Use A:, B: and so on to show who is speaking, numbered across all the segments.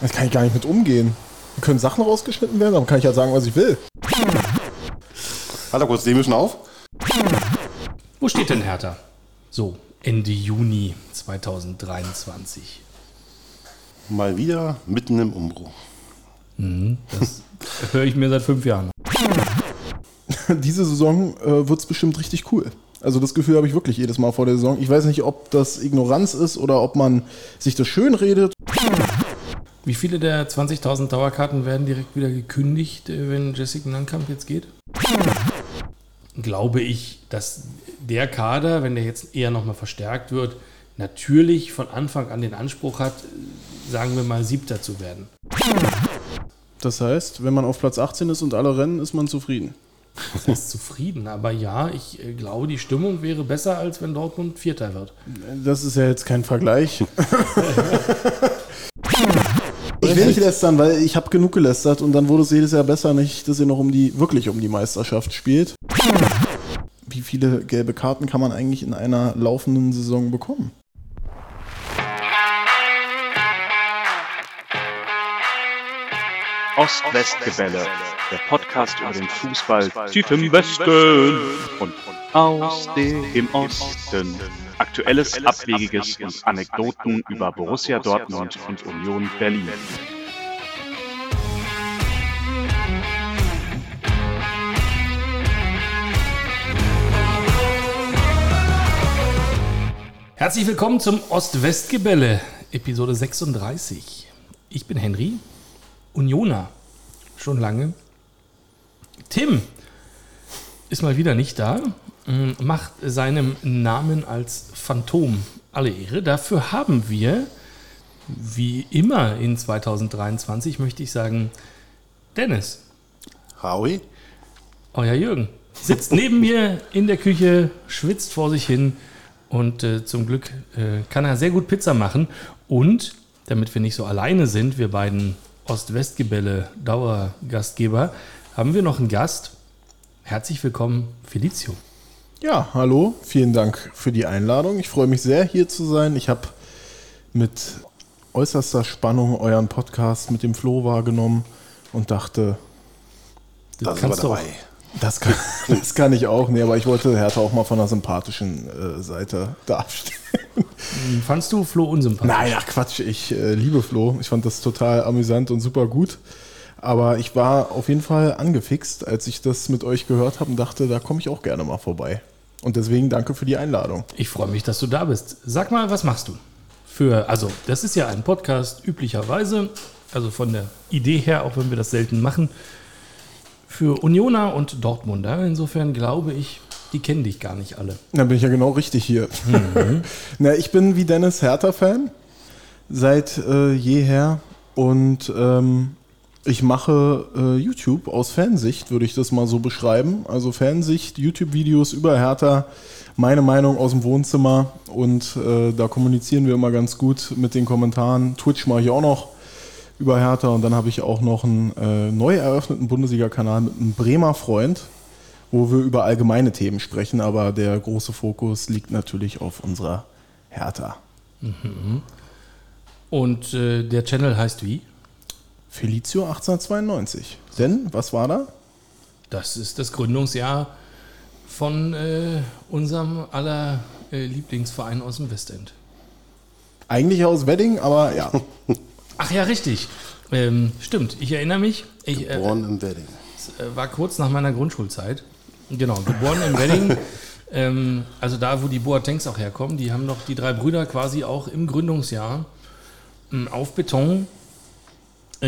A: Das kann ich gar nicht mit umgehen. Da können Sachen rausgeschnitten werden, aber kann ich ja sagen, was ich will.
B: Warte kurz, nehmen wir schon auf?
C: Wo steht denn Hertha? So, Ende Juni 2023.
B: Mal wieder mitten im Umbruch.
C: Das höre ich mir seit fünf Jahren.
A: Diese Saison äh, wird es bestimmt richtig cool. Also das Gefühl habe ich wirklich jedes Mal vor der Saison. Ich weiß nicht, ob das Ignoranz ist oder ob man sich das schön redet.
C: Wie viele der 20.000 Dauerkarten werden direkt wieder gekündigt, äh, wenn Jessica Nankamp jetzt geht? Glaube ich, dass der Kader, wenn der jetzt eher nochmal verstärkt wird, natürlich von Anfang an den Anspruch hat, äh, sagen wir mal, Siebter zu werden.
A: Das heißt, wenn man auf Platz 18 ist und alle rennen, ist man zufrieden.
C: Das heißt zufrieden. Aber ja, ich äh, glaube, die Stimmung wäre besser, als wenn Dortmund Vierter wird.
A: Das ist ja jetzt kein Vergleich. ich will nicht lästern, weil ich habe genug gelästert und dann wurde es jedes Jahr besser, nicht, dass ihr noch um die, wirklich um die Meisterschaft spielt. Wie viele gelbe Karten kann man eigentlich in einer laufenden Saison bekommen?
D: Ost-West-Gebälle, der Podcast über den Fußball tief im Westen und aus dem Osten. Aktuelles, Abwegiges und Anekdoten über Borussia Dortmund und Union Berlin.
C: Herzlich willkommen zum Ost-West-Gebälle, Episode 36. Ich bin Henry, Unioner, schon lange. Tim ist mal wieder nicht da, macht seinem Namen als Phantom alle Ehre. Dafür haben wir, wie immer in 2023, möchte ich sagen, Dennis,
B: Howie?
C: euer Jürgen, sitzt neben mir in der Küche, schwitzt vor sich hin und äh, zum Glück äh, kann er sehr gut Pizza machen. Und damit wir nicht so alleine sind, wir beiden Ost-West-Gebälle Dauergastgeber, haben wir noch einen Gast. Herzlich willkommen, Felicio.
A: Ja, hallo, vielen Dank für die Einladung. Ich freue mich sehr, hier zu sein. Ich habe mit äußerster Spannung euren Podcast mit dem Flo wahrgenommen und dachte,
B: Da sind wir
C: kannst du
B: dabei.
A: das kann, das kann ich auch. Nee, aber ich wollte Hertha auch mal von der sympathischen äh, Seite darstellen.
C: Fandst du Flo unsympathisch?
A: Nein, ach Quatsch, ich äh, liebe Flo. Ich fand das total amüsant und super gut. Aber ich war auf jeden Fall angefixt, als ich das mit euch gehört habe und dachte, da komme ich auch gerne mal vorbei. Und deswegen danke für die Einladung.
C: Ich freue mich, dass du da bist. Sag mal, was machst du? Für, also, das ist ja ein Podcast üblicherweise, also von der Idee her, auch wenn wir das selten machen, für Unioner und Dortmunder. Insofern glaube ich, die kennen dich gar nicht alle.
A: Dann bin ich ja genau richtig hier. Na, ich bin wie Dennis Hertha-Fan seit äh, jeher und ähm, ich mache äh, YouTube aus Fansicht, würde ich das mal so beschreiben. Also Fansicht, YouTube-Videos über Hertha, meine Meinung aus dem Wohnzimmer und äh, da kommunizieren wir immer ganz gut mit den Kommentaren. Twitch mache ich auch noch über Hertha und dann habe ich auch noch einen äh, neu eröffneten Bundesliga-Kanal mit einem Bremer Freund, wo wir über allgemeine Themen sprechen, aber der große Fokus liegt natürlich auf unserer Hertha.
C: Und äh, der Channel heißt wie?
A: Felicio 1892. Denn, was war da?
C: Das ist das Gründungsjahr von äh, unserem aller äh, Lieblingsverein aus dem Westend.
A: Eigentlich aus Wedding, aber ja.
C: Ach ja, richtig. Ähm, stimmt, ich erinnere mich. Ich, äh,
B: Born im Wedding.
C: äh, war kurz nach meiner Grundschulzeit. Genau, geboren in Wedding. ähm, also da, wo die Boatengs auch herkommen. Die haben noch die drei Brüder quasi auch im Gründungsjahr ähm, auf Beton äh,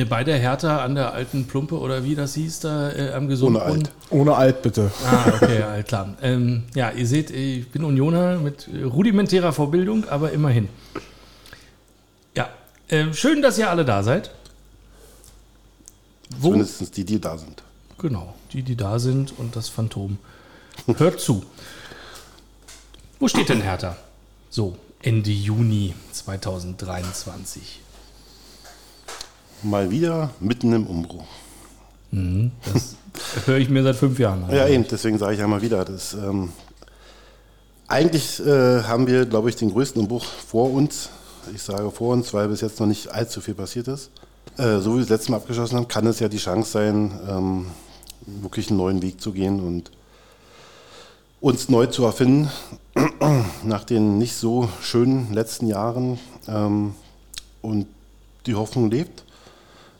C: bei der Hertha an der alten Plumpe oder wie das hieß, da äh, am
B: Ohne
C: Gesundbrunnen.
B: alt.
A: Ohne Alt, bitte.
C: Ah, okay, ja, klar. Ähm, ja, ihr seht, ich bin Unioner mit äh, rudimentärer Vorbildung, aber immerhin. Ja, ähm, schön, dass ihr alle da seid. Wo,
B: Zumindest die, die da sind.
C: Genau, die, die da sind und das Phantom. Hört zu. Wo steht denn Hertha? So, Ende Juni 2023.
B: Mal wieder mitten im Umbruch.
C: Das höre ich mir seit fünf Jahren an.
B: Ja, eben, deswegen sage ich einmal wieder, das, ähm, eigentlich äh, haben wir, glaube ich, den größten Umbruch vor uns. Ich sage vor uns, weil bis jetzt noch nicht allzu viel passiert ist. äh, so wie wir das letzte Mal abgeschlossen haben, kann es ja die Chance sein, ähm, wirklich einen neuen Weg zu gehen und uns neu zu erfinden nach den nicht so schönen letzten Jahren. Ähm, und die Hoffnung lebt.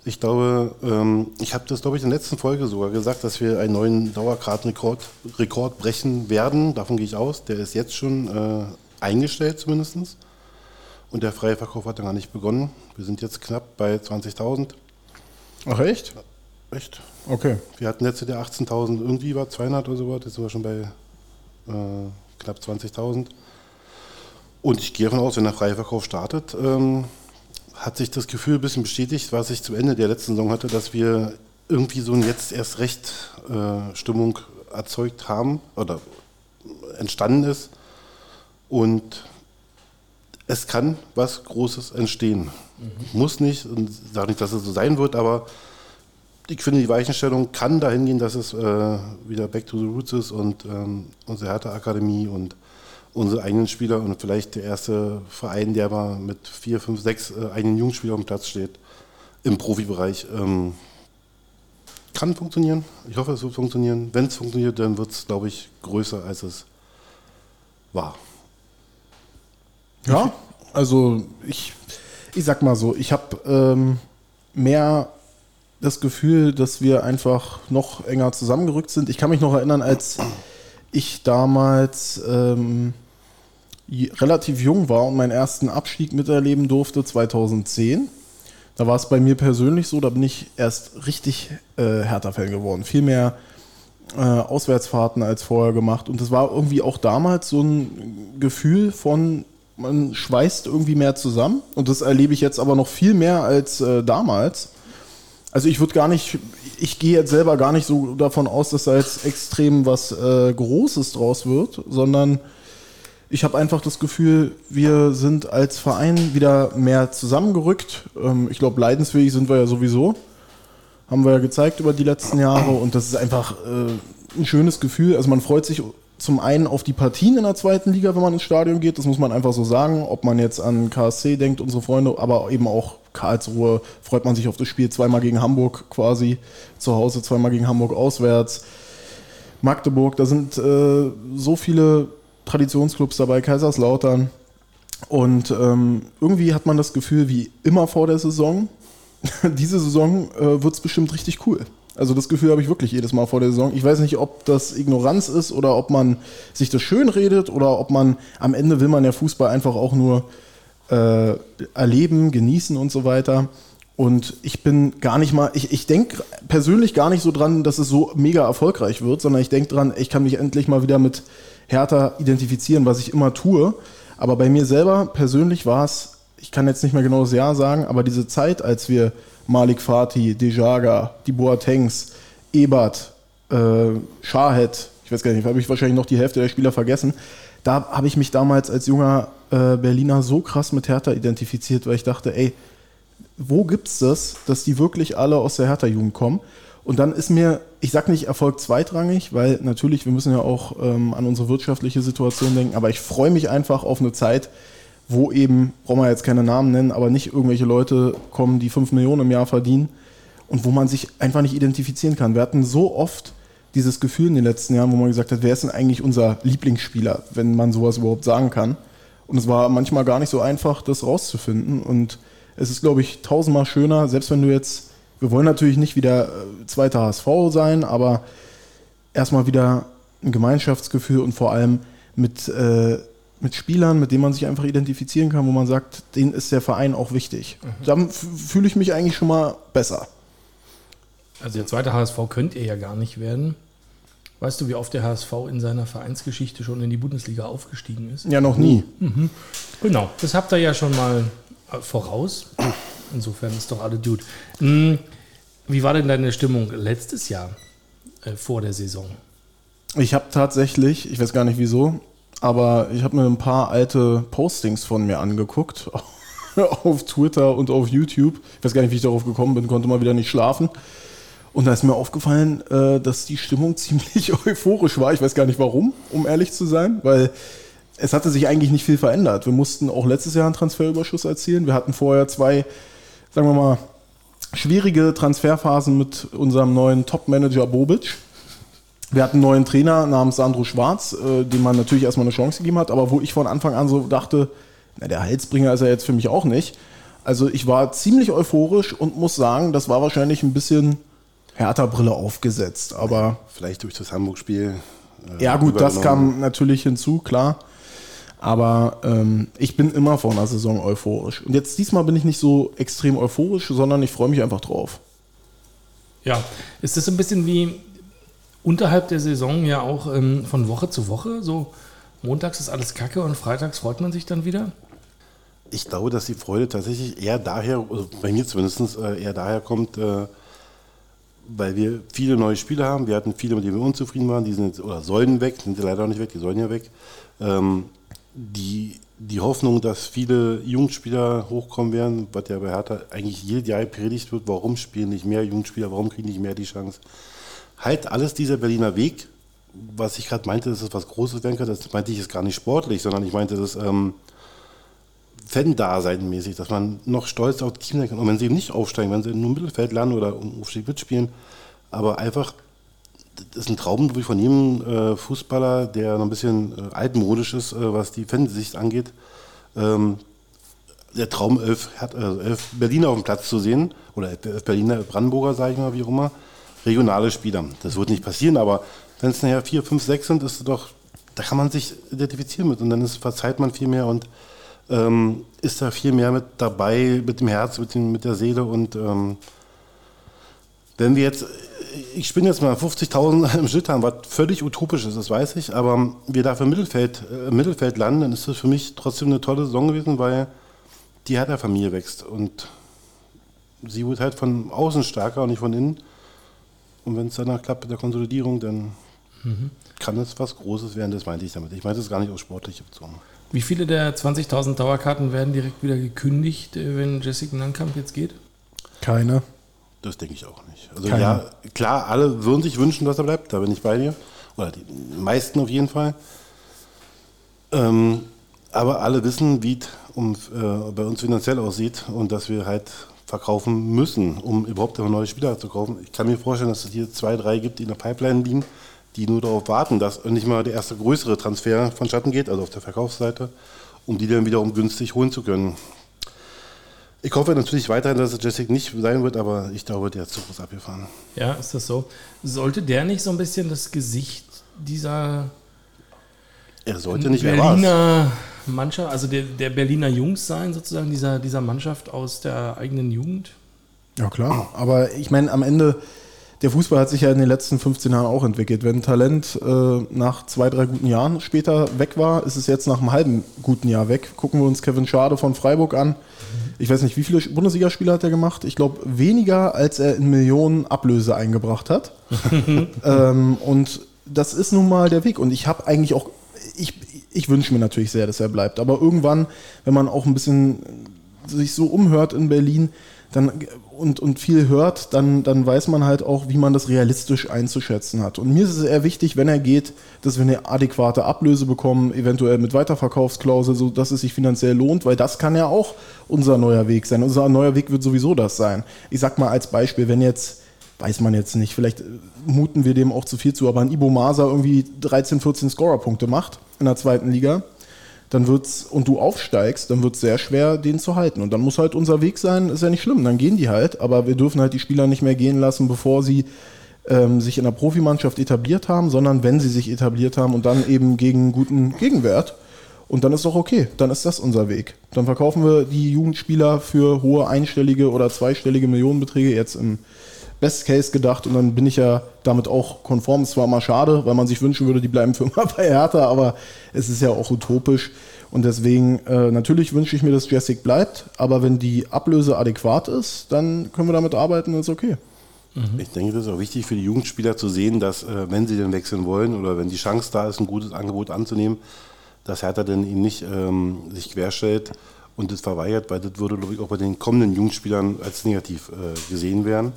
B: Ich glaube, ähm, ich habe das, glaube ich, in der letzten Folge sogar gesagt, dass wir einen neuen Dauerkartenrekord Rekord brechen werden. Davon gehe ich aus. Der ist jetzt schon äh, eingestellt zumindest. Und der freie Verkauf hat dann gar nicht begonnen. Wir sind jetzt knapp bei 20.000.
A: Ach echt?
B: Echt?
A: Okay.
B: Wir hatten letztes Jahr 18.000, irgendwie war 200 oder so was. Jetzt sind wir schon bei äh, knapp 20.000. Und ich gehe davon aus, wenn der freie Verkauf startet, ähm, hat sich das Gefühl ein bisschen bestätigt, was ich zum Ende der letzten Saison hatte, dass wir irgendwie so ein jetzt erst recht äh, Stimmung erzeugt haben oder entstanden ist. Und es kann was Großes entstehen. Mhm. Muss nicht, und sage nicht, dass es so sein wird, aber ich finde, die Weichenstellung kann dahin gehen, dass es äh, wieder Back to the Roots ist und ähm, unsere Hertha-Akademie und unsere eigenen Spieler und vielleicht der erste Verein, der mal mit vier, fünf, sechs äh, eigenen Jugendspielern dem Platz steht, im Profibereich. Ähm, kann funktionieren. Ich hoffe, es wird funktionieren. Wenn es funktioniert, dann wird es, glaube ich, größer, als es war.
A: Ja, also ich, ich sag mal so, ich habe ähm, mehr das Gefühl, dass wir einfach noch enger zusammengerückt sind. Ich kann mich noch erinnern, als ich damals ähm, relativ jung war und meinen ersten Abstieg miterleben durfte, 2010. Da war es bei mir persönlich so, da bin ich erst richtig äh, Hertha-Fan geworden. Viel mehr äh, Auswärtsfahrten als vorher gemacht. Und das war irgendwie auch damals so ein Gefühl von, man schweißt irgendwie mehr zusammen. Und das erlebe ich jetzt aber noch viel mehr als äh, damals. Also ich würde gar nicht, ich gehe jetzt selber gar nicht so davon aus, dass da jetzt extrem was äh, Großes draus wird, sondern ich habe einfach das Gefühl, wir sind als Verein wieder mehr zusammengerückt. Ähm, ich glaube, leidensfähig sind wir ja sowieso. Haben wir ja gezeigt über die letzten Jahre und das ist einfach äh, ein schönes Gefühl. Also man freut sich zum einen auf die Partien in der zweiten Liga, wenn man ins Stadion geht. Das muss man einfach so sagen. Ob man jetzt an KSC denkt, unsere Freunde, aber eben auch Karlsruhe, freut man sich auf das Spiel zweimal gegen Hamburg quasi zu Hause, zweimal gegen Hamburg auswärts. Magdeburg, da sind äh, so viele Traditionsclubs dabei, Kaiserslautern. Und ähm, irgendwie hat man das Gefühl, wie immer vor der Saison, diese Saison äh, wird es bestimmt richtig cool. Also das Gefühl habe ich wirklich jedes Mal vor der Saison. Ich weiß nicht, ob das Ignoranz ist oder ob man sich das schön redet oder ob man am Ende will man ja Fußball einfach auch nur äh, erleben, genießen und so weiter. Und ich bin gar nicht mal, ich, ich denke persönlich gar nicht so dran, dass es so mega erfolgreich wird, sondern ich denke dran, ich kann mich endlich mal wieder mit härter identifizieren, was ich immer tue. Aber bei mir selber persönlich war es, ich kann jetzt nicht mehr genau das Jahr sagen, aber diese Zeit, als wir Malik Fatih, Dejaga, die Boatengs, Ebert, äh, Shahed, ich weiß gar nicht, habe ich wahrscheinlich noch die Hälfte der Spieler vergessen, da habe ich mich damals als junger äh, Berliner so krass mit Hertha identifiziert, weil ich dachte, ey, wo gibt's das, dass die wirklich alle aus der Hertha-Jugend kommen? Und dann ist mir, ich sag nicht Erfolg zweitrangig, weil natürlich, wir müssen ja auch ähm, an unsere wirtschaftliche Situation denken, aber ich freue mich einfach auf eine Zeit, wo eben, brauchen wir jetzt keine Namen nennen, aber nicht irgendwelche Leute kommen, die 5 Millionen im Jahr verdienen und wo man sich einfach nicht identifizieren kann. Wir hatten so oft dieses Gefühl in den letzten Jahren, wo man gesagt hat, wer ist denn eigentlich unser Lieblingsspieler, wenn man sowas überhaupt sagen kann. Und es war manchmal gar nicht so einfach, das rauszufinden. Und es ist, glaube ich, tausendmal schöner, selbst wenn du jetzt wir wollen natürlich nicht wieder äh, zweiter HSV sein, aber erstmal wieder ein Gemeinschaftsgefühl und vor allem mit, äh, mit Spielern, mit denen man sich einfach identifizieren kann, wo man sagt, denen ist der Verein auch wichtig. Mhm. Dann fühle ich mich eigentlich schon mal besser.
C: Also der zweite HSV könnt ihr ja gar nicht werden. Weißt du, wie oft der HSV in seiner Vereinsgeschichte schon in die Bundesliga aufgestiegen ist?
A: Ja, noch nie.
C: Mhm. Genau, das habt ihr ja schon mal voraus. Insofern ist doch alle gut. Hm, wie war denn deine Stimmung letztes Jahr äh, vor der Saison?
A: Ich habe tatsächlich, ich weiß gar nicht wieso, aber ich habe mir ein paar alte Postings von mir angeguckt auf Twitter und auf YouTube. Ich weiß gar nicht, wie ich darauf gekommen bin, konnte mal wieder nicht schlafen. Und da ist mir aufgefallen, äh, dass die Stimmung ziemlich euphorisch war. Ich weiß gar nicht warum, um ehrlich zu sein, weil es hatte sich eigentlich nicht viel verändert. Wir mussten auch letztes Jahr einen Transferüberschuss erzielen. Wir hatten vorher zwei sagen wir mal, schwierige Transferphasen mit unserem neuen Top-Manager Bobic. Wir hatten einen neuen Trainer namens Sandro Schwarz, äh, dem man natürlich erstmal eine Chance gegeben hat, aber wo ich von Anfang an so dachte, na, der Heilsbringer ist er jetzt für mich auch nicht. Also ich war ziemlich euphorisch und muss sagen, das war wahrscheinlich ein bisschen härter Brille aufgesetzt, aber
B: Vielleicht durch das Hamburg-Spiel. äh,
A: ja gut, das kam natürlich hinzu, klar. Aber ähm, ich bin immer vor einer Saison euphorisch. Und jetzt diesmal bin ich nicht so extrem euphorisch, sondern ich freue mich einfach drauf.
C: Ja, ist das so ein bisschen wie unterhalb der Saison ja auch ähm, von Woche zu Woche? So montags ist alles kacke und freitags freut man sich dann wieder?
B: Ich glaube, dass die Freude tatsächlich eher daher, also bei mir zumindest, äh, eher daher kommt, äh, weil wir viele neue Spieler haben. Wir hatten viele, mit denen wir unzufrieden waren, die sind jetzt, oder sollen weg, sind ja leider auch nicht weg, die sollen ja weg. Ähm, die, die Hoffnung, dass viele Jugendspieler hochkommen werden, was ja bei Hertha eigentlich jedes Jahr predigt wird, warum spielen nicht mehr Jugendspieler, warum kriegen nicht mehr die Chance. Halt alles dieser Berliner Weg, was ich gerade meinte, dass es was Großes werden kann, das meinte ich jetzt gar nicht sportlich, sondern ich meinte das ähm, Fan-Dasein mäßig, dass man noch stolz auf Team sein kann. Und wenn sie eben nicht aufsteigen, wenn sie nur im Mittelfeld landen oder um Aufstieg mitspielen, aber einfach, das ist ein Traum wirklich von jedem äh, Fußballer, der noch ein bisschen äh, altmodisch ist, äh, was die Fansicht angeht. Ähm, der Traum, elf, äh, elf Berliner auf dem Platz zu sehen, oder elf Berliner, Brandenburger, sage ich mal, wie auch immer, regionale Spieler. Das wird nicht passieren, aber wenn es nachher vier, fünf, sechs sind, ist doch, da kann man sich identifizieren mit und dann ist, verzeiht man viel mehr und ähm, ist da viel mehr mit dabei, mit dem Herz, mit, dem, mit der Seele und ähm, wenn wir jetzt, ich spinne jetzt mal 50.000 im Schnitt haben, was völlig utopisch ist, das weiß ich, aber wir dafür im Mittelfeld, äh, im Mittelfeld landen, dann ist das für mich trotzdem eine tolle Saison gewesen, weil die Hertha-Familie wächst und sie wird halt von außen stärker und nicht von innen. Und wenn es danach klappt mit der Konsolidierung, dann kann es was Großes werden, das meinte ich damit. Ich meinte es gar nicht aus sportlicher bezogen.
C: Wie viele der 20.000 Dauerkarten werden direkt wieder gekündigt, äh, wenn Jessica Nankamp jetzt geht?
A: Keine.
B: Das denke ich auch nicht. Also
A: Keiner.
B: ja, klar, alle würden sich wünschen, dass er bleibt, da bin ich bei dir. Oder die meisten auf jeden Fall. Ähm, aber alle wissen, wie es um, äh, bei uns finanziell aussieht und dass wir halt verkaufen müssen, um überhaupt neue Spieler zu kaufen. Ich kann mir vorstellen, dass es hier zwei, drei gibt, die in der Pipeline liegen, die nur darauf warten, dass nicht mal der erste größere Transfer vonstatten geht, also auf der Verkaufsseite, um die dann wiederum günstig holen zu können. Ich hoffe natürlich weiterhin, dass es Jessic nicht sein wird, aber ich glaube, der Zug ist abgefahren.
C: Ja, ist das so? Sollte der nicht so ein bisschen das Gesicht dieser
B: Er sollte nicht.
C: Berliner Mannschaft, also der, der Berliner Jungs sein, sozusagen, dieser, dieser Mannschaft aus der eigenen Jugend?
A: Ja, klar. Aber ich meine, am Ende, der Fußball hat sich ja in den letzten 15 Jahren auch entwickelt. Wenn Talent äh, nach zwei, drei guten Jahren später weg war, ist es jetzt nach einem halben guten Jahr weg. Gucken wir uns Kevin Schade von Freiburg an. Ich weiß nicht, wie viele Bundesligaspiele hat er gemacht? Ich glaube, weniger, als er in Millionen Ablöse eingebracht hat. ähm, und das ist nun mal der Weg. Und ich habe eigentlich auch, ich, ich wünsche mir natürlich sehr, dass er bleibt. Aber irgendwann, wenn man auch ein bisschen sich so umhört in Berlin dann, und, und viel hört, dann, dann weiß man halt auch, wie man das realistisch einzuschätzen hat. Und mir ist es eher wichtig, wenn er geht, dass wir eine adäquate Ablöse bekommen, eventuell mit Weiterverkaufsklausel, so dass es sich finanziell lohnt, weil das kann ja auch unser neuer Weg sein. Unser neuer Weg wird sowieso das sein. Ich sag mal als Beispiel, wenn jetzt weiß man jetzt nicht. Vielleicht äh, muten wir dem auch zu viel zu, aber ein Ibo Masa irgendwie 13, 14 Scorerpunkte macht in der zweiten Liga, dann wird's und du aufsteigst, dann wird es sehr schwer, den zu halten. Und dann muss halt unser Weg sein, ist ja nicht schlimm, dann gehen die halt, aber wir dürfen halt die Spieler nicht mehr gehen lassen, bevor sie ähm, sich in der Profimannschaft etabliert haben, sondern wenn sie sich etabliert haben und dann eben gegen guten Gegenwert. Und dann ist doch okay, dann ist das unser Weg. Dann verkaufen wir die Jugendspieler für hohe einstellige oder zweistellige Millionenbeträge jetzt im Best Case gedacht und dann bin ich ja damit auch konform. Es war immer schade, weil man sich wünschen würde, die bleiben für immer bei Hertha, aber es ist ja auch utopisch. Und deswegen, äh, natürlich wünsche ich mir, dass Jessic bleibt, aber wenn die Ablöse adäquat ist, dann können wir damit arbeiten und ist okay.
B: Ich denke, das ist auch wichtig für die Jugendspieler zu sehen, dass, äh, wenn sie denn wechseln wollen oder wenn die Chance da ist, ein gutes Angebot anzunehmen, dass Hertha dann ihnen nicht ähm, sich querstellt und das verweigert, weil das würde, glaube ich, auch bei den kommenden Jugendspielern als negativ äh, gesehen werden.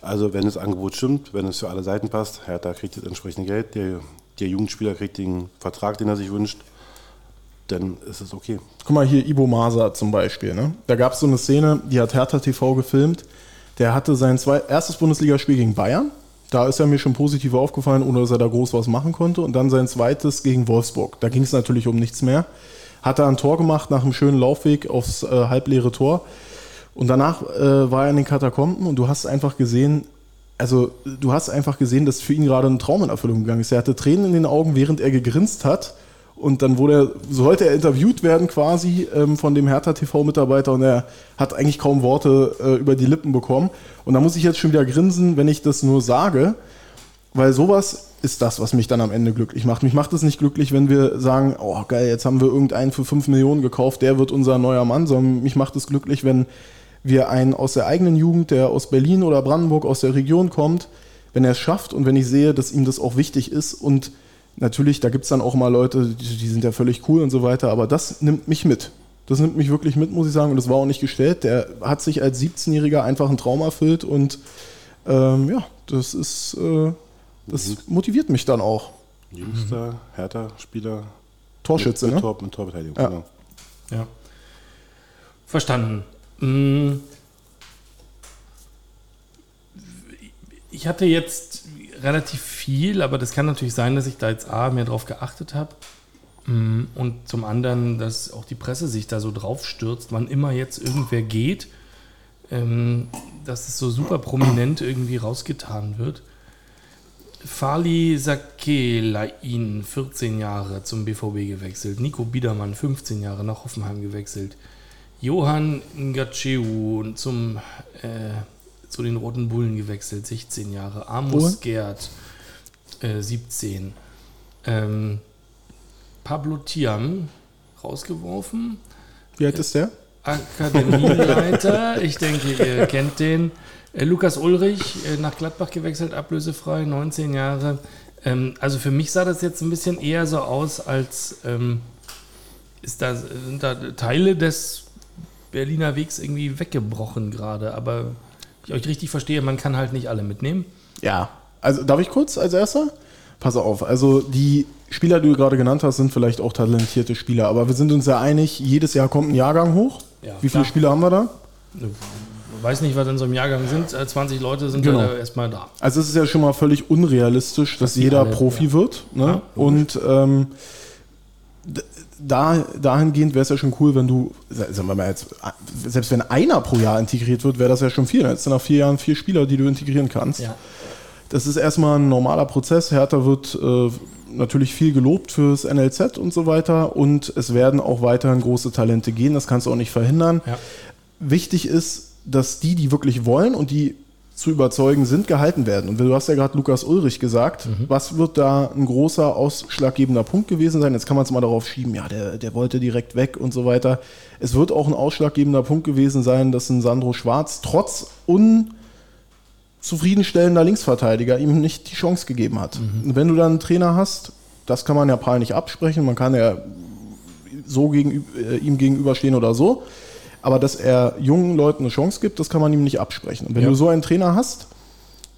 B: Also, wenn das Angebot stimmt, wenn es für alle Seiten passt, Hertha kriegt das entsprechende Geld, der, der Jugendspieler kriegt den Vertrag, den er sich wünscht, dann ist es okay.
A: Guck mal hier, Ibo Masa zum Beispiel. Ne? Da gab es so eine Szene, die hat Hertha TV gefilmt. Der hatte sein zwei, erstes Bundesligaspiel gegen Bayern. Da ist er mir schon positiv aufgefallen, ohne dass er da groß was machen konnte. Und dann sein zweites gegen Wolfsburg. Da ging es natürlich um nichts mehr. Hat er ein Tor gemacht nach einem schönen Laufweg aufs äh, halbleere Tor. Und danach äh, war er in den Katakomben und du hast einfach gesehen, also du hast einfach gesehen, dass für ihn gerade ein Traum in Erfüllung gegangen ist. Er hatte Tränen in den Augen, während er gegrinst hat. Und dann wurde er, sollte er interviewt werden quasi ähm, von dem Hertha TV-Mitarbeiter und er hat eigentlich kaum Worte äh, über die Lippen bekommen. Und da muss ich jetzt schon wieder grinsen, wenn ich das nur sage, weil sowas ist das, was mich dann am Ende glücklich macht. Mich macht es nicht glücklich, wenn wir sagen, oh geil, jetzt haben wir irgendeinen für 5 Millionen gekauft, der wird unser neuer Mann, sondern mich macht es glücklich, wenn wir einen aus der eigenen Jugend, der aus Berlin oder Brandenburg, aus der Region kommt, wenn er es schafft und wenn ich sehe, dass ihm das auch wichtig ist und natürlich, da gibt es dann auch mal Leute, die, die, sind ja völlig cool und so weiter, aber das nimmt mich mit. Das nimmt mich wirklich mit, muss ich sagen, und das war auch nicht gestellt. Der hat sich als 17-Jähriger einfach einen Traum erfüllt und ähm, ja, das ist, äh, das mhm. motiviert mich dann auch.
B: Jüngster Hertha-Spieler.
A: Torschütze, mit,
B: mit ne? Tor, mit Torbeteiligung,
C: ja. genau. Ja. Verstanden. Ich hatte jetzt relativ viel, aber das kann natürlich sein, dass ich da jetzt A, mehr drauf geachtet habe mm. und zum anderen, dass auch die Presse sich da so drauf stürzt, wann immer jetzt irgendwer geht, ähm, dass es so super prominent irgendwie rausgetan wird. Fali Sakelain, 14 Jahre zum BVB gewechselt. Nico Biedermann, 15 Jahre nach Hoffenheim gewechselt. Johann Ngaceu zum, äh, zu den Roten Bullen gewechselt, 16 Jahre. Amos Bullen? Gerd, äh, 17. Ähm, Pablo Tiam rausgeworfen.
A: Wie alt ist der?
C: Akademieleiter, ich denke, ihr kennt den. Äh, Lukas Ulrich äh, nach Gladbach gewechselt, ablösefrei, 19 Jahre. Ähm, also für mich sah das jetzt ein bisschen eher so aus, als ähm, ist da, sind da Teile des Berliner Wegs irgendwie weggebrochen gerade. Aber ich euch richtig verstehe, man kann halt nicht alle mitnehmen.
A: Ja, also darf ich kurz als erster? Pass auf, also die Spieler, die du gerade genannt hast, sind vielleicht auch talentierte Spieler, aber wir sind uns ja einig, jedes Jahr kommt ein Jahrgang hoch. Ja, Wie viele klar. Spieler haben wir da?
C: Ich weiß nicht, was in so einem Jahrgang sind. 20 äh, Leute sind genau. ja erstmal da.
A: Also es ist ja schon mal völlig unrealistisch, dass, dass jeder alle, Profi ja. wird. Ne? Ja, Und ähm, da, dahingehend wäre es ja schon cool, wenn du, sagen wir mal jetzt, selbst wenn einer pro Jahr integriert wird, wäre das ja schon viel. Dann hättest du nach vier Jahren vier Spieler, die du integrieren kannst. Ja. Das ist erstmal ein normaler Prozess. Hertha wird äh, natürlich viel gelobt fürs NLZ und so weiter und es werden auch weiterhin große Talente gehen. Das kannst du auch nicht verhindern. Ja. Wichtig ist, dass die, die wirklich wollen und die zu überzeugen sind, gehalten werden. Und du hast ja gerade Lukas Ulrich gesagt, mhm. was wird da ein großer ausschlaggebender Punkt gewesen sein? Jetzt kann man es mal darauf schieben, ja, der, der wollte direkt weg und so weiter. Es wird auch ein ausschlaggebender Punkt gewesen sein, dass ein Sandro Schwarz trotz unzufriedenstellender Linksverteidiger ihm nicht die Chance gegeben hat. Mhm. Und wenn du dann einen Trainer hast, das kann man ja Paul nicht absprechen, man kann ja so gegen, äh, ihm gegenüberstehen oder so. Aber dass er jungen Leuten eine Chance gibt, das kann man ihm nicht absprechen. Und wenn ja. du so einen Trainer hast,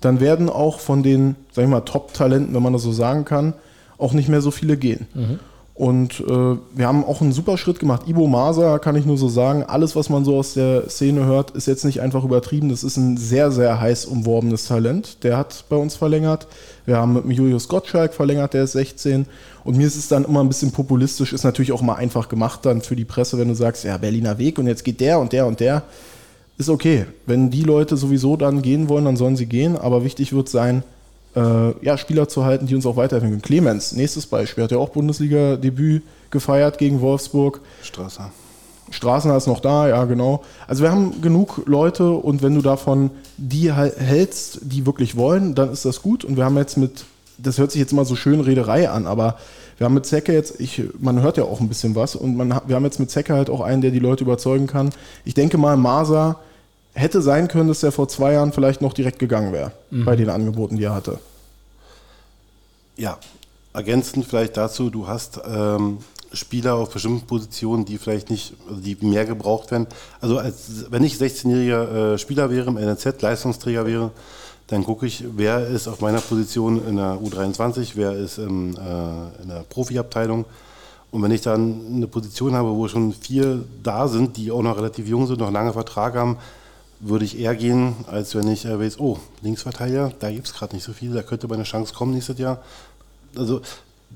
A: dann werden auch von den, sag ich mal, Top-Talenten, wenn man das so sagen kann, auch nicht mehr so viele gehen. Mhm. Und äh, wir haben auch einen super Schritt gemacht. Ibo Masa kann ich nur so sagen, alles, was man so aus der Szene hört, ist jetzt nicht einfach übertrieben. Das ist ein sehr, sehr heiß umworbenes Talent. Der hat bei uns verlängert. Wir haben mit Julius Gottschalk verlängert, der ist 16. Und mir ist es dann immer ein bisschen populistisch, ist natürlich auch mal einfach gemacht dann für die Presse, wenn du sagst, ja, Berliner Weg und jetzt geht der und der und der. Ist okay. Wenn die Leute sowieso dann gehen wollen, dann sollen sie gehen. Aber wichtig wird sein, äh, ja, Spieler zu halten, die uns auch weiterhelfen können. Clemens, nächstes Beispiel, hat ja auch Bundesliga-Debüt gefeiert gegen Wolfsburg.
B: Straße.
A: Straßenhaar ist noch da, ja, genau. Also wir haben genug Leute und wenn du davon die hältst, die wirklich wollen, dann ist das gut. Und wir haben jetzt mit, das hört sich jetzt immer so schön Rederei an, aber wir haben mit Zecke jetzt, ich, man hört ja auch ein bisschen was und man, wir haben jetzt mit Zecke halt auch einen, der die Leute überzeugen kann. Ich denke mal, Masa hätte sein können, dass er vor zwei Jahren vielleicht noch direkt gegangen wäre mhm. bei den Angeboten, die er hatte.
B: Ja, ergänzend vielleicht dazu, du hast ähm, Spieler auf bestimmten Positionen, die vielleicht nicht, also die mehr gebraucht werden. Also als, wenn ich 16-jähriger äh, Spieler wäre, im NLZ, Leistungsträger wäre, dann gucke ich, wer ist auf meiner Position in der U23, wer ist im, äh, in der Profiabteilung. Und wenn ich dann eine Position habe, wo schon vier da sind, die auch noch relativ jung sind, noch lange Vertrag haben, würde ich eher gehen, als wenn ich äh, weiß, oh, Linksverteidiger, da gibt es gerade nicht so viel, da könnte mal eine Chance kommen nächstes Jahr. Also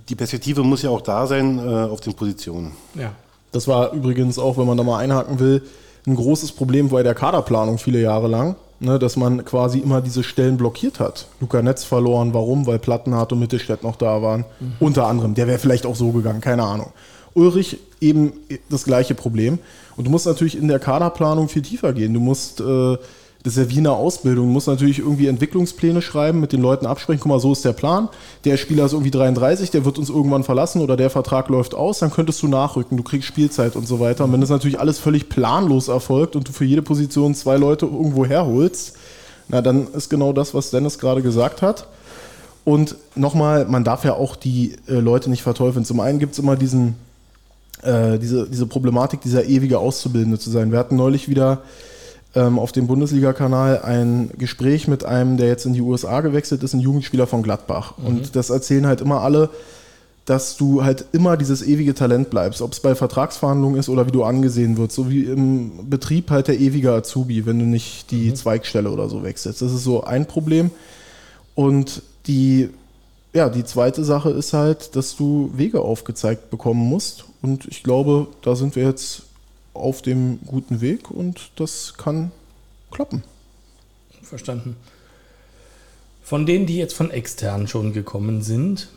B: die Perspektive muss ja auch da sein äh, auf den Positionen.
C: Ja.
A: Das war übrigens auch, wenn man da mal einhaken will, ein großes Problem bei der Kaderplanung viele Jahre lang, ne, dass man quasi immer diese Stellen blockiert hat. Luca Netz verloren, warum? Weil Plattenhardt und Mittelstädt noch da waren. Unter anderem. Der wäre vielleicht auch so gegangen, keine Ahnung. Ulrich eben das gleiche Problem. Und du musst natürlich in der Kaderplanung viel tiefer gehen. Du musst, äh, das ist ja wie eine Ausbildung, du musst natürlich irgendwie Entwicklungspläne schreiben, mit den Leuten absprechen, guck mal, so ist der Plan. Der Spieler ist irgendwie 33, der wird uns irgendwann verlassen oder der Vertrag läuft aus, dann könntest du nachrücken, du kriegst Spielzeit und so weiter. Und wenn das natürlich alles völlig planlos erfolgt und du für jede Position zwei Leute irgendwo herholst, na dann ist genau das, was Dennis gerade gesagt hat. Und nochmal, man darf ja auch die äh, Leute nicht verteufeln. Zum einen gibt es immer diesen, äh, diese, diese Problematik, dieser ewige Auszubildende zu sein. Wir hatten neulich wieder ähm, auf dem Bundesliga-Kanal ein Gespräch mit einem, der jetzt in die USA gewechselt ist, ein Jugendspieler von Gladbach. Und das erzählen halt immer alle, dass du halt immer dieses ewige Talent bleibst, ob es bei Vertragsverhandlungen ist oder wie du angesehen wirst, so wie im Betrieb halt der ewige Azubi, wenn du nicht die Zweigstelle oder so wechselst. Das ist so ein Problem. Und die, ja, die zweite Sache ist halt, dass du Wege aufgezeigt bekommen musst. Und ich glaube, da sind wir jetzt auf dem guten Weg und das kann klappen.
C: Verstanden. Von denen, die jetzt von extern schon gekommen sind,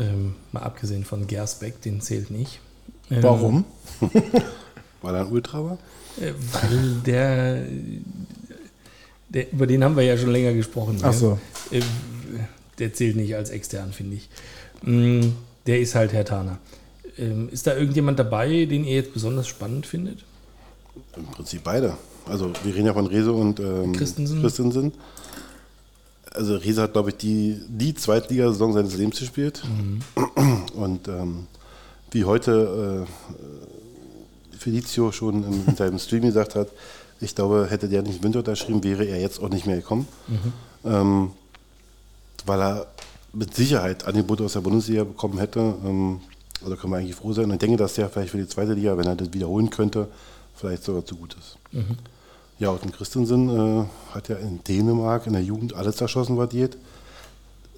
C: ähm, mal abgesehen von Gersbeck, den zählt nicht. Ähm,
A: Warum?
B: Weil er ein Ultra war?
C: Äh, weil der, der, über den haben wir ja schon länger gesprochen.
A: Ach so.
C: Ja. Äh, Der zählt nicht als extern, finde ich. Mm, Der ist halt Herr Taner. Ähm, Ist da irgendjemand dabei, den ihr jetzt besonders spannend findet?
B: Im Prinzip beide. Also wir reden ja von Rese und ähm,
C: Christensen.
B: Christensen. Also Rese hat, glaube ich, die, die Zweitligasaison seines Lebens gespielt. Und ähm, wie heute äh, Felicio schon in, in seinem Stream gesagt hat, ich glaube, hätte der nicht Winter unterschrieben, wäre er jetzt auch nicht mehr gekommen. Ähm, weil er mit Sicherheit Angebote aus der Bundesliga bekommen hätte. Ähm, also können wir eigentlich froh sein. Und ich denke, dass der vielleicht für die zweite Liga, wenn er das wiederholen könnte, vielleicht sogar zu gut ist. Ja, und Christensen äh, hat ja in Dänemark in der Jugend alles zerschossen, was geht.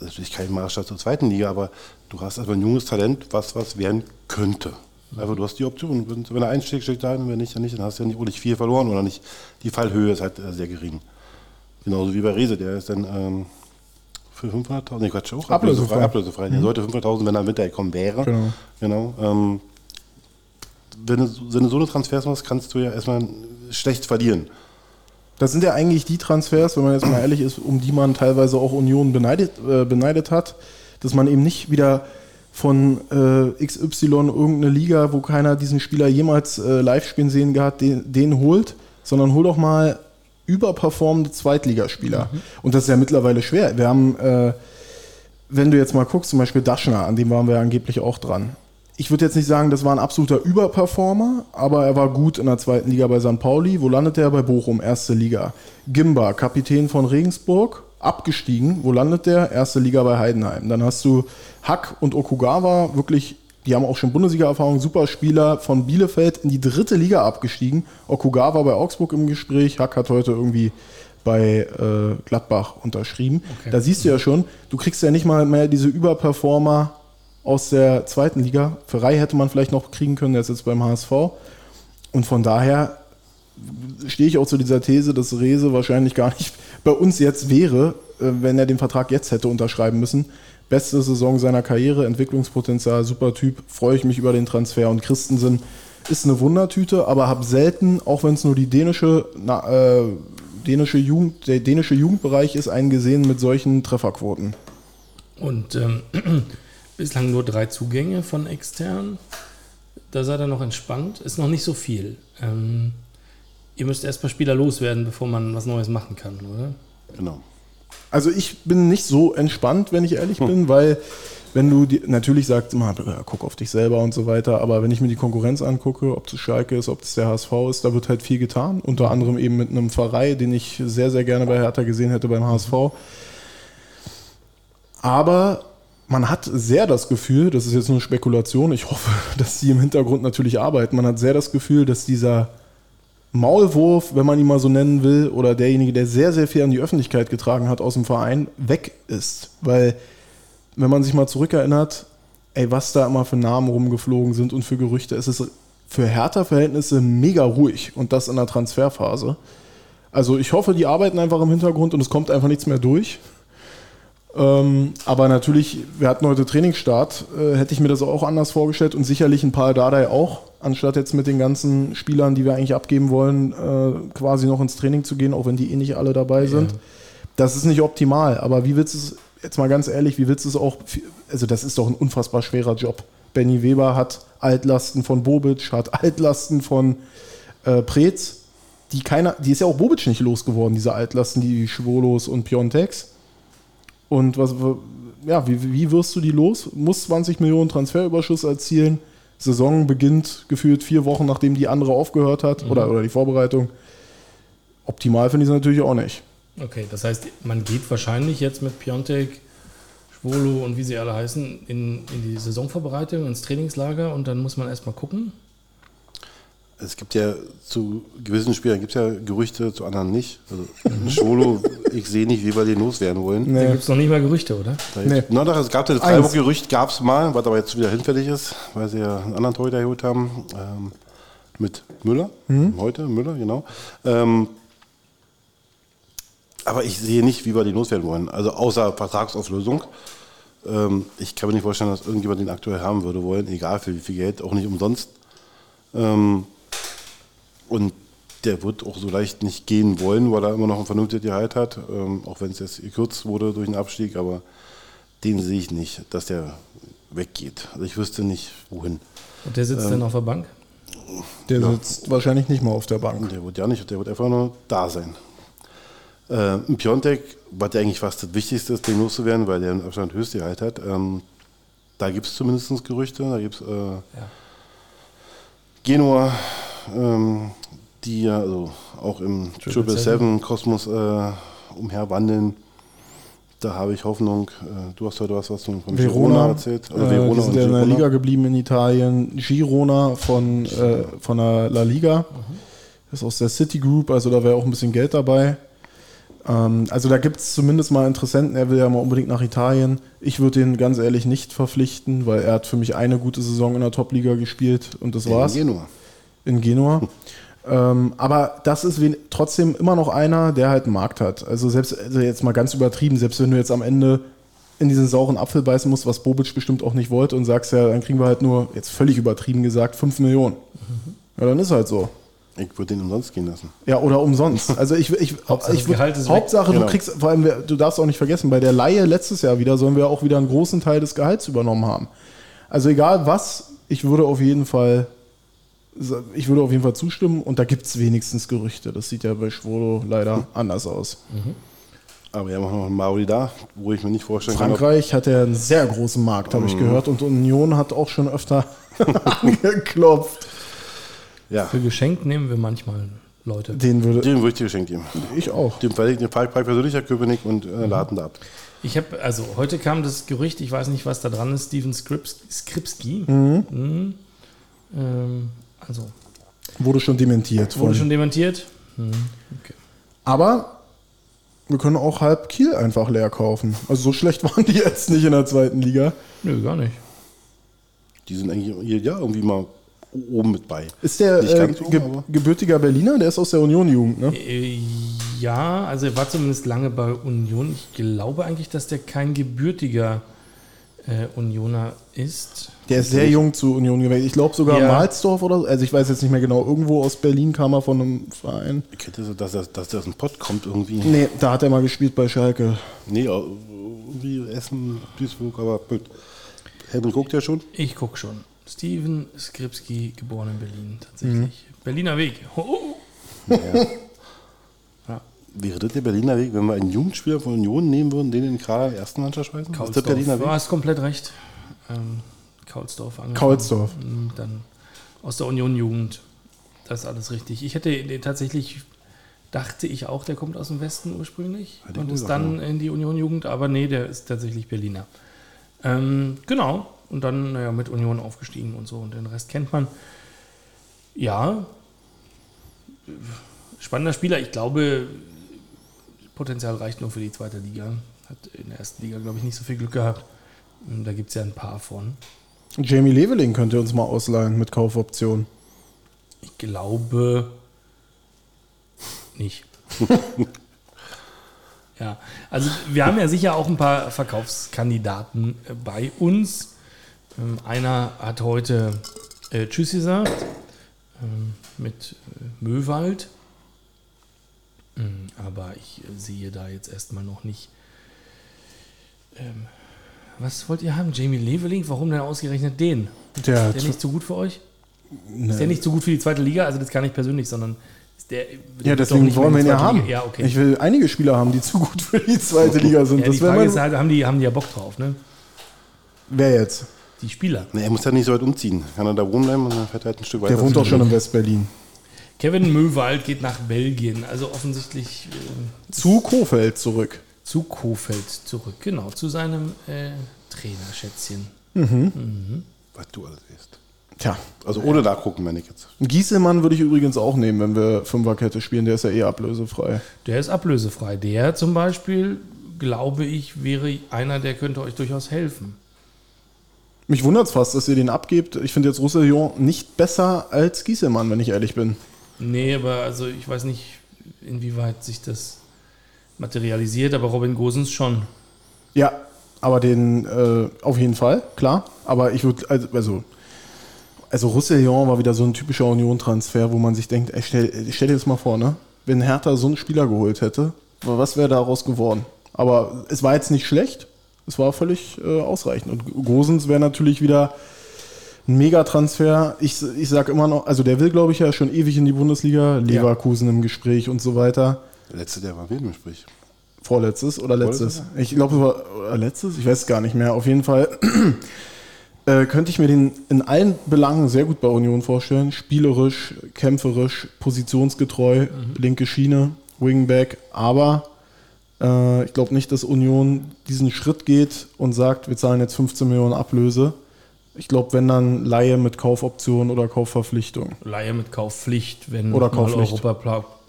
B: Natürlich kein Maßstab zur zweiten Liga, aber du hast also ein junges Talent, was was werden könnte. Also du hast die Option. Wenn, er einschlägt, schlägt er ein, wenn nicht, dann nicht. Dann hast du ja nicht, nicht viel verloren oder nicht. Die Fallhöhe ist halt äh, sehr gering. Genauso wie bei Rese, der ist dann ähm, für 500.000, nee, Quatsch, auch
A: Ablösefrei.
B: ablösefrei. Der sollte 500.000, wenn er im Winter gekommen wäre.
A: Genau.
B: genau ähm, wenn, du, wenn du so eine Transfers machst, kannst du ja erstmal schlecht verlieren.
A: Das sind ja eigentlich die Transfers, wenn man jetzt mal ehrlich ist, um die man teilweise auch Union beneidet, äh, beneidet hat, dass man eben nicht wieder von äh, XY irgendeine Liga, wo keiner diesen Spieler jemals äh, live spielen sehen hat, den, den holt, sondern hol doch mal überperformende Zweitligaspieler. Und das ist ja mittlerweile schwer. Wir haben, äh, wenn du jetzt mal guckst, zum Beispiel Daschner, an dem waren wir ja angeblich auch dran. Ich würde jetzt nicht sagen, das war ein absoluter Überperformer, aber er war gut in der zweiten Liga bei St. Pauli. Wo landet er? Bei Bochum, erste Liga. Gimba, Kapitän von Regensburg, abgestiegen. Wo landet der? Erste Liga bei Heidenheim. Dann hast du Hack und Okugawa, wirklich, die haben auch schon Bundesliga-Erfahrung, super Spieler von Bielefeld in die dritte Liga abgestiegen. Okugawa bei Augsburg im Gespräch, Hack hat heute irgendwie bei äh, Gladbach unterschrieben.
C: Okay.
A: Da siehst du ja schon, du kriegst ja nicht mal mehr diese Überperformer aus der zweiten Liga. Für Rai hätte man vielleicht noch kriegen können, der ist jetzt beim HSV. Und von daher stehe ich auch zu dieser These, dass Rese wahrscheinlich gar nicht bei uns jetzt wäre, äh, wenn er den Vertrag jetzt hätte unterschreiben müssen. Beste Saison seiner Karriere, Entwicklungspotenzial, super Typ, freue ich mich über den Transfer. Und Christensen ist eine Wundertüte, aber habe selten, auch wenn es nur die dänische, na, äh, dänische Jugend, der dänische Jugendbereich ist, einen gesehen mit solchen Trefferquoten.
C: Und ähm, bislang nur drei Zugänge von extern. Da seid ihr noch entspannt. Ist noch nicht so viel. Ähm, ihr müsst erstmal Spieler loswerden, bevor man was Neues machen kann, oder?
B: Genau.
A: Also ich bin nicht so entspannt, wenn ich ehrlich bin, weil wenn du die, natürlich sagst immer, ja, guck auf dich selber und so weiter, aber wenn ich mir die Konkurrenz angucke, ob es Schalke ist, ob es der HSV ist, da wird halt viel getan. Unter anderem eben mit einem Pfarrei, den ich sehr, sehr gerne bei Hertha gesehen hätte beim HSV. Aber man hat sehr das Gefühl, das ist jetzt nur Spekulation, ich hoffe, dass sie im Hintergrund natürlich arbeiten, man hat sehr das Gefühl, dass dieser Maulwurf, wenn man ihn mal so nennen will, oder derjenige, der sehr, sehr viel an die Öffentlichkeit getragen hat aus dem Verein, weg ist. Weil, wenn man sich mal zurückerinnert, ey, was da immer für Namen rumgeflogen sind und für Gerüchte, es ist für Hertha-Verhältnisse mega ruhig und das in der Transferphase. Also ich hoffe, die arbeiten einfach im Hintergrund und es kommt einfach nichts mehr durch. Ähm, aber natürlich, wir hatten heute Trainingsstart, äh, hätte ich mir das auch anders vorgestellt und sicherlich ein paar Dardai auch, anstatt jetzt mit den ganzen Spielern, die wir eigentlich abgeben wollen, äh, quasi noch ins Training zu gehen, auch wenn die eh nicht alle dabei sind. Das ist nicht optimal, aber wie willst du es, jetzt mal ganz ehrlich, wie willst du es auch, also das ist doch ein unfassbar schwerer Job. Benny Weber hat Altlasten von Bobic, hat Altlasten von äh, Preetz, die keiner, die ist ja auch Bobic nicht losgeworden, diese Altlasten, die Schwolos und Piontex. Und was, ja, wie, wie wirst du die los? Muss 20 Millionen Transferüberschuss erzielen. Saison beginnt gefühlt vier Wochen, nachdem die andere aufgehört hat
C: Mhm.
A: oder, oder die Vorbereitung. Optimal finde ich es natürlich auch nicht.
C: Okay, das heißt, man geht wahrscheinlich jetzt mit Piontek, Schwolo und wie sie alle heißen, in, in die Saisonvorbereitung, ins Trainingslager und dann muss man erstmal gucken.
B: Es gibt ja zu gewissen Spielern gibt ja Gerüchte, zu anderen nicht. Also Schwolo, ich sehe nicht, wie wir den loswerden wollen.
C: Da
A: Nee.
C: gibt es noch nicht mal Gerüchte, oder?
B: Da
A: Nee.
B: Na doch, es gab das. Freiburg-Gerücht, gab es mal, was aber jetzt wieder hinfällig ist, weil sie ja einen anderen Torhüter geholt haben. Ähm, mit Müller, heute Müller, genau. Ähm, aber ich sehe nicht, wie wir den loswerden wollen. Also außer Vertragsauflösung. Ähm, ich kann mir nicht vorstellen, dass irgendjemand den aktuell haben würde wollen, egal für wie viel Geld, auch nicht umsonst. Ähm, und der wird auch so leicht nicht gehen wollen, weil er immer noch ein vernünftiges Gehalt hat, ähm, auch wenn es jetzt gekürzt wurde durch den Abstieg, aber den sehe ich nicht, dass der weggeht. Also ich wüsste nicht, wohin.
C: Und der sitzt dann auf der Bank?
A: Der sitzt wahrscheinlich nicht mal auf der Bank.
B: Der wird ja nicht, der wird einfach nur da sein. Äh, ein Piontek, was ja eigentlich fast das Wichtigste ist, den loszuwerden, weil der im Abstand höchste Gehalt hat, ähm, da gibt es zumindest Gerüchte, da gibt es äh, Genua, ähm, die ja also auch im Triple Seven Kosmos äh, umherwandeln. Da habe ich Hoffnung. Äh, du hast heute was, was von
A: Verona,
B: erzählt.
A: äh, die sind ja in der Liga geblieben in Italien. Girona von, äh, von der La Liga. Das ist aus der City Group, also da wäre auch ein bisschen Geld dabei. Ähm, also da gibt es zumindest mal Interessenten. Er will ja mal unbedingt nach Italien. Ich würde ihn ganz ehrlich nicht verpflichten, weil er hat für mich eine gute Saison in der Top-Liga gespielt und das war's
B: Genua.
A: in Genua. ähm, aber das ist trotzdem immer noch einer, der halt einen Markt hat. Also selbst also jetzt mal ganz übertrieben, selbst wenn du jetzt am Ende in diesen sauren Apfel beißen musst, was Bobic bestimmt auch nicht wollte und sagst ja, dann kriegen wir halt nur, jetzt völlig übertrieben gesagt, 5 Millionen. Ja, dann ist halt so.
B: Ich würde den umsonst gehen lassen.
A: Ja, oder umsonst. Also ich, ich,
C: Hauptsache
A: ich
C: das Gehalt ist weg.
A: Hauptsache,
B: Genau.
A: du kriegst, vor allem, wir- du darfst auch nicht vergessen, bei der Laie letztes Jahr wieder sollen wir auch wieder einen großen Teil des Gehalts übernommen haben. Also egal was, ich würde auf jeden Fall, ich würde auf jeden Fall zustimmen und da gibt es wenigstens Gerüchte. Das sieht ja bei Schwolo leider anders aus.
B: Aber wir haben auch noch einen Mauri da, wo ich mir nicht vorstellen kann, ob
A: Frankreich hat ja einen sehr großen Markt, habe ich gehört, und Union hat auch schon öfter angeklopft.
B: Ja,
C: Für geschenkt nehmen wir manchmal Leute.
A: Den würde
B: dem würde ich dir geschenkt geben.
A: ich auch.
B: Dem Fall, den Fall persönlich, Herr Köpenick, und äh, laden da ab.
C: Ich habe, also heute kam das Gerücht, ich weiß nicht, was da dran ist, Steven Skrips, Skripski. Mhm. Ähm, also,
A: Wurde schon dementiert.
C: wurde schon dementiert? Mhm. Okay.
A: Aber wir können auch halb Kiel einfach leer kaufen. Also so schlecht waren die jetzt nicht in der zweiten Liga.
C: Nö, gar nicht.
B: Die sind eigentlich jedes Jahr irgendwie mal oben mit bei.
A: Ist der äh,
B: oben,
A: ge
B: aber-
A: gebürtiger Berliner? Der ist aus der Union-Jugend, ne?
C: Äh, Ja, also er war zumindest lange bei Union. Ich glaube eigentlich, dass der kein gebürtiger äh, Unioner ist.
A: Der ist sehr jung zu Union gewechselt. Ich glaube sogar
C: Ja.
A: Malzdorf oder so. Also ich weiß jetzt nicht mehr genau. Irgendwo aus Berlin kam er von einem Verein.
B: Ich hätte so, dass, das- dass der aus dem Pott kommt irgendwie.
A: Nee, da hat er mal gespielt bei Schalke.
B: Nee, irgendwie Essen, Duisburg, aber gut. Helmut guckt ja schon.
C: Ich gucke schon. Steven Skripski, geboren in Berlin, tatsächlich. Berliner Weg. Oh. Ja.
B: Wäre das der Berliner Weg, wenn wir einen Jugendspieler von Union nehmen würden, den in den Kader der ersten Mannschaft schmeißen? Ist das. Berliner
C: Du
B: Weg?
C: hast komplett recht. Ähm, Kaulsdorf. angefangen.
A: Kaulsdorf.
C: Mm, Dann aus der Union-Jugend. Das ist alles richtig. Ich hätte tatsächlich, dachte ich auch, der kommt aus dem Westen ursprünglich
B: ich
C: und ist dann in die Union-Jugend, aber nee, der ist tatsächlich Berliner. Ähm, genau. Und dann naja, mit Union aufgestiegen und so und den Rest kennt man. Ja, spannender Spieler. Ich glaube, Potenzial reicht nur für die zweite Liga. Hat in der ersten Liga, glaube ich, nicht so viel Glück gehabt. Da gibt es ja ein paar von.
A: Jamie Leveling könnt ihr uns mal ausleihen mit Kaufoption.
C: Ich glaube nicht. ja, also wir haben ja sicher auch ein paar Verkaufskandidaten bei uns. Ähm, einer hat heute äh, Tschüss gesagt ähm, mit äh, Möwald. Ähm, aber ich äh, sehe da jetzt erstmal noch nicht. Was wollt ihr haben? Jamie Leveling? Warum denn ausgerechnet den?
A: Der,
C: Ist der nicht so gut für euch?
A: ne,
C: Ist der nicht so gut für die zweite Liga? Also das gar nicht persönlich, sondern ist der.
A: ja, deswegen
C: nicht mehr
A: wollen wir
C: in
A: ihn
C: die
A: ja haben.
C: Liga. Ja, okay.
A: Ich will einige Spieler haben, die zu gut für die zweite Liga sind.
C: ja, die
A: das wäre
C: Frage ist halt, haben die, haben die ja Bock drauf, ne?
A: Wer jetzt?
C: Die Spieler.
B: Nee, er muss ja nicht so weit umziehen. Kann er da wohnen bleiben und dann fährt er halt ein Stück weiter.
A: Der wohnt doch schon in West-Berlin.
C: Kevin Möwald geht nach Belgien, also offensichtlich äh,
A: Zu Kofeld zurück.
C: Zu Kofeld zurück. Genau, zu seinem äh, Trainerschätzchen.
B: Was du alles weißt.
A: Tja,
B: Also ohne nachgucken, meine ich jetzt.
A: Gieselmann würde ich übrigens auch nehmen, wenn wir Fünferkette spielen. Der ist ja eh ablösefrei.
C: Der ist ablösefrei. Der zum Beispiel, glaube ich, wäre einer, der könnte euch durchaus helfen.
A: Mich wundert es fast, dass ihr den abgebt. Ich finde jetzt Roussillon nicht besser als Gieselmann, wenn ich ehrlich bin.
C: Nee, aber also ich weiß nicht, inwieweit sich das materialisiert, aber Robin Gosens schon.
A: Ja, aber den äh, auf jeden Fall, klar. Aber ich würde, also, also, also Roussillon war wieder so ein typischer Union-Transfer, wo man sich denkt, ey, stell, stell dir das mal vor, ne? Wenn Hertha so einen Spieler geholt hätte, was wäre daraus geworden? Aber es war jetzt nicht schlecht. Es war völlig äh, ausreichend. Und Gosens wäre natürlich wieder ein Megatransfer. Ich, ich sage immer noch, also der will, glaube ich, ja schon ewig in die Bundesliga. Leverkusen im Gespräch und so weiter.
B: Der letzte, der war im Gespräch?
A: Vorletztes oder letztes?
B: Vorletztes?
A: Ich glaube, es war letztes. Ich weiß es gar nicht mehr. Auf jeden Fall äh, könnte ich mir den in allen Belangen sehr gut bei Union vorstellen. Spielerisch, kämpferisch, positionsgetreu, linke Schiene, Wingback. Aber äh, ich glaube nicht, dass Union diesen Schritt geht und sagt, wir zahlen jetzt 15 Millionen Ablöse. Ich glaube, wenn dann Laie mit Kaufoption oder Kaufverpflichtung.
C: Leihe mit Kaufpflicht, wenn
A: Oder Kaufpflicht.
C: Europa,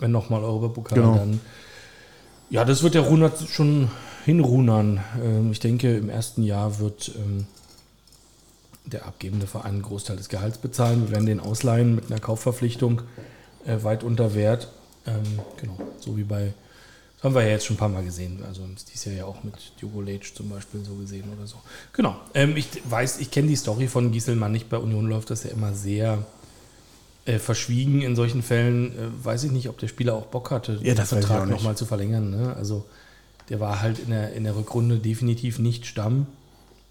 C: wenn nochmal Europapokal,
A: Genau.
C: dann. Ja, das wird der Runert schon hinrunern. Ähm, ich denke, im ersten Jahr wird ähm, der abgebende Verein einen Großteil des Gehalts bezahlen. Wir werden den ausleihen mit einer Kaufverpflichtung äh, weit unter Wert. Ähm, genau, so wie bei, das haben wir ja jetzt schon ein paar Mal gesehen. Also dieses Jahr ja auch mit Diogo Leitch zum Beispiel so gesehen oder so. Genau, ich weiß, ich kenne die Story von Gieselmann nicht. Bei Union läuft das ja immer sehr äh, verschwiegen in solchen Fällen. Äh, weiß ich nicht, ob der Spieler auch Bock hatte,
A: Ja, auch
C: Vertrag nochmal zu verlängern. Ne? Also der war halt in der, in der Rückrunde definitiv nicht Stamm.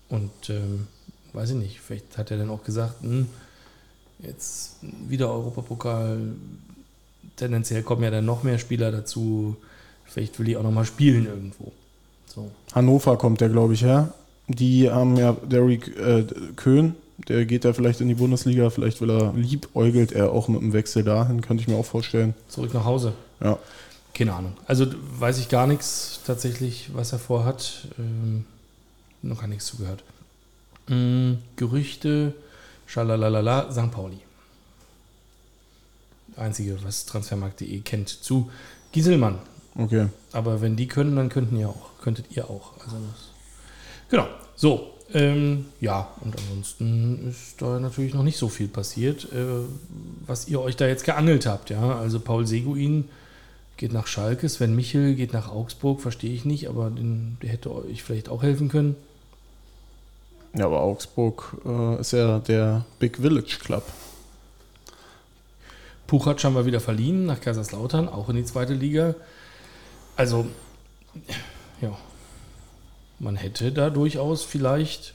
C: Und ähm, weiß ich nicht, vielleicht hat er dann auch gesagt, hm, jetzt wieder Europapokal, tendenziell kommen ja dann noch mehr Spieler dazu. Vielleicht will ich auch nochmal spielen irgendwo. So.
A: Hannover kommt der, glaube ich, her. Die haben ja Derrick äh, Köhn, der geht da vielleicht in die Bundesliga, vielleicht will er liebäugelt er auch mit dem Wechsel dahin, könnte ich mir auch vorstellen.
C: Zurück nach Hause.
A: Ja.
C: Keine Ahnung. Also weiß ich gar nichts tatsächlich, was er vorhat. Ähm, noch gar nichts zugehört. Mm, Gerüchte, schalalala, St. Pauli. Einzige, was transfermarkt.de kennt zu Gieselmann.
A: Okay.
C: Aber wenn die können, dann könnten ihr auch. Könntet ihr auch. Also das, genau. So. Ähm, ja, und ansonsten ist da natürlich noch nicht so viel passiert, äh, was ihr euch da jetzt geangelt habt. Ja, also Paul Seguin geht nach Schalke, Sven Michel geht nach Augsburg, verstehe ich nicht, aber den, der hätte euch vielleicht auch helfen können.
A: Ja, aber Augsburg äh, ist ja der Big Village Club.
C: Puchatsch haben wir wieder verliehen nach Kaiserslautern, auch in die zweite Liga. Also, ja, man hätte da durchaus vielleicht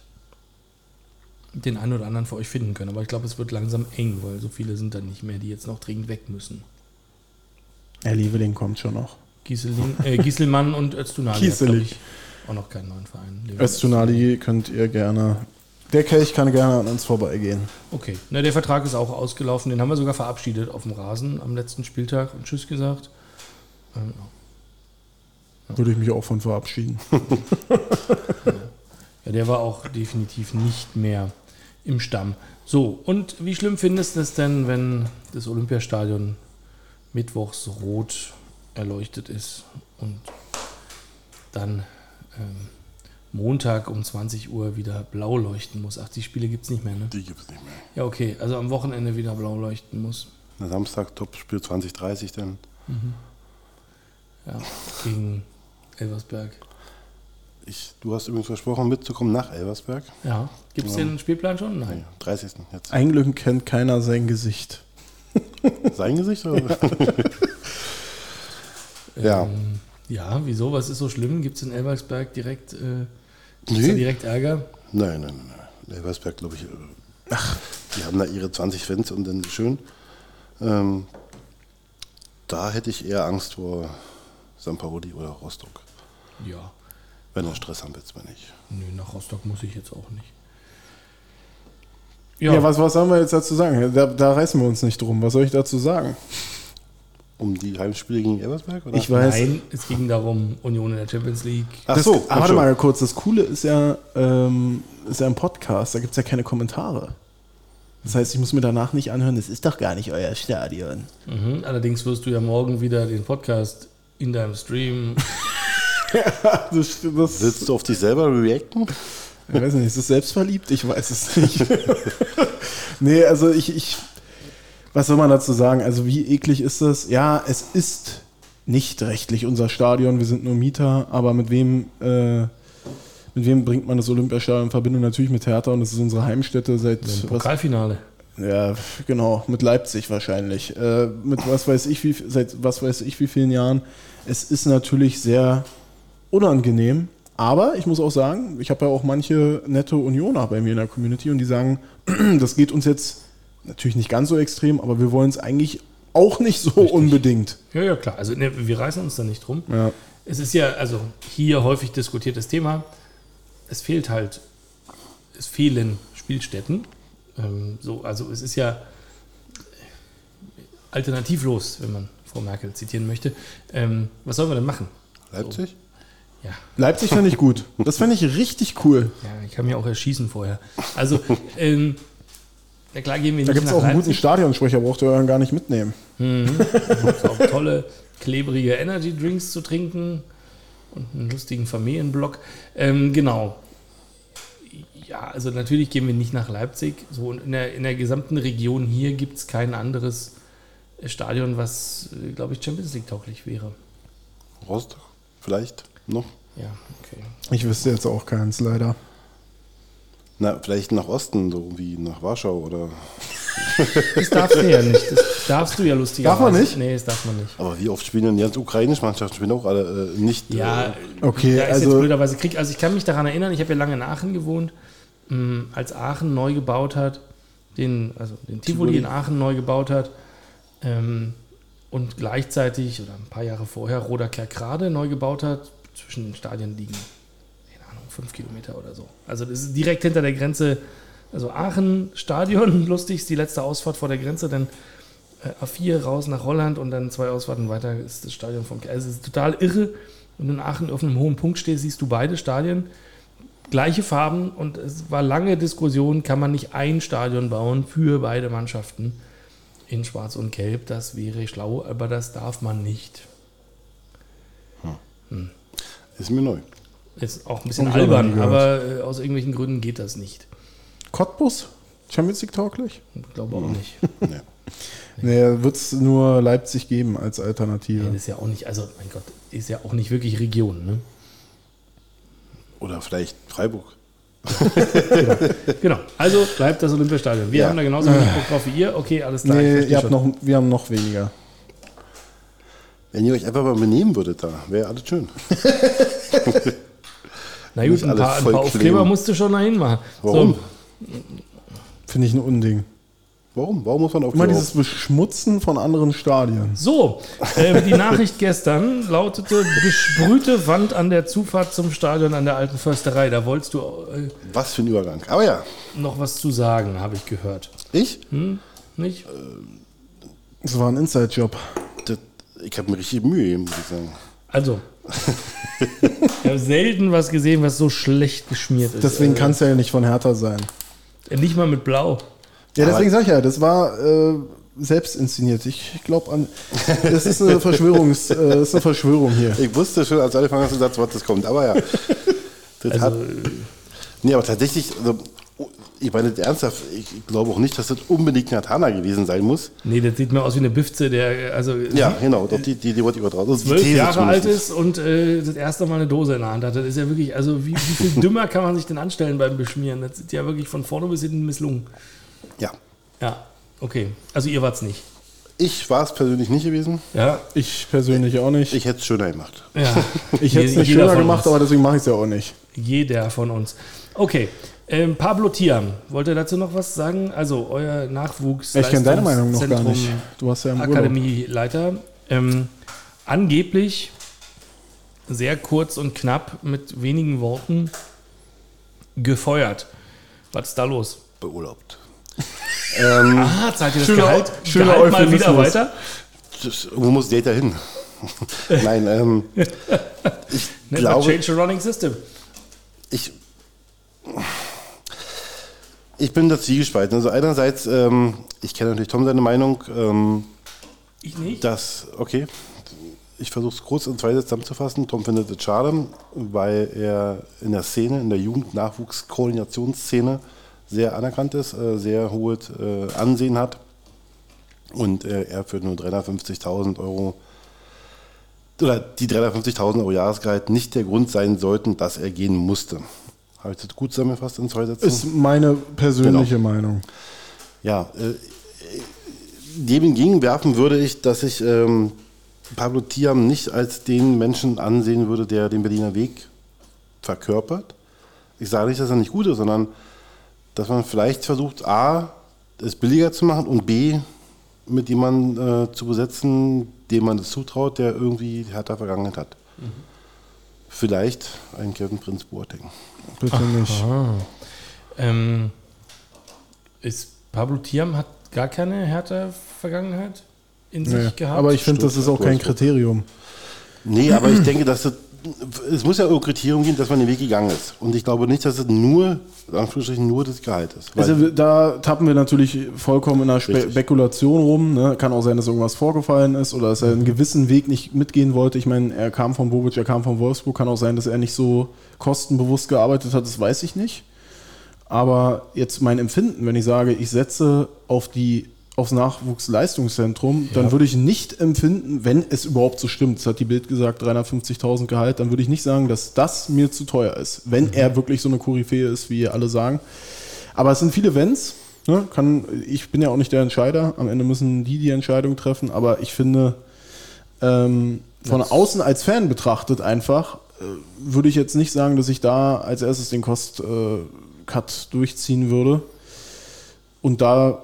C: den einen oder anderen für euch finden können. Aber ich glaube, es wird langsam eng, weil so viele sind dann nicht mehr, die jetzt noch dringend weg müssen.
A: Herr Lieveling kommt schon noch.
C: Gieselin, äh, Gieselmann und Öztunali
A: Gieseling.
C: auch noch keinen neuen Verein.
A: Östunali könnt ihr gerne. Der Kelch kann gerne an uns vorbeigehen.
C: Okay, Na, der Vertrag ist auch ausgelaufen. Den haben wir sogar verabschiedet auf dem Rasen am letzten Spieltag und Tschüss gesagt. Ähm,
A: Würde ich mich auch von verabschieden.
C: Ja, der war auch definitiv nicht mehr im Stamm. So, und wie schlimm findest du es denn, wenn das Olympiastadion mittwochs rot erleuchtet ist und dann ähm, Montag um 20 Uhr wieder blau leuchten muss. Ach, die Spiele gibt es nicht mehr, ne?
B: Die gibt es nicht mehr.
C: Ja, okay, also am Wochenende wieder blau leuchten muss.
B: Na, Samstag Topspiel 2030 dann.
C: Ja, gegen Elversberg.
B: Ich, du hast übrigens versprochen, mitzukommen nach Elversberg.
C: Ja, gibt es den Spielplan schon? Nein.
B: Nee, 30. jetzt.
A: Ein Glück kennt keiner sein Gesicht.
B: Sein Gesicht? Oder? ja.
C: Ähm, ja, wieso? Was ist so schlimm? Gibt es in Elversberg direkt, äh,
B: Nee.
C: da direkt Ärger?
B: Nein, nein, nein. nein. Elversberg, glaube ich. äh, Ach, die haben da ihre 20 Fans und dann schön. Ähm, da hätte ich eher Angst vor St. Pauli oder Rostock.
C: Ja.
B: Wenn er Stress haben will, wenn nicht.
C: Nö, nach Rostock muss ich jetzt auch nicht.
A: Ja, was, was sollen wir jetzt dazu sagen? Da, da reißen wir uns nicht drum. Was soll ich dazu sagen?
B: Um die Heimspiele gegen Elversberg? Oder?
A: Ich weiß.
C: Nein, es ging darum, Union in der Champions League.
B: Ach
A: Das,
B: so, ach
A: warte mal kurz. Das Coole ist ja, ähm, ist ja ein Podcast. Da gibt es ja keine Kommentare. Das heißt, ich muss mir danach nicht anhören, das ist doch gar nicht euer Stadion.
C: Mhm. Allerdings wirst du ja morgen wieder den Podcast in deinem Stream.
A: Das, das,
B: Willst du auf dich selber reacten?
A: Ich weiß nicht, ist das selbstverliebt? Ich weiß es nicht. nee, also ich, ich, was soll man dazu sagen? Also wie eklig ist das? Ja, es ist nicht rechtlich unser Stadion, wir sind nur Mieter, aber mit wem, äh, mit wem bringt man das Olympiastadion in Verbindung? Natürlich mit Hertha und das ist unsere Heimstätte seit,
C: Im
A: was,
C: Pokalfinale.
A: ja, genau, mit Leipzig wahrscheinlich. Äh, mit was weiß ich, wie, seit was weiß ich wie vielen Jahren. Es ist natürlich sehr unangenehm, aber ich muss auch sagen, ich habe ja auch manche nette Unioner bei mir in der Community und die sagen, das geht uns jetzt natürlich nicht ganz so extrem, aber wir wollen es eigentlich auch nicht so unbedingt.
C: Ja, ja, klar. Also ne, wir reißen uns da nicht drum.
A: Ja.
C: Es ist ja, also hier häufig diskutiertes Thema. Es fehlt halt, es fehlen Spielstätten. Ähm, so, also es ist ja alternativlos, wenn man Frau Merkel zitieren möchte. Ähm, was sollen wir denn machen?
B: Leipzig?
C: Ja,
A: Leipzig fände ich gut. Das fände ich richtig cool.
C: ja, ich kann mir auch erschießen vorher. Also, ähm, na klar gehen wir
A: Da
C: nicht
A: gibt es auch einen guten
C: Leipzig.
A: Stadionsprecher, braucht ihr euren gar nicht mitnehmen.
C: Es auch tolle, klebrige Energy Drinks zu trinken und einen lustigen Familienblock. Ähm, genau. Ja, also natürlich gehen wir nicht nach Leipzig. So, in der, in der gesamten Region hier gibt es kein anderes Stadion, was, äh, glaube ich, Champions League tauglich wäre.
B: Rostock? Vielleicht noch?
C: Ja, okay.
A: Ich wüsste jetzt auch keins, leider.
B: Na, vielleicht nach Osten, so wie nach Warschau oder.
C: Das darfst du ja nicht. Das darfst du ja lustigerweise.
A: Darf man nicht?
C: Nee, das darf man nicht.
B: Aber wie oft spielen denn die ganzen ukrainischen Mannschaften spielen auch alle äh, nicht.
C: Ja,
B: Äh,
A: Okay,
C: da ist jetzt
A: also
C: blöderweise Krieg. Also ich kann mich daran erinnern, ich habe ja lange in Aachen gewohnt, mh, als Aachen neu gebaut hat, den, also den Tivoli,
B: Tivoli.
C: in Aachen neu gebaut hat ähm, und gleichzeitig oder ein paar Jahre vorher Roda Kerkrade neu gebaut hat, zwischen den Stadien liegen, keine Ahnung, fünf Kilometer oder so. Also das ist direkt hinter der Grenze, also Aachen Stadion, lustig, ist die letzte Ausfahrt vor der Grenze, dann äh, A4 raus nach Holland und dann zwei Ausfahrten weiter ist das Stadion vom Ke- Also es ist total irre. Wenn du in Aachen auf einem hohen Punkt stehst, siehst du beide Stadien, gleiche Farben und es war lange Diskussion, kann man nicht ein Stadion bauen für beide Mannschaften in Schwarz und Gelb. Das wäre schlau, aber das darf man nicht.
B: Ist mir neu.
C: Ist auch ein bisschen
A: Hab ich auch noch nie
C: albern, aber äh, aus irgendwelchen Gründen geht das nicht.
A: Cottbus? Champions League tauglich?
C: Ich glaube auch nicht.
B: Nee.
A: Nee, wird es nur Leipzig geben als
C: Nee,
A: Alternative.
C: das ist ja auch nicht, also mein Gott, ist ja auch nicht wirklich Region, ne?
B: Oder vielleicht Freiburg.
C: Genau, also bleibt das Olympiastadion. Wir
B: Ja.
C: haben da genauso wenig Bock drauf wie ihr. Okay, alles klar. ich
A: Nee,
C: verstehe
A: ihr habt
C: schon.
A: noch, wir haben noch weniger.
B: Wenn ihr euch einfach mal benehmen würdet da, wäre alles schön.
C: Na gut, ein paar, ein paar Aufkleber musst du schon dahin machen.
B: Warum?
C: So,
A: Finde ich ein Unding.
B: Warum? Warum muss man auf
A: Immer dieses Beschmutzen von anderen Stadien.
C: so äh, die Nachricht gestern lautete: besprühte Wand an der Zufahrt zum Stadion an der alten Försterei. Da wolltest du äh,
B: Was für ein Übergang. Aber ja,
C: noch was zu sagen, habe ich gehört.
B: ich,
C: Nicht?
A: Das war ein Inside-Job.
B: Ich habe mir richtig Mühe muss ich sagen.
C: Also, ich habe selten was gesehen, was so schlecht geschmiert ist.
A: Deswegen
C: Äh,
A: kann es ja nicht von Hertha sein.
C: Nicht mal mit Blau.
A: Ja, deswegen sag ich ja, das war, äh, selbst inszeniert. Ich glaube an. Das ist eine, Verschwörungs, äh, das ist eine Verschwörung hier.
B: Ich wusste schon, als Anfang hast du gesagt, was das kommt. Aber ja. Das
C: Also,
B: hat, nee, aber tatsächlich, also, ich meine das ernsthaft, ich glaube auch nicht, dass das unbedingt Natana gewesen sein muss.
C: nee, das sieht mir aus wie eine Bifze, der also
B: Ja, genau, doch die, die, die wollte ich übertragen. Die
C: zwölf Jahre alt
B: zumindest.
C: ist und äh, das erste Mal eine Dose in der Hand hat. Das ist ja wirklich, also wie, wie viel dümmer kann man sich denn anstellen beim Beschmieren? Das ist ja wirklich von vorne bis hinten misslungen.
B: Ja.
C: Ja, okay. Also ihr wart's nicht.
B: Ich war es persönlich nicht gewesen.
C: Ja,
A: Ich persönlich auch nicht. Ich,
B: Ich hätte es schöner gemacht.
C: ja.
A: hätte es nicht
C: Jeder
A: schöner gemacht,
C: uns.
A: aber deswegen mache ich es ja auch nicht.
C: Jeder von uns. Okay. Ähm, Pablo Tiam, wollt ihr dazu noch was sagen? Also euer Nachwuchs.
A: Ich kenne deine Meinung noch gar nicht. Du warst ja im Urlaub.
C: Akademieleiter. Ähm, angeblich sehr kurz und knapp mit wenigen Worten gefeuert. Was ist da los?
B: Beurlaubt. ähm,
C: Ah, zahlt ihr das
A: Schöner-
C: Gehalt,
A: schöner
C: Gehalt mal wieder weiter?
B: das, wo muss Data hin? Nein, ähm, ich glaube,
C: change the running system.
B: ich, ich bin da zwiegespalten. Also einerseits, ähm, ich kenne natürlich Tom seine Meinung, ähm,
C: Ich nicht.
B: dass, okay, ich versuche es kurz in zwei Sätze zusammenzufassen. Tom findet es schade, weil er in der Szene, in der Jugend-Nachwuchs-Koordinationsszene sehr anerkannt ist, äh, sehr hohes äh, Ansehen hat und äh, er für nur 350.000 Euro oder die 350.000 Euro Jahresgehalt nicht der Grund sein sollten, dass er gehen musste. Habe ich das gut zusammengefasst in zwei Sätzen?
A: Ist meine persönliche
B: Genau.
A: Meinung.
B: Ja, äh, dem entgegenwerfen würde ich, dass ich ähm, Pablo Tiam nicht als den Menschen ansehen würde, der den Berliner Weg verkörpert. Ich sage nicht, dass er nicht gut ist, sondern dass man vielleicht versucht, A, es billiger zu machen und B, mit jemandem äh, zu besetzen, dem man es zutraut, der irgendwie härter Vergangenheit hat. Vielleicht ein Kevin Prinz Boateng.
A: Bitte nicht.
C: Ähm, ist Pablo Tiam hat gar keine härte Vergangenheit in sich
A: Nee.
C: gehabt?
A: Aber ich finde, das ist auch kein. Kriterium.
B: Nee, aber ich denke, dass es, es muss ja irgendein Kriterium geben, dass man den Weg gegangen ist. Und ich glaube nicht, dass es nur, in Anführungsstrichen, nur das Gehalt ist.
A: Also da tappen wir natürlich vollkommen in einer Spe. Spekulation rum. Ne? Kann auch sein, dass irgendwas vorgefallen ist oder dass er einen gewissen Weg nicht mitgehen wollte. Ich meine, er kam von Bobic, er kam von Wolfsburg. Kann auch sein, dass er nicht so kostenbewusst gearbeitet hat. Das weiß ich nicht. Aber jetzt mein Empfinden, wenn ich sage, ich setze auf die aufs Nachwuchsleistungszentrum, dann würde ich nicht empfinden, wenn es überhaupt so stimmt, das hat die Bild gesagt, 350.000 Gehalt, dann würde ich nicht sagen, dass das mir zu teuer ist, wenn er wirklich so eine Koryphäe ist, wie alle sagen. Aber es sind viele Wenns. Ne? Kann, ich bin ja auch nicht der Entscheider. Am Ende müssen die die Entscheidung treffen. Aber ich finde, ähm, von außen als Fan betrachtet einfach, würde ich jetzt nicht sagen, dass ich da als erstes den Cost-Cut durchziehen würde und da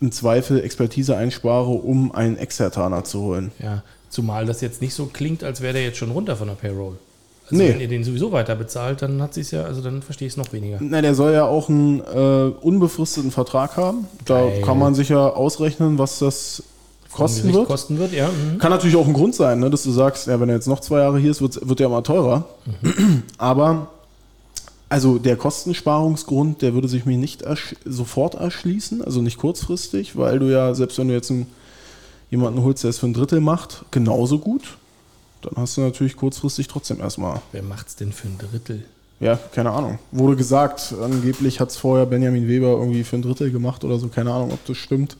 A: im Zweifel Expertise einspare, um einen Extertaner zu holen.
C: Ja, zumal das jetzt nicht so klingt, als wäre der jetzt schon runter von der Payroll. Also
A: Nee.
C: wenn ihr den sowieso weiter bezahlt, dann hat sie ja, also dann verstehe ich es noch weniger.
A: Nein, der soll ja auch einen äh, unbefristeten Vertrag haben. Da
C: Geil.
A: kann man sich ja ausrechnen, was das kosten wird.
C: Kosten wird, ja. mhm.
A: Kann natürlich auch ein Grund sein, ne, dass du sagst, ja, wenn er jetzt noch zwei Jahre hier ist, wird, wird er immer teurer. Aber also der Kostensparungsgrund, der würde sich mir nicht ersch sofort erschließen, also nicht kurzfristig, weil du ja, selbst wenn du jetzt einen, jemanden holst, der es für ein Drittel macht, genauso gut, dann hast du natürlich kurzfristig trotzdem erstmal,
C: Wer macht's denn für ein Drittel?
A: ja, keine Ahnung. Wurde gesagt, angeblich hat es vorher Benjamin Weber irgendwie für ein Drittel gemacht oder so, keine Ahnung, ob das stimmt.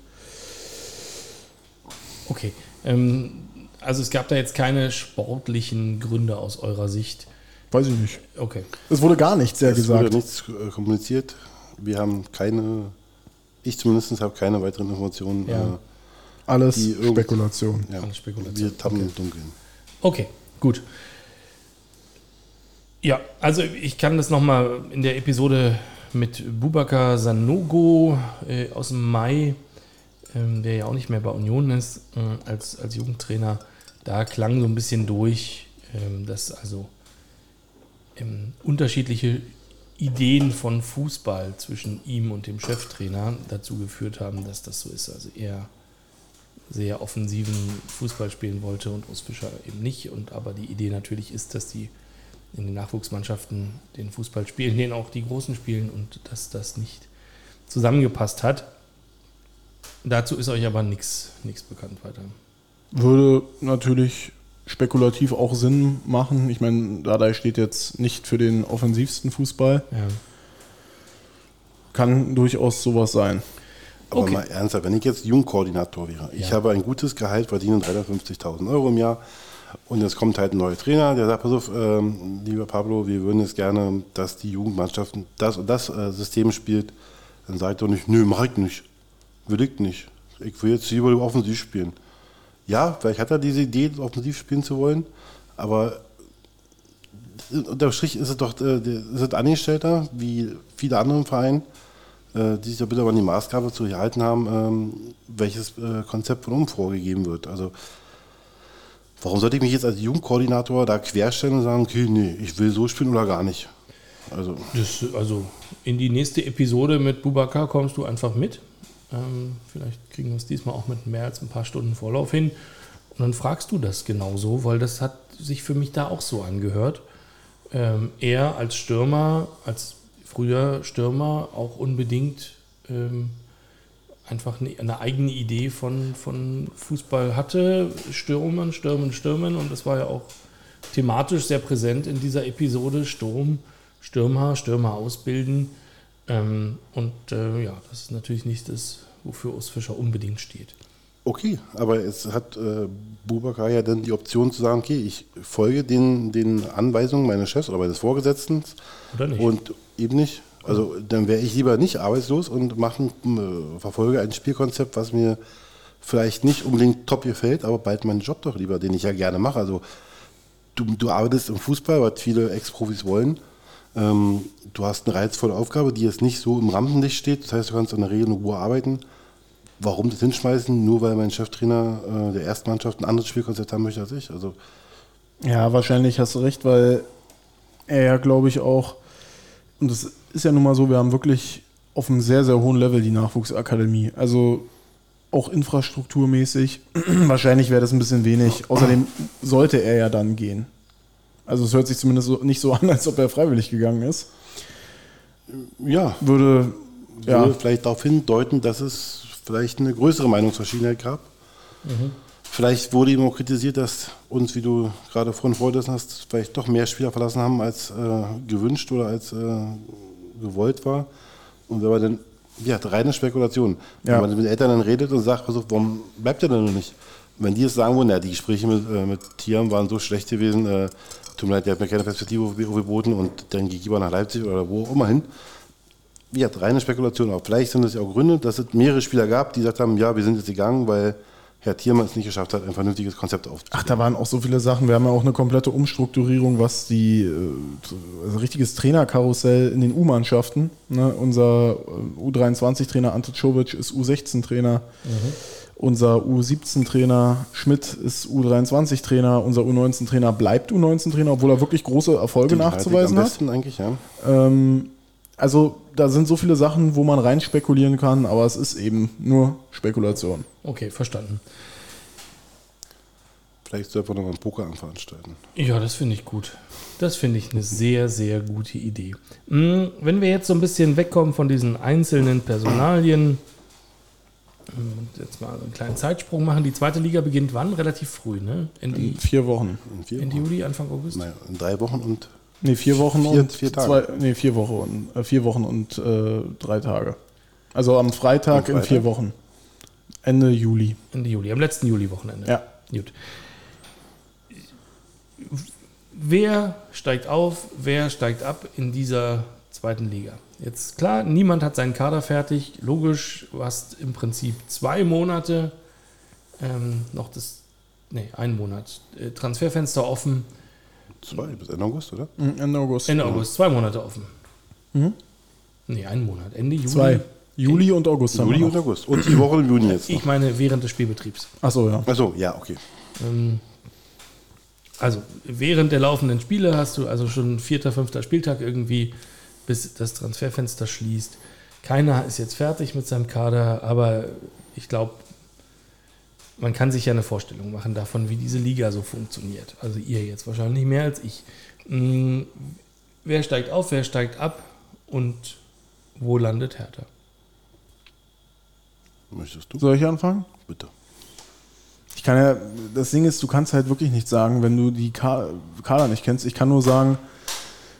C: Okay. Ähm, also es gab da jetzt keine sportlichen Gründe aus eurer Sicht.
A: Weiß ich nicht.
C: Okay.
A: Es wurde gar nichts sehr
B: es
A: gesagt.
B: wurde nichts äh, kommuniziert. Wir haben keine, ich zumindest habe keine weiteren Informationen.
C: Ja.
B: Äh,
A: Alles Spekulation.
B: ja.
C: Alles Spekulation.
B: Wir tappen im Dunkeln.
C: Okay, gut. Ja, also ich kann das nochmal in der Episode mit Bubakar Sanogo äh, aus dem Mai, ähm, der ja auch nicht mehr bei Union ist, äh, als, als Jugendtrainer, da klang so ein bisschen durch, ähm, dass also ähm, unterschiedliche Ideen von Fußball zwischen ihm und dem Cheftrainer dazu geführt haben, dass das so ist. Also er sehr offensiven Fußball spielen wollte und Urs Fischer eben nicht. Und aber die Idee natürlich ist, dass die in den Nachwuchsmannschaften den Fußball spielen, den auch die Großen spielen und dass das nicht zusammengepasst hat. Dazu ist euch aber nichts bekannt weiter.
A: Würde natürlich spekulativ auch Sinn machen. Ich meine, Dardai steht jetzt nicht für den offensivsten Fußball.
C: Ja.
A: Kann durchaus sowas sein.
B: Aber
C: Okay.
B: mal ernsthaft, wenn ich jetzt Jugendkoordinator wäre, ich
C: Ja.
B: habe ein gutes Gehalt, verdiene 350.000 Euro im Jahr und jetzt kommt halt ein neuer Trainer, der sagt, pass auf, ähm, lieber Pablo, wir würden jetzt gerne, dass die Jugendmannschaften das und das äh, System spielt. Dann sagt er doch nicht, nö, mach ich nicht. Will ich nicht. Ich will jetzt lieber offensiv spielen. Ja, vielleicht hat er diese Idee, offensiv spielen zu wollen, aber unter Strich ist es doch äh, ist es Angestellter, wie viele andere im Verein, äh, die sich da bitte aber an die Maßgabe zu gehalten haben, ähm, welches äh, Konzept von oben vorgegeben wird. Also warum sollte ich mich jetzt als Jugendkoordinator da querstellen und sagen, okay, nee, ich will so spielen oder gar nicht? Also
C: Das, also in die nächste Episode mit Bubakar kommst du einfach mit. Ähm, vielleicht kriegen wir es diesmal auch mit mehr als ein paar Stunden Vorlauf hin. Und dann fragst du das genauso, weil das hat sich für mich da auch so angehört. Ähm, er als Stürmer, als früher Stürmer auch unbedingt ähm, einfach eine, eine eigene Idee von, von Fußball hatte. Stürmen, Stürmen, Stürmen. Und das war ja auch thematisch sehr präsent in dieser Episode. Sturm, Stürmer, Stürmer ausbilden. Ähm, und äh, ja, das ist natürlich nicht das, wofür Urs Fischer unbedingt steht.
B: okay, aber es hat äh, Bubakar ja dann die Option zu sagen, okay, ich folge den, den Anweisungen meines Chefs oder meines Vorgesetzten
C: Oder nicht?
B: Und eben nicht. Also dann wäre ich lieber nicht arbeitslos und mache, äh, verfolge ein Spielkonzept, was mir vielleicht nicht unbedingt top gefällt, aber bald meinen Job doch lieber, den ich ja gerne mache. Also du, du arbeitest im Fußball, was viele Ex-Profis wollen. Ähm, du hast eine reizvolle Aufgabe, die jetzt nicht so im Rampenlicht steht. Das heißt, du kannst in der Regel in Ruhe arbeiten. Warum das hinschmeißen? Nur weil mein Cheftrainer äh, der ersten Mannschaft ein anderes Spielkonzept haben möchte als ich. Also
A: Ja, wahrscheinlich hast du recht, weil er ja, glaube ich, auch, und das ist ja nun mal so, wir haben wirklich auf einem sehr, sehr hohen Level die Nachwuchsakademie. Also auch infrastrukturmäßig. wahrscheinlich wäre das ein bisschen wenig. Außerdem sollte er ja dann gehen. Also es hört sich zumindest so, nicht so an, als ob er freiwillig gegangen ist.
B: ja,
A: Würde, ja,
B: würde vielleicht darauf hindeuten, dass es vielleicht eine größere Meinungsverschiedenheit gab. Vielleicht wurde ihm auch kritisiert, dass uns, wie du gerade vorhin vorgelesen hast, vielleicht doch mehr Spieler verlassen haben, als äh, gewünscht oder als äh, gewollt war. Und wenn man dann, ja, reine Spekulation.
A: Ja.
B: Wenn man mit Eltern dann redet und sagt, auf, warum bleibt er denn noch nicht? Wenn die jetzt sagen würden, ja, die Gespräche mit, äh, mit Tieren waren so schlecht gewesen, äh, tut mir leid, der hat mir keine Perspektive geboten und dann gehe ich lieber nach Leipzig oder wo auch immer hin ja, reine Spekulation. Aber vielleicht sind es ja auch Gründe, dass es mehrere Spieler gab, die gesagt haben, ja, wir sind jetzt gegangen, weil Herr Thiermann es nicht geschafft hat, ein vernünftiges Konzept
A: Ach,
B: aufzubauen.
A: da waren auch so viele Sachen. Wir haben ja auch eine komplette Umstrukturierung, was die äh, also richtiges Trainerkarussell in den U-Mannschaften. Ne? Unser äh, U23-Trainer Ante Czovic ist U16-Trainer. Unser U17-Trainer Schmidt ist U23-Trainer. Unser U19-Trainer bleibt U19-Trainer, obwohl er wirklich große Erfolge
B: Den
A: nachzuweisen
B: am
A: hat.
B: besten eigentlich, ja.
A: Ähm, also da sind so viele Sachen, wo man rein spekulieren kann, aber es ist eben nur Spekulation.
C: Okay, verstanden.
B: Vielleicht sollten wir noch einen Poker veranstalten.
C: Ja, das finde ich gut. Das finde ich eine sehr, sehr gute Idee. Mm, Wenn wir jetzt so ein bisschen wegkommen von diesen einzelnen Personalien jetzt mal einen kleinen Zeitsprung machen. Die zweite Liga beginnt wann? Relativ früh, ne? Ende,
A: In vier Wochen.
B: In vier
C: Ende
B: Wochen.
C: Juli, Anfang August?
B: Naja, in drei Wochen und
A: Nee, vier Wochen
B: Vier-
A: und
B: vier Tage.
A: zwei, nee, vier Wochen und äh, vier Wochen und äh, drei Tage. Also am Freitag,
B: Am
A: in vier
B: Freitag?
A: Wochen. Ende Juli.
C: Ende Juli, am letzten Juli-Wochenende.
A: Ja.
C: Gut. Wer steigt auf, wer steigt ab in dieser zweiten Liga? Jetzt klar, niemand hat seinen Kader fertig. Logisch, du hast im Prinzip zwei Monate ähm, noch das, nee, einen Monat äh, Transferfenster offen.
B: zwei bis Ende August, oder?
A: Mhm, Ende August.
C: Ende August, zwei Monate offen.
A: Mhm.
C: Nee, einen Monat. Ende Juli.
A: Zwei. Juli und August. haben
B: Juli
A: wir
B: und. August. Und die Woche im Juni jetzt
C: Ich
B: noch.
C: meine während des Spielbetriebs.
A: Achso, ja.
B: Achso, ja, okay.
C: Ähm, also während der laufenden Spiele hast du also schon vierter, fünfter Spieltag irgendwie, bis das Transferfenster schließt. Keiner ist jetzt fertig mit seinem Kader, aber ich glaube, man kann sich ja eine Vorstellung machen davon, wie diese Liga so funktioniert. Also ihr jetzt wahrscheinlich mehr als ich. Mm, Wer steigt auf, wer steigt ab und wo landet Hertha?
B: Möchtest du?
A: Soll ich anfangen?
B: Bitte.
A: Ich kann ja, das Ding ist, du kannst halt wirklich nichts sagen, wenn du die Ka- Kader nicht kennst. Ich kann nur sagen,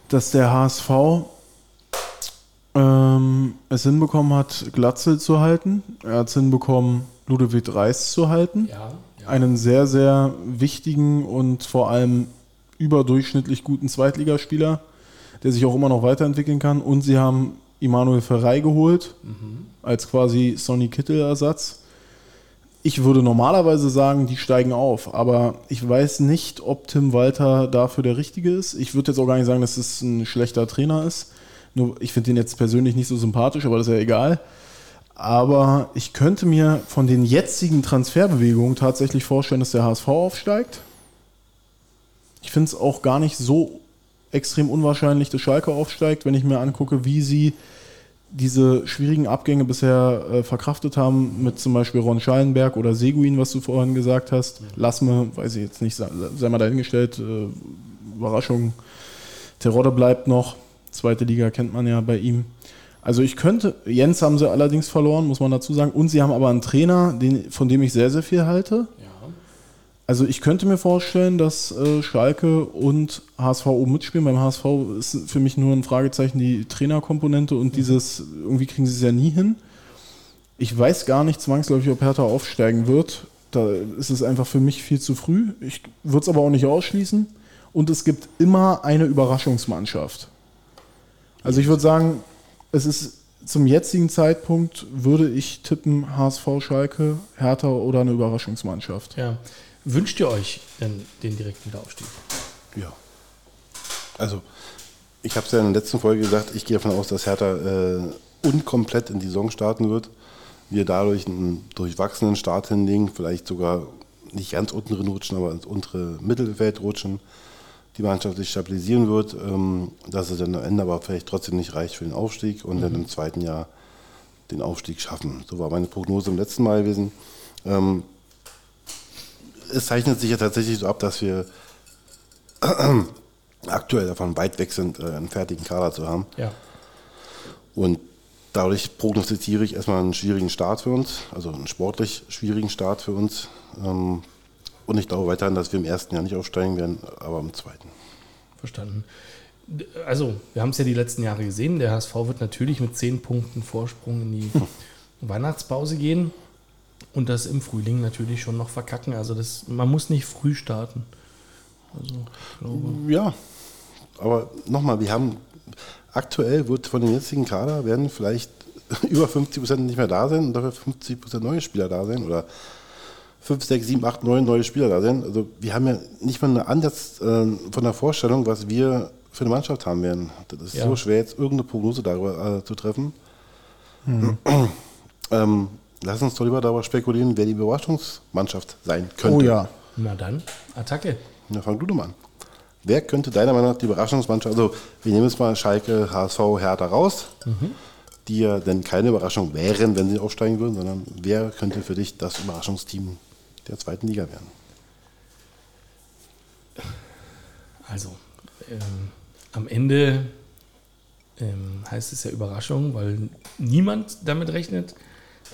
A: dass der HSV ähm, es hinbekommen hat, Glatzel zu halten. Er hat es hinbekommen, Ludovic Reis zu halten.
C: Ja, ja.
A: Einen sehr, sehr wichtigen und vor allem überdurchschnittlich guten Zweitligaspieler, der sich auch immer noch weiterentwickeln kann. Und sie haben Immanuel Ferrei geholt, als quasi Sonny Kittel-Ersatz. Ich würde normalerweise sagen, die steigen auf, aber ich weiß nicht, ob Tim Walter dafür der Richtige ist. Ich würde jetzt auch gar nicht sagen, dass es ein schlechter Trainer ist. Nur ich finde ihn jetzt persönlich nicht so sympathisch, aber das ist ja egal. Aber ich könnte mir von den jetzigen Transferbewegungen tatsächlich vorstellen, dass der HSV aufsteigt. Ich finde es auch gar nicht so extrem unwahrscheinlich, dass Schalke aufsteigt, wenn ich mir angucke, wie sie diese schwierigen Abgänge bisher äh, verkraftet haben, mit zum Beispiel Ron Schallenberg oder Seguin, was du vorhin gesagt hast. Lassme, weiß ich jetzt nicht, sei, sei mal dahingestellt. Äh, Überraschung. Terodde bleibt noch. Zweite Liga kennt man ja bei ihm. Also ich könnte, Jens haben sie allerdings verloren, muss man dazu sagen. Und sie haben aber einen Trainer, den, von dem ich sehr, sehr viel halte.
C: ja.
A: Also ich könnte mir vorstellen, dass äh, Schalke und HSV oben mitspielen. Beim HSV ist für mich nur ein Fragezeichen die Trainerkomponente und dieses, irgendwie kriegen sie es ja nie hin. Ich weiß gar nicht zwangsläufig, ob Hertha aufsteigen wird. Da ist es einfach für mich viel zu früh. Ich würde es aber auch nicht ausschließen. Und es gibt immer eine Überraschungsmannschaft. Also ich würde sagen, es ist zum jetzigen Zeitpunkt würde ich tippen HSV Schalke, Hertha oder eine Überraschungsmannschaft.
C: ja. Wünscht ihr euch denn den direkten Wiederaufstieg?
B: Ja. Also, ich habe es ja in der letzten Folge gesagt, ich gehe davon aus, dass Hertha äh, unkomplett in die Saison starten wird. Wir dadurch einen durchwachsenen Start hinlegen, vielleicht sogar nicht ganz unten drin rutschen, aber ins untere Mittelfeld rutschen. Die Mannschaft sich stabilisieren wird, ähm, dass es dann am Ende aber vielleicht trotzdem nicht reicht für den Aufstieg und dann im zweiten Jahr den Aufstieg schaffen. So war meine Prognose im letzten Mal gewesen. Ähm, es zeichnet sich ja tatsächlich so ab, dass wir aktuell davon weit weg sind, äh, einen fertigen Kader zu haben.
C: Ja.
B: Und dadurch prognostiziere ich erstmal einen schwierigen Start für uns, also einen sportlich schwierigen Start für uns. Ähm, Und ich glaube weiterhin, dass wir im ersten Jahr nicht aufsteigen werden, aber im zweiten.
C: Verstanden. Also, wir haben es ja die letzten Jahre gesehen. Der HSV wird natürlich mit 10 Punkten Vorsprung in die Weihnachtspause gehen und das im Frühling natürlich schon noch verkacken. Also, das, man muss nicht früh starten. Also,
B: Ja, aber nochmal, wir haben aktuell wird von dem jetzigen Kader werden vielleicht über 50 Prozent nicht mehr da sein und dafür 50 Prozent neue Spieler da sein oder 5, 6, 7, 8, 9 neue Spieler da sein. Also wir haben ja nicht mal einen Ansatz äh, von der Vorstellung, was wir für eine Mannschaft haben werden. Das ist
C: Ja.
B: so schwer, jetzt irgendeine Prognose darüber äh, zu treffen. ähm, lass uns doch lieber darüber spekulieren, wer die Überraschungsmannschaft sein könnte.
A: Oh ja.
C: na dann, Attacke.
B: Na, fang du doch mal an. Wer könnte deiner Meinung nach die Überraschungsmannschaft, also wir nehmen jetzt mal Schalke, HSV, Hertha raus, die ja dann keine Überraschung wären, wenn sie aufsteigen würden, sondern wer könnte für dich das Überraschungsteam der zweiten Liga werden?
C: Also, ähm, am Ende ähm, heißt es ja Überraschung, weil niemand damit rechnet.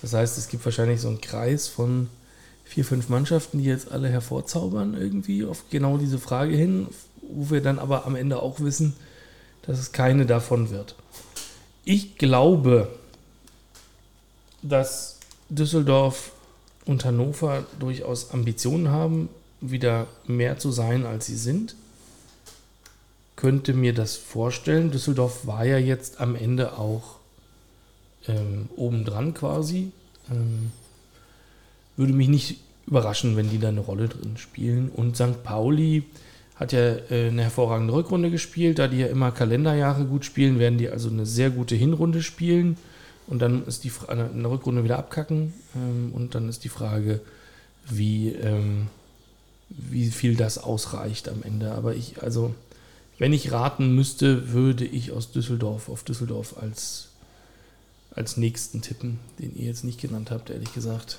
C: Das heißt, es gibt wahrscheinlich so einen Kreis von vier, fünf Mannschaften, die jetzt alle hervorzaubern, irgendwie auf genau diese Frage hin, wo wir dann aber am Ende auch wissen, dass es keine davon wird. Ich glaube, dass Düsseldorf und Hannover durchaus Ambitionen haben, wieder mehr zu sein, als sie sind könnte mir das vorstellen. Düsseldorf war ja jetzt am Ende auch ähm, obendran quasi. Ähm, würde mich nicht überraschen, wenn die da eine Rolle drin spielen. Und St. Pauli hat ja äh, eine hervorragende Rückrunde gespielt. Da die ja immer Kalenderjahre gut spielen, werden die also eine sehr gute Hinrunde spielen. Und dann ist die Fra eine eine Rückrunde wieder abkacken. Ähm, und dann ist die Frage, wie, ähm, wie viel das ausreicht am Ende. Aber ich, also, wenn ich raten müsste, würde ich aus Düsseldorf auf Düsseldorf als, als nächsten tippen, den ihr jetzt nicht genannt habt, ehrlich gesagt.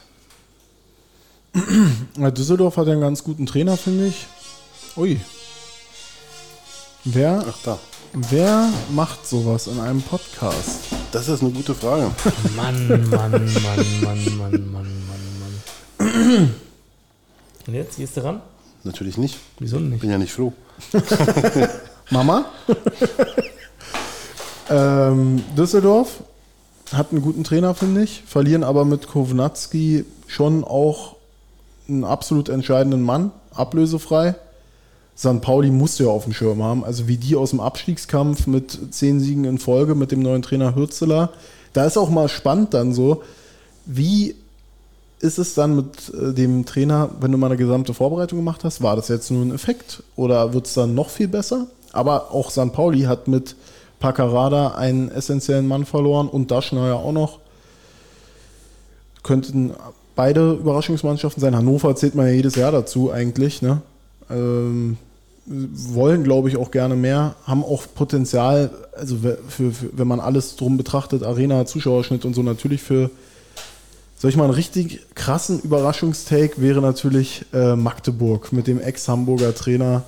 A: Düsseldorf hat einen ganz guten Trainer, finde ich. Ui. Wer,
B: Ach da.
A: wer macht sowas in einem Podcast?
B: Das ist eine gute Frage.
C: Mann, Mann, Mann, Mann, Mann, Mann, Mann, Mann. Und jetzt gehst du ran?
B: Natürlich nicht.
C: Wieso
B: Ich
C: nicht?
B: bin ja nicht froh.
A: Mama? ähm, Düsseldorf hat einen guten Trainer, finde ich. Verlieren aber mit Kovnatski schon auch einen absolut entscheidenden Mann, ablösefrei. St. Pauli musste ja auf dem Schirm haben. Also wie die aus dem Abstiegskampf mit zehn Siegen in Folge mit dem neuen Trainer Hürzeler. Da ist auch mal spannend dann so, wie ist es dann mit äh, dem Trainer, wenn du mal eine gesamte Vorbereitung gemacht hast? War das jetzt nur ein Effekt oder wird es dann noch viel besser? Aber auch St. Pauli hat mit Paccarada einen essentiellen Mann verloren und Daschner auch noch. Könnten beide Überraschungsmannschaften sein. Hannover zählt man ja jedes Jahr dazu eigentlich. Ne? Ähm, wollen, glaube ich, auch gerne mehr, haben auch Potenzial, also für, für, wenn man alles drum betrachtet, Arena, Zuschauerschnitt und so, natürlich für, soll ich mal einen richtig krassen Überraschungstake wäre natürlich äh, Magdeburg mit dem Ex-Hamburger Trainer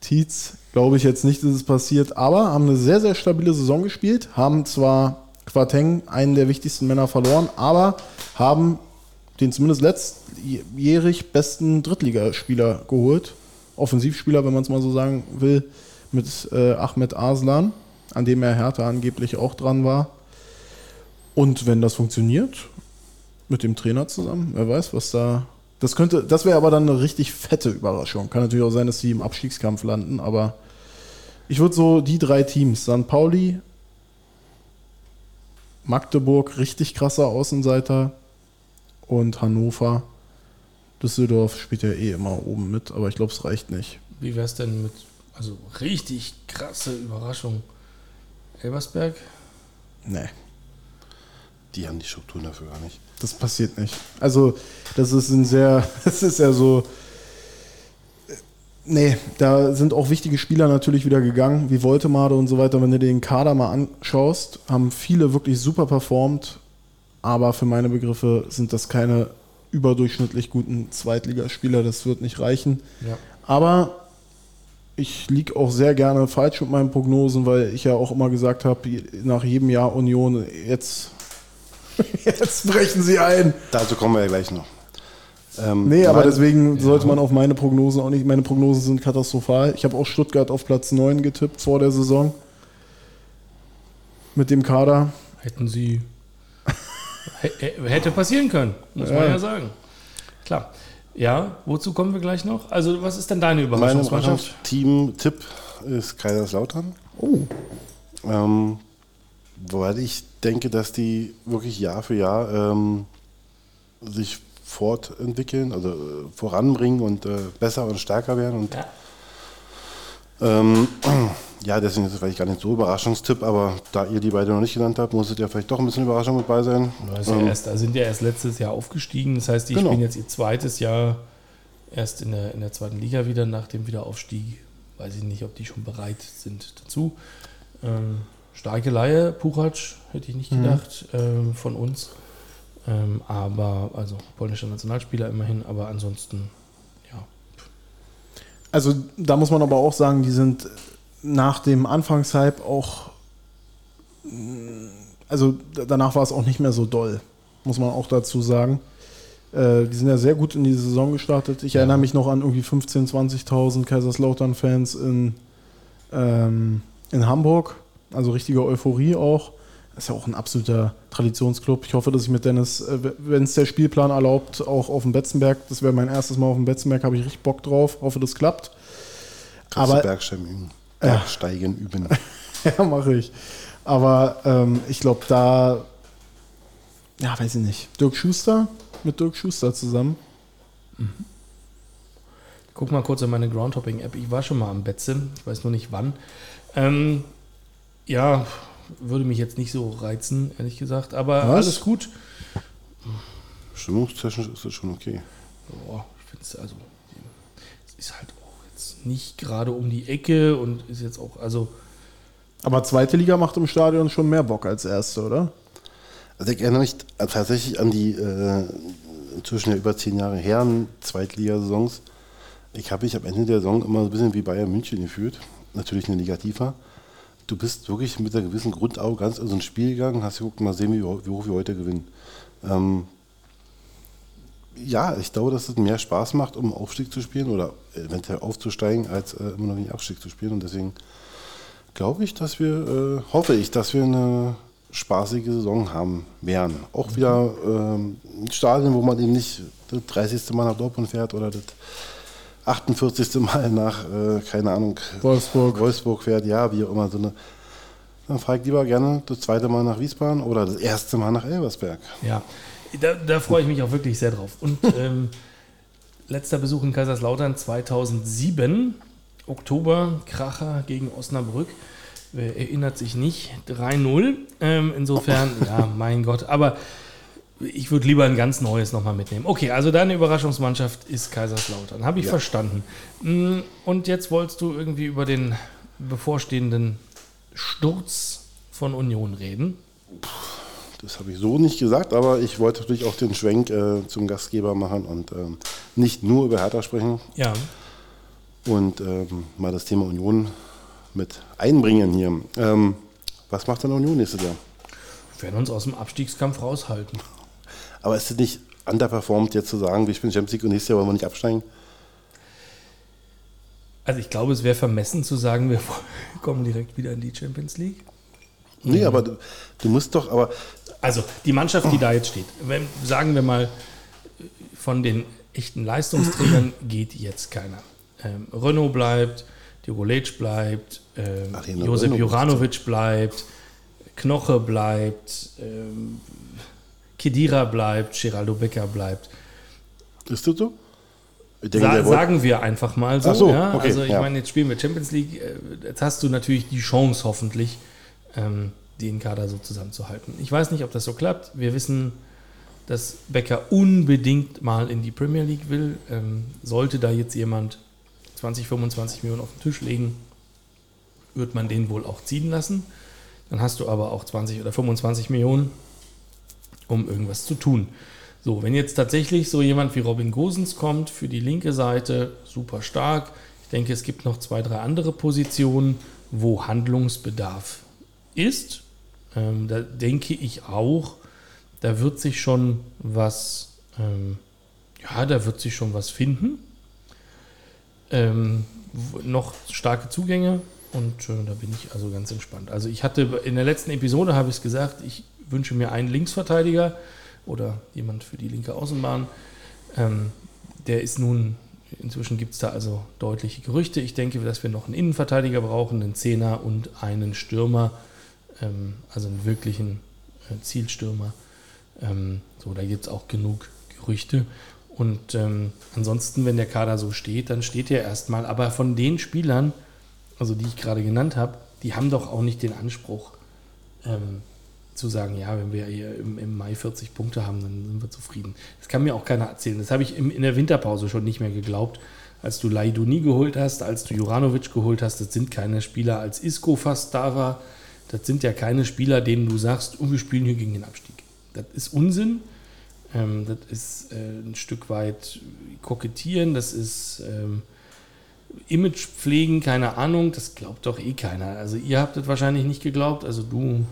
A: Tietz. Glaube ich jetzt nicht, dass es passiert, aber haben eine sehr, sehr stabile Saison gespielt, haben zwar Quateng, einen der wichtigsten Männer, verloren, aber haben den zumindest letztjährig besten Drittligaspieler geholt. Offensivspieler, wenn man es mal so sagen will, mit äh, Ahmed Arslan, an dem er Hertha angeblich auch dran war. Und wenn das funktioniert, mit dem Trainer zusammen, wer weiß, was da. Das könnte, das wäre aber dann eine richtig fette Überraschung. Kann natürlich auch sein, dass sie im Abstiegskampf landen, aber ich würde so die drei Teams, St. Pauli, Magdeburg, richtig krasser Außenseiter und Hannover. Düsseldorf spielt ja eh immer oben mit, aber ich glaube, es reicht nicht.
C: Wie wär's denn mit, also richtig krasse Überraschung. Elversberg?
A: Nee,
B: Die haben die Strukturen dafür gar nicht.
A: das passiert nicht. Also, das ist ein sehr, das ist ja so. Nee, da sind auch wichtige Spieler natürlich wieder gegangen, wie Voltemade und so weiter. Wenn du dir den Kader mal anschaust, haben viele wirklich super performt, aber für meine Begriffe sind das keine überdurchschnittlich guten Zweitligaspieler. Das wird nicht reichen.
C: Ja.
A: Aber ich liege auch sehr gerne falsch mit meinen Prognosen, weil ich ja auch immer gesagt habe, nach jedem Jahr Union, jetzt, jetzt brechen sie ein.
B: Dazu kommen wir ja gleich noch. Ähm,
A: Nee, aber
B: mein-
A: deswegen sollte man auf meine Prognosen auch nicht, meine Prognosen sind katastrophal. Ich habe auch Stuttgart auf Platz 9 getippt vor der Saison. Mit dem Kader.
C: Hätten sie. Hätte passieren können, muss man
A: Ja.
C: ja sagen. Klar. Ja, wozu kommen wir gleich noch? Also, was ist denn deine
B: Mein
C: Überraschungsmannschaft?
B: Team-Tipp ist Kaiserslautern.
A: Oh.
B: Ähm, weil ich denke, dass die wirklich Jahr für Jahr ähm, sich fortentwickeln, also äh, voranbringen und äh, besser und stärker werden. Und
C: Ja.
B: ähm, ja, deswegen ist es vielleicht gar nicht so Überraschungstipp, aber da ihr die beide noch nicht genannt habt, muss es ja vielleicht doch ein bisschen Überraschung mit bei sein.
C: Ja
B: Ähm,
C: erst, da sind ja erst letztes Jahr aufgestiegen. Das heißt, die
B: Genau.
C: spielen jetzt ihr zweites Jahr erst in der, in der zweiten Liga wieder nach dem Wiederaufstieg. Weiß ich nicht, ob die schon bereit sind dazu. Ähm, starke Laie, Puchac, hätte ich nicht gedacht, ähm, von uns. Ähm, aber, also polnischer Nationalspieler immerhin, aber ansonsten, ja.
A: Also da muss man aber auch sagen, die sind nach dem Anfangshype auch, also danach war es auch nicht mehr so doll, muss man auch dazu sagen. Äh, die sind ja sehr gut in die Saison gestartet. Ich erinnere mich noch an irgendwie 15.000, 20.000 Kaiserslautern-Fans in, ähm, in Hamburg. Also richtige Euphorie auch. Das ist ja auch ein absoluter Traditionsclub. Ich hoffe, dass ich mit Dennis, äh, wenn es der Spielplan erlaubt, auch auf dem Betzenberg, das wäre mein erstes Mal auf dem Betzenberg, habe ich richtig Bock drauf. Hoffe, das klappt. aber-
B: Bergsteigen üben.
A: Ja.
B: Bergsteigen üben.
A: Ja, mache ich. Aber ähm, ich glaube, da, ja, weiß ich nicht. Dirk Schuster, mit Dirk Schuster zusammen.
C: Guck mal kurz in meine Groundhopping-App. Ich war schon mal am Betze, ich weiß nur nicht wann. Ähm, ja, würde mich jetzt nicht so reizen, ehrlich gesagt. Aber
A: Was?
C: alles gut.
B: Stimmungstechnisch ist das schon okay.
C: Boah, ich finde es also, es ist halt jetzt nicht gerade um die Ecke und ist jetzt auch, also,
A: Aber zweite Liga macht im Stadion schon mehr Bock als erste, oder?
B: Also ich erinnere mich tatsächlich an die äh, inzwischen ja über zehn Jahre her Zweitligasaisons. Ich habe mich am Ende der Saison immer so ein bisschen wie Bayern München gefühlt. Natürlich eine Negativa. du bist wirklich mit einer gewissen Grundarroganz in so ein Spiel gegangen, hast geguckt, mal sehen, wie, wie hoch wir heute gewinnen. Ähm, ja, ich glaube, dass es mehr Spaß macht, um Aufstieg zu spielen oder eventuell aufzusteigen, als äh, immer noch den Abstieg zu spielen. Und deswegen glaube ich, dass wir, äh, hoffe ich, dass wir eine spaßige Saison haben werden. Auch wieder ähm, ein Stadion, wo man eben nicht das 30. Mal nach Dortmund fährt oder das 48. Mal nach, äh, keine Ahnung,
A: Wolfsburg.
B: Wolfsburg fährt, ja, wie auch immer. So eine, dann fahre ich lieber gerne das zweite Mal nach Wiesbaden oder das erste Mal nach Elversberg.
C: Ja, da, da freue ich mich auch wirklich sehr drauf. Und ähm, letzter Besuch in Kaiserslautern 2007, Oktober, Kracher gegen Osnabrück. Wer erinnert sich nicht? 3-0. Ähm, insofern, ja, mein Gott. Aber ich würde lieber ein ganz neues nochmal mitnehmen. Okay, also deine Überraschungsmannschaft ist Kaiserslautern. Habe ich
B: Ja.
C: verstanden. Mm, Und jetzt wolltest du irgendwie über den bevorstehenden Sturz von Union reden.
B: Das habe ich so nicht gesagt, aber ich wollte natürlich auch den Schwenk äh, zum Gastgeber machen und ähm, nicht nur über Hertha sprechen
C: Ja,
B: und ähm, mal das Thema Union mit einbringen hier. Ähm, was macht denn Union nächstes Jahr?
C: wir werden uns aus dem Abstiegskampf raushalten.
B: Aber ist es nicht underperformt, jetzt zu sagen, wir spielen Champions League und nächstes Jahr wollen wir nicht absteigen?
C: Also ich glaube, es wäre vermessen zu sagen, wir kommen direkt wieder in die Champions League.
B: Nee, aber du, du musst doch, aber
C: Also die Mannschaft, die da jetzt steht, wenn, sagen wir mal, von den echten Leistungsträgern geht jetzt keiner. Ähm, Renault bleibt, Djurolec bleibt, ähm, Josep
B: Renault
C: Juranovic bleibt, Knoche bleibt, ähm, Kedira bleibt, Geraldo Becker bleibt.
B: ist das so?
C: Sa sagen wir einfach mal so.
B: So,
C: ja?
B: okay,
C: also ich
B: ja.
C: meine, jetzt spielen wir Champions League. äh, Jetzt hast du natürlich die Chance, hoffentlich, ähm, den Kader so zusammenzuhalten. Ich weiß nicht, ob das so klappt. Wir wissen, dass Becker unbedingt mal in die Premier League will. Ähm, sollte da jetzt jemand 20, 25 Millionen auf den Tisch legen, wird man den wohl auch ziehen lassen. Dann hast du aber auch 20 oder 25 Millionen, um irgendwas zu tun. So, wenn jetzt tatsächlich so jemand wie Robin Gosens kommt für die linke Seite, super stark. Ich denke, es gibt noch zwei, drei andere Positionen, wo Handlungsbedarf ist. Ähm, da denke ich auch, da wird sich schon was, ähm, ja, da wird sich schon was finden. Ähm, noch starke Zugänge und äh, da bin ich also ganz entspannt. Also ich hatte in der letzten Episode habe ich es gesagt, ich wünsche mir einen Linksverteidiger oder jemand für die linke Außenbahn. Ähm, der ist nun, inzwischen gibt es da also deutliche Gerüchte. Ich denke, dass wir noch einen Innenverteidiger brauchen, einen Zehner und einen Stürmer, ähm, also einen wirklichen äh, Zielstürmer. Ähm, so, da gibt es auch genug Gerüchte. Und ähm, ansonsten, wenn der Kader so steht, dann steht er erstmal. Aber von den Spielern, also die ich gerade genannt habe, die haben doch auch nicht den Anspruch, ähm, zu sagen, ja, wenn wir hier im, im Mai 40 Punkte haben, dann sind wir zufrieden. Das kann mir auch keiner erzählen. Das habe ich im, in der Winterpause schon nicht mehr geglaubt. Als du Laidoni geholt hast, als du Juranovic geholt hast, das sind keine Spieler, als Isco fast da war, das sind ja keine Spieler, denen du sagst, oh, wir spielen hier gegen den Abstieg. Das ist Unsinn. Ähm, das ist äh, ein Stück weit kokettieren, das ist ähm, Image pflegen, keine Ahnung, das glaubt doch eh keiner. Also ihr habt das wahrscheinlich nicht geglaubt, also du,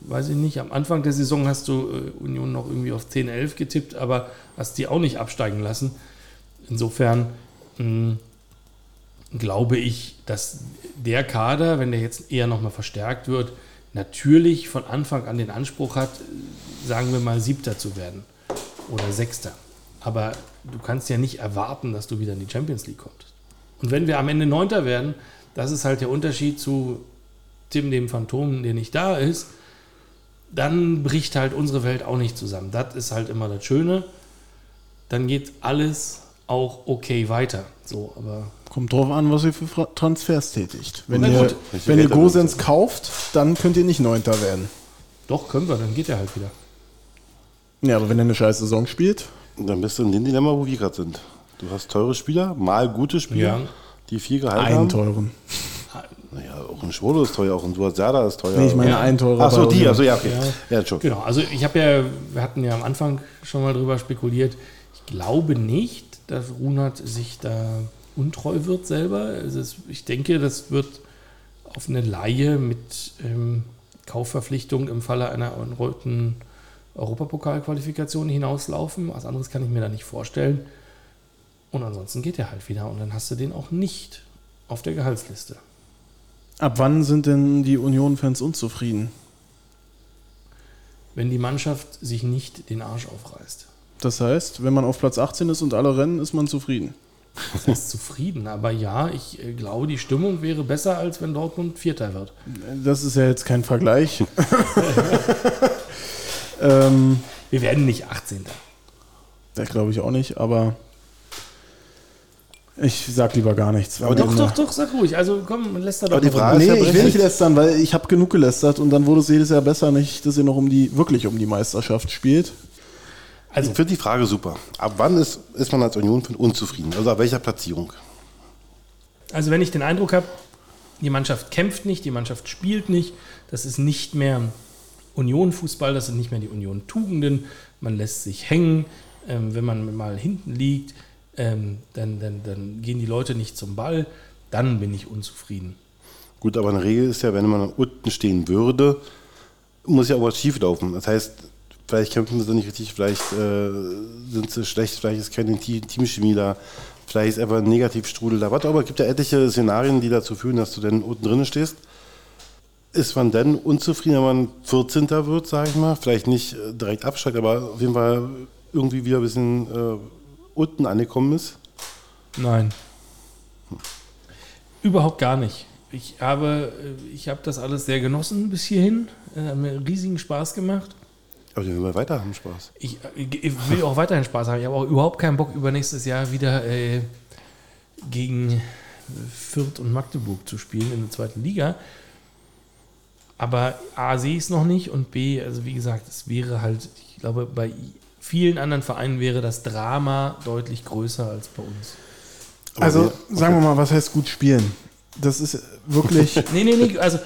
C: weiß ich nicht, am Anfang der Saison hast du äh, Union noch irgendwie auf 10, 11 getippt, aber hast die auch nicht absteigen lassen. Insofern mh, glaube ich, dass der Kader, wenn der jetzt eher nochmal verstärkt wird, natürlich von Anfang an den Anspruch hat, sagen wir mal Siebter zu werden oder Sechster. Aber du kannst ja nicht erwarten, dass du wieder in die Champions League kommst. Und wenn wir am Ende Neunter werden, das ist halt der Unterschied zu Tim, dem Phantom, der nicht da ist, dann bricht halt unsere Welt auch nicht zusammen. Das ist halt immer das Schöne. Dann geht alles auch okay weiter. So, aber
A: Kommt drauf an, was ihr für Transfers tätigt. Wenn
C: Na
A: ihr,
C: gut.
A: wenn ihr Gosens kauft, dann könnt ihr nicht Neunter werden.
C: doch können wir, dann geht er halt wieder.
A: Ja, aber wenn er eine scheiß Saison spielt,
B: dann bist du in dem Dilemma, wo wir gerade sind. Du hast teure Spieler, mal gute Spieler,
C: Ja.
B: die viel Gehalt
A: einen
B: haben.
A: teuren.
B: Naja, auch ein Schwolo ist teuer, auch ein Suazada ist teuer.
A: Nee, ich meine
C: Ja.
A: einen teurer.
B: Achso, die, also ja, okay.
C: Ja.
B: Ja, schon.
C: Genau, also ich habe ja, wir hatten ja am Anfang schon mal drüber spekuliert. Ich glaube nicht, dass Runert sich da untreu wird selber. Also ich denke, das wird auf eine Laie mit ähm, Kaufverpflichtung im Falle einer erneuten Europapokalqualifikation hinauslaufen. Was anderes kann ich mir da nicht vorstellen. Und ansonsten geht er halt wieder und dann hast du den auch nicht auf der Gehaltsliste.
A: Ab wann sind denn die Union-Fans unzufrieden?
C: Wenn die Mannschaft sich nicht den Arsch aufreißt.
A: Das heißt, wenn man auf Platz 18 ist und alle rennen, ist man zufrieden.
C: Das heißt zufrieden, aber ja, ich äh, glaube, die Stimmung wäre besser, als wenn Dortmund Vierter wird.
A: Das ist ja jetzt kein Vergleich. ähm,
C: Wir werden nicht 18.
A: das glaube ich auch nicht, aber ich sag lieber gar nichts.
B: Aber
C: Doch, doch, doch, sag ruhig. Also komm, lässt er doch
B: Aber die Frage-
A: Nee,
B: ist ja
A: ich will nicht lästern, weil ich habe genug gelästert und dann wurde es jedes Jahr besser nicht, dass ihr noch um die, wirklich um die Meisterschaft spielt.
C: Also,
B: Ich finde die Frage super. Ab wann ist, ist man als Union unzufrieden? Also ab welcher Platzierung?
C: Also wenn ich den Eindruck habe, die Mannschaft kämpft nicht, die Mannschaft spielt nicht, das ist nicht mehr Union-Fußball, das sind nicht mehr die Union-Tugenden, man lässt sich hängen, ähm, wenn man mal hinten liegt, ähm, dann, dann, dann gehen die Leute nicht zum Ball, dann bin ich unzufrieden.
B: Gut, aber eine Regel ist ja, wenn man unten stehen würde, muss ja auch was schief laufen. Das heißt, vielleicht kämpfen sie nicht richtig, vielleicht äh, sind sie schlecht, vielleicht ist keine Te- Teamchemie da, vielleicht ist einfach ein Negativstrudel da. Was aber es gibt ja etliche Szenarien, die dazu führen, dass du dann unten drin stehst. Ist man denn unzufrieden, wenn man 14. wird, sage ich mal? Vielleicht nicht äh, direkt absteigt, aber auf jeden Fall irgendwie wieder ein bisschen äh, unten angekommen ist?
C: Nein. Überhaupt gar nicht. Ich habe, äh, ich habe das alles sehr genossen bis hierhin. Äh, hat mir riesigen Spaß gemacht.
B: Aber den will weiter haben Spaß.
C: Ich, ich will auch weiterhin Spaß haben. Ich habe auch überhaupt keinen Bock, über nächstes Jahr wieder äh, gegen Fürth und Magdeburg zu spielen in der zweiten Liga. Aber A, sehe ich es noch nicht und B, also wie gesagt, es wäre halt, ich glaube, bei vielen anderen Vereinen wäre das Drama deutlich größer als bei uns.
B: Aber
A: Also
B: wir-
A: sagen wir mal, was heißt gut spielen? Das ist wirklich,
C: Nee, nee, nee, also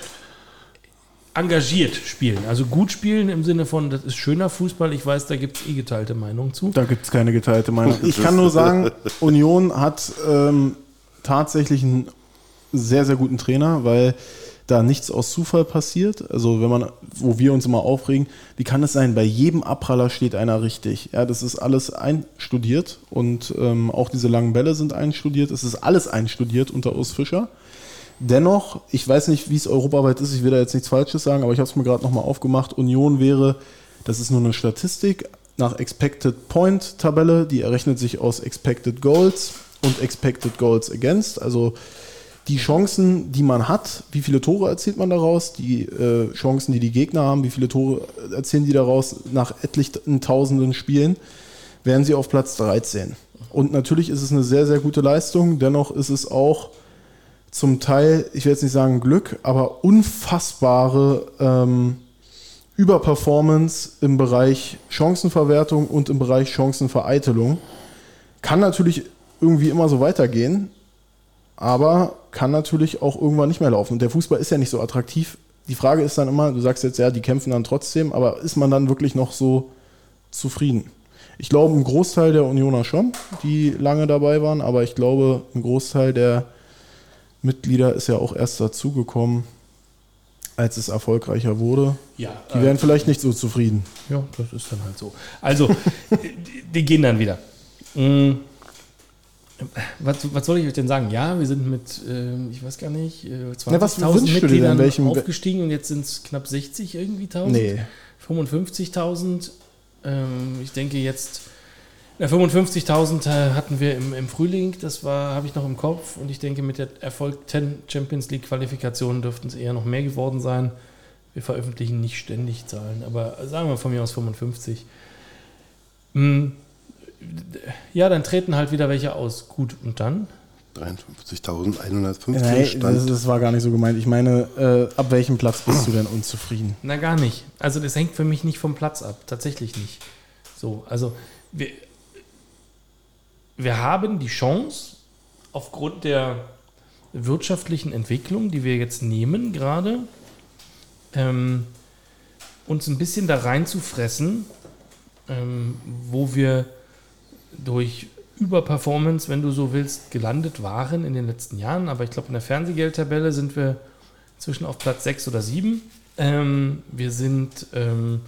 C: engagiert spielen. Also gut spielen im Sinne von, das ist schöner Fußball. Ich weiß, da gibt es eh geteilte Meinungen zu.
A: da gibt es keine geteilte Meinung. Ich kann nur sagen, Union hat ähm, tatsächlich einen sehr, sehr guten Trainer, weil da nichts aus Zufall passiert. Also wenn man, wo wir uns immer aufregen, wie kann es sein, bei jedem Abpraller steht einer richtig. Ja, das ist alles einstudiert und ähm, auch diese langen Bälle sind einstudiert. Es ist alles einstudiert unter Urs Fischer. Dennoch, ich weiß nicht, wie es europaweit ist, ich will da jetzt nichts Falsches sagen, aber ich habe es mir gerade nochmal aufgemacht. Union wäre, das ist nur eine Statistik, nach Expected Point Tabelle, die errechnet sich aus Expected Goals und Expected Goals Against, also die Chancen, die man hat, wie viele Tore erzielt man daraus, die äh, Chancen, die die Gegner haben, wie viele Tore erzielen die daraus nach etlichen tausenden Spielen, wären sie auf Platz 13. Und natürlich ist es eine sehr, sehr gute Leistung, dennoch ist es auch zum Teil, ich will jetzt nicht sagen Glück, aber unfassbare ähm, Überperformance im Bereich Chancenverwertung und im Bereich Chancenvereitelung. Kann natürlich irgendwie immer so weitergehen, aber kann natürlich auch irgendwann nicht mehr laufen. Und der Fußball ist ja nicht so attraktiv. Die Frage ist dann immer, du sagst jetzt, ja, die kämpfen dann trotzdem, aber ist man dann wirklich noch so zufrieden? Ich glaube, ein Großteil der Unioner schon, die lange dabei waren, aber ich glaube, ein Großteil der Mitglieder ist ja auch erst dazugekommen, als es erfolgreicher wurde.
C: Ja,
A: Die wären vielleicht nicht so zufrieden.
C: Ja, das ist dann halt so. Also, die, die gehen dann wieder. Mm. Was, was soll ich euch denn sagen? Ja, wir sind mit, ähm, ich weiß gar nicht, äh,
A: Na, was
C: 20.000
A: wünschst du dir denn?
C: Mitgliedern
A: Welchem-
C: aufgestiegen und jetzt sind es knapp 60 irgendwie 1000.
A: Nee.
C: 55.000. Ähm, ich denke jetzt, na, 55.000 äh, hatten wir im, im Frühling, das war, habe ich noch im Kopf und ich denke, mit der Erfolg 10 Champions League Qualifikationen dürften es eher noch mehr geworden sein. Wir veröffentlichen nicht ständig Zahlen, aber sagen wir von mir aus 55. Hm, Ja, dann treten halt wieder welche aus. Gut, und dann?
B: 53.150
A: Nein, das,
B: stand.
A: das war gar nicht so gemeint. Ich meine, äh, ab welchem Platz bist du denn unzufrieden?
C: Na, gar nicht. Also, das hängt für mich nicht vom Platz ab. Tatsächlich nicht. So, also, wir, wir haben die Chance, aufgrund der wirtschaftlichen Entwicklung, die wir jetzt nehmen, gerade, ähm, uns ein bisschen da reinzufressen, ähm, wo wir durch Überperformance, wenn du so willst, gelandet waren in den letzten Jahren. Aber ich glaube, in der Fernsehgeldtabelle sind wir zwischen auf Platz 6 oder 7. Ähm, wir sind, ähm,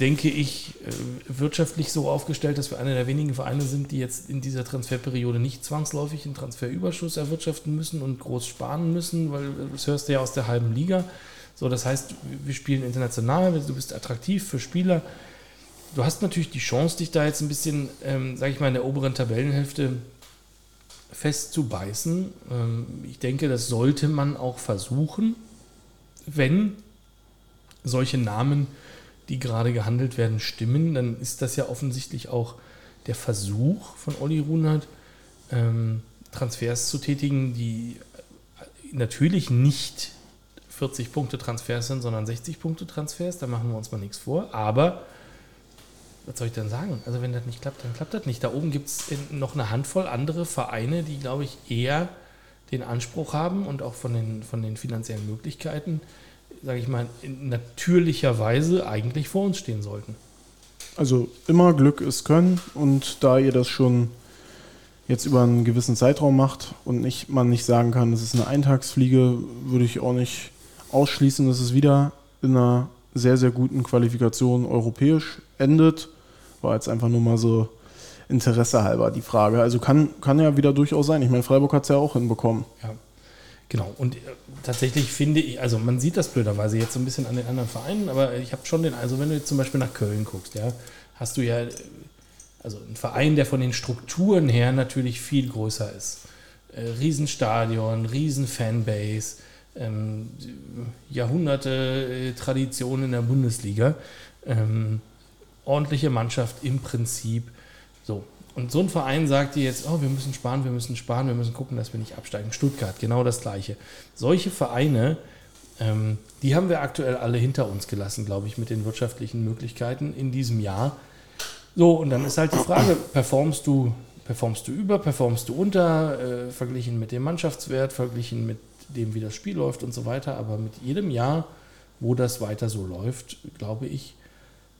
C: denke ich, äh, wirtschaftlich so aufgestellt, dass wir einer der wenigen Vereine sind, die jetzt in dieser Transferperiode nicht zwangsläufig einen Transferüberschuss erwirtschaften müssen und groß sparen müssen, weil das hörst du ja aus der halben Liga. So, das heißt, wir spielen international, du bist attraktiv für Spieler. Du hast natürlich die Chance, dich da jetzt ein bisschen, ähm, sage ich mal, in der oberen Tabellenhälfte festzubeißen. Ähm, ich denke, das sollte man auch versuchen, wenn solche Namen, die gerade gehandelt werden, stimmen, dann ist das ja offensichtlich auch der Versuch von Olli Runert, ähm, Transfers zu tätigen, die natürlich nicht 40 Punkte Transfers sind, sondern 60 Punkte Transfers. Da machen wir uns mal nichts vor. Aber was soll ich denn sagen? Also wenn das nicht klappt, dann klappt das nicht. Da oben gibt es noch eine Handvoll andere Vereine, die, glaube ich, eher den Anspruch haben und auch von den, von den finanziellen Möglichkeiten, sage ich mal, in natürlicher Weise eigentlich vor uns stehen sollten.
A: Also immer Glück ist Können und da ihr das schon jetzt über einen gewissen Zeitraum macht und nicht, man nicht sagen kann, das ist eine Eintagsfliege, würde ich auch nicht ausschließen, dass es wieder in einer sehr, sehr guten Qualifikation europäisch endet. War jetzt einfach nur mal so Interesse halber die Frage. Also kann, kann ja wieder durchaus sein. Ich meine, Freiburg hat es ja auch hinbekommen.
C: Ja, genau. Und äh, tatsächlich finde ich, also man sieht das blöderweise jetzt so ein bisschen an den anderen Vereinen, aber ich habe schon den, also wenn du jetzt zum Beispiel nach Köln guckst, ja, hast du ja, also ein Verein, der von den Strukturen her natürlich viel größer ist. Äh, Riesenstadion, Riesenfanbase, ähm, Jahrhunderte äh, Tradition in der Bundesliga. Ähm, ordentliche Mannschaft im Prinzip. So. Und so ein Verein sagt dir jetzt, oh, wir müssen sparen, wir müssen sparen, wir müssen gucken, dass wir nicht absteigen. Stuttgart, genau das Gleiche. Solche Vereine, ähm, die haben wir aktuell alle hinter uns gelassen, glaube ich, mit den wirtschaftlichen Möglichkeiten in diesem Jahr. So, und dann ist halt die Frage, performst du, performst du über, performst du unter, äh, verglichen mit dem Mannschaftswert, verglichen mit dem, wie das Spiel läuft und so weiter. Aber mit jedem Jahr, wo das weiter so läuft, glaube ich,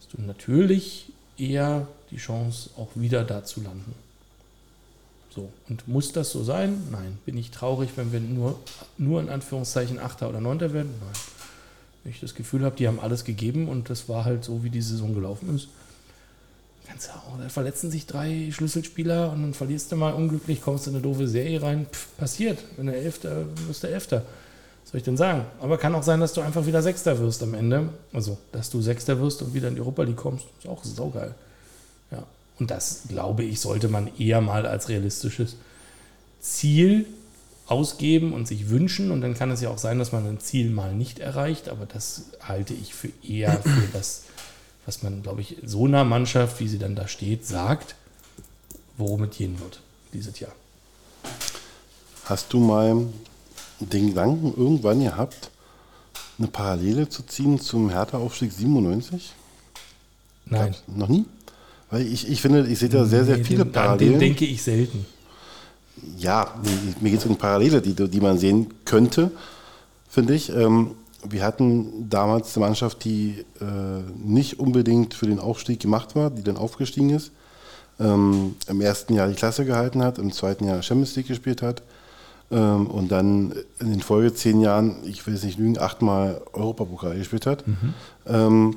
C: hast du natürlich eher die Chance, auch wieder da zu landen. So, und muss das so sein? Nein. Bin ich traurig, wenn wir nur, nur in Anführungszeichen Achter oder Neunter werden? Nein. Wenn ich das Gefühl habe, die haben alles gegeben und das war halt so, wie die Saison gelaufen ist. Ganz auch, da verletzen sich drei Schlüsselspieler und dann verlierst du mal unglücklich, kommst in eine doofe Serie rein. Pff, passiert. Wenn der Elfter, wirst du Elfter. Was soll ich denn sagen? Aber kann auch sein, dass du einfach wieder Sechster wirst am Ende. Also, dass du Sechster wirst und wieder in die Europa League kommst. Ist auch saugeil. Und das, glaube ich, sollte man eher mal als realistisches Ziel ausgeben und sich wünschen. Und dann kann es ja auch sein, dass man ein Ziel mal nicht erreicht. Aber das halte ich für eher für das, was man, glaube ich, so einer Mannschaft, wie sie dann da steht, sagt, worum es gehen wird dieses Jahr.
B: Hast du mal den Gedanken irgendwann gehabt, eine Parallele zu ziehen zum Hertha-Aufstieg 97?
C: Nein.
B: Gab's noch nie? Weil ich, ich finde, ich sehe da sehr, sehr
C: Nee,
B: viele
C: den, an
B: Parallelen.
C: Den denke ich selten.
B: Ja, mir geht es um Parallele, die, die man sehen könnte, finde ich. Ähm, wir hatten damals eine Mannschaft, die äh, nicht unbedingt für den Aufstieg gemacht war, die dann aufgestiegen ist. Ähm, Im ersten Jahr die Klasse gehalten hat, im zweiten Jahr Champions League gespielt hat. Ähm, und dann in den Folge zehn Jahren, ich will es nicht lügen, achtmal Europapokal gespielt hat. Ähm,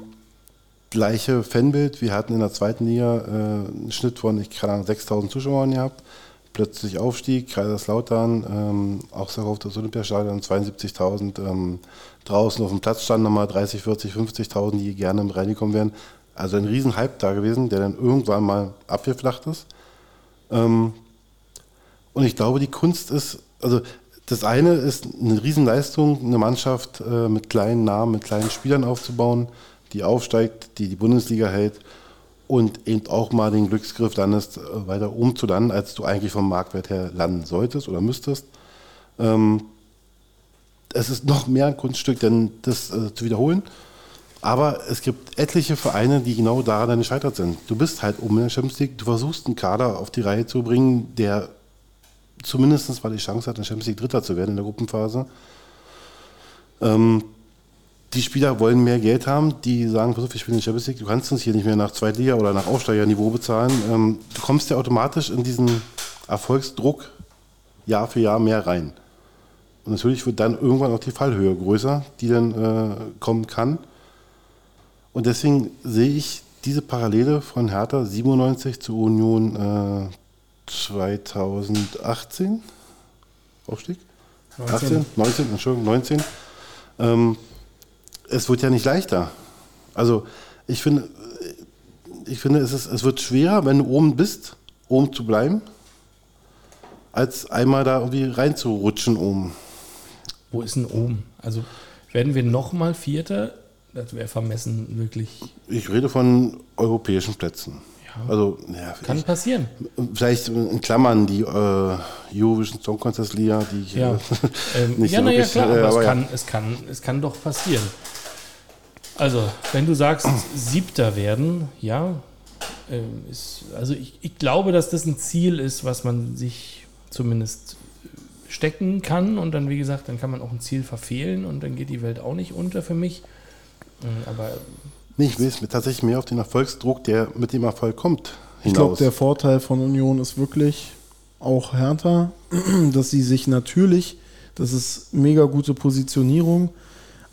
B: gleiche Fanbild. Wir hatten in der zweiten Liga äh, einen Schnitt von, ich keine Ahnung, 6000 Zuschauern gehabt. Plötzlich Aufstieg, Kaiserslautern, ähm, ausverkauftes das Olympiastadion, 72.000. Ähm, draußen auf dem Platz standen nochmal 30, 40, 50.000, die gerne mit reingekommen wären. Also ein riesen Hype da gewesen, der dann irgendwann mal abgeflacht ist. Ähm, und ich glaube, die Kunst ist, also das eine ist eine Riesenleistung, eine Mannschaft äh, mit kleinen Namen, mit kleinen Spielern aufzubauen, die aufsteigt, die die Bundesliga hält und eben auch mal den Glücksgriff landest, äh, weiter oben zu landen, als du eigentlich vom Marktwert her landen solltest oder müsstest. Ähm, es ist noch mehr ein Kunststück, denn das äh, zu wiederholen. Aber es gibt etliche Vereine, die genau daran dann gescheitert sind. Du bist halt oben in der Champions League, du versuchst einen Kader auf die Reihe zu bringen, der zumindest mal die Chance hat, in der Champions League Dritter zu werden in der Gruppenphase. Ähm, die Spieler wollen mehr Geld haben, die sagen, pass auf, ich spiele in Champions League, du kannst uns hier nicht mehr nach Zweitliga oder nach Aufsteigerniveau bezahlen. Ähm, du kommst ja automatisch in diesen Erfolgsdruck Jahr für Jahr mehr rein. Und natürlich wird dann irgendwann auch die Fallhöhe größer, die dann äh, kommen kann. Und deswegen sehe ich diese Parallele von Hertha 97 zu Union äh, 2018. Aufstieg?
C: 19.
B: 18, 19, Entschuldigung, 19. Ähm, es wird ja nicht leichter. Also ich finde, ich finde es, ist, es wird schwerer, wenn du oben bist, oben zu bleiben, als einmal da irgendwie reinzurutschen oben.
C: Wo ist denn oben? Also werden wir nochmal Vierter? Das wäre vermessen, wirklich.
B: Ich rede von europäischen Plätzen.
C: Ja.
B: Also, ja,
C: Kann passieren.
B: vielleicht in Klammern die äh, Eurovision Song Contest Liga, die ich
C: Ja.
B: äh,
C: Ähm,
B: nicht
C: ja,
B: so
C: naja,
B: wirklich,
C: klar,
B: äh,
C: aber,
B: aber
C: es,
B: ja.
C: kann, es, kann, es kann doch passieren. Also, wenn du sagst, Siebter werden, ja, ähm, ist, also ich, ich glaube, dass das ein Ziel ist, was man sich zumindest stecken kann und dann, wie gesagt, dann kann man auch ein Ziel verfehlen und dann geht die Welt auch nicht unter für mich. Ähm, Aber
B: Nee, ich will es mir tatsächlich mehr auf den Erfolgsdruck, der mit dem Erfolg kommt,
A: Ich glaube,
B: hinaus.
A: der Vorteil von Union ist wirklich auch Hertha, dass sie sich natürlich, das ist mega gute Positionierung,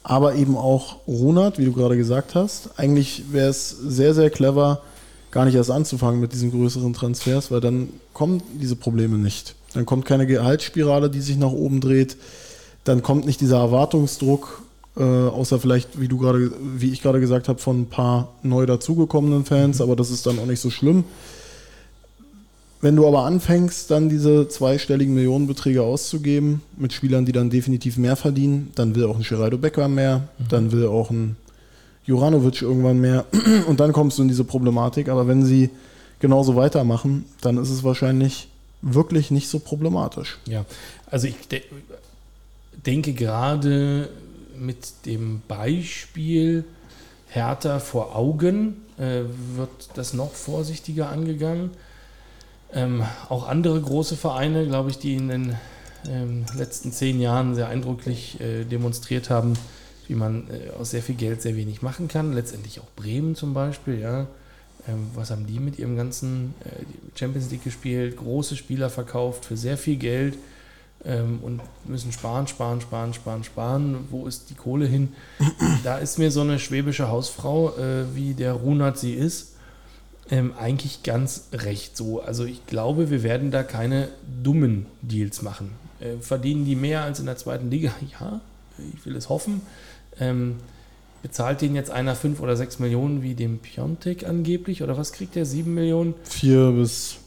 A: aber eben auch Ronald, wie du gerade gesagt hast. Eigentlich wäre es sehr, sehr clever, gar nicht erst anzufangen mit diesen größeren Transfers, weil dann kommen diese Probleme nicht. Dann kommt keine Gehaltsspirale, die sich nach oben dreht. Dann kommt nicht dieser Erwartungsdruck, äh, außer vielleicht, wie du gerade, wie ich gerade gesagt habe, von ein paar neu dazugekommenen Fans, aber das ist dann auch nicht so schlimm. Wenn du aber anfängst, dann diese zweistelligen Millionenbeträge auszugeben mit Spielern, die dann definitiv mehr verdienen, dann will auch ein Geraldo Becker mehr, dann will auch ein Juranovic irgendwann mehr und dann kommst du in diese Problematik. Aber wenn sie genauso weitermachen, dann ist es wahrscheinlich wirklich nicht so problematisch.
C: Ja, also ich de denke gerade mit dem Beispiel Hertha vor Augen äh, wird das noch vorsichtiger angegangen. Ähm, auch andere große Vereine, glaube ich, die in den ähm, letzten zehn Jahren sehr eindrücklich äh, demonstriert haben, wie man äh, aus sehr viel Geld sehr wenig machen kann. Letztendlich auch Bremen zum Beispiel, ja. Ähm, was haben die mit ihrem ganzen äh, Champions League gespielt? Große Spieler verkauft für sehr viel Geld ähm, und müssen sparen, sparen, sparen, sparen, sparen. Wo ist die Kohle hin? da ist mir so eine schwäbische Hausfrau, äh, wie der Runert sie ist, ähm, eigentlich ganz recht so. Also ich glaube, wir werden da keine dummen Deals machen. Äh, verdienen die mehr als in der zweiten Liga? Ja, ich will es hoffen. Ähm, bezahlt den jetzt einer 5 oder 6 Millionen wie dem Piontek angeblich? Oder was kriegt der? 7 Millionen?
A: Vier bis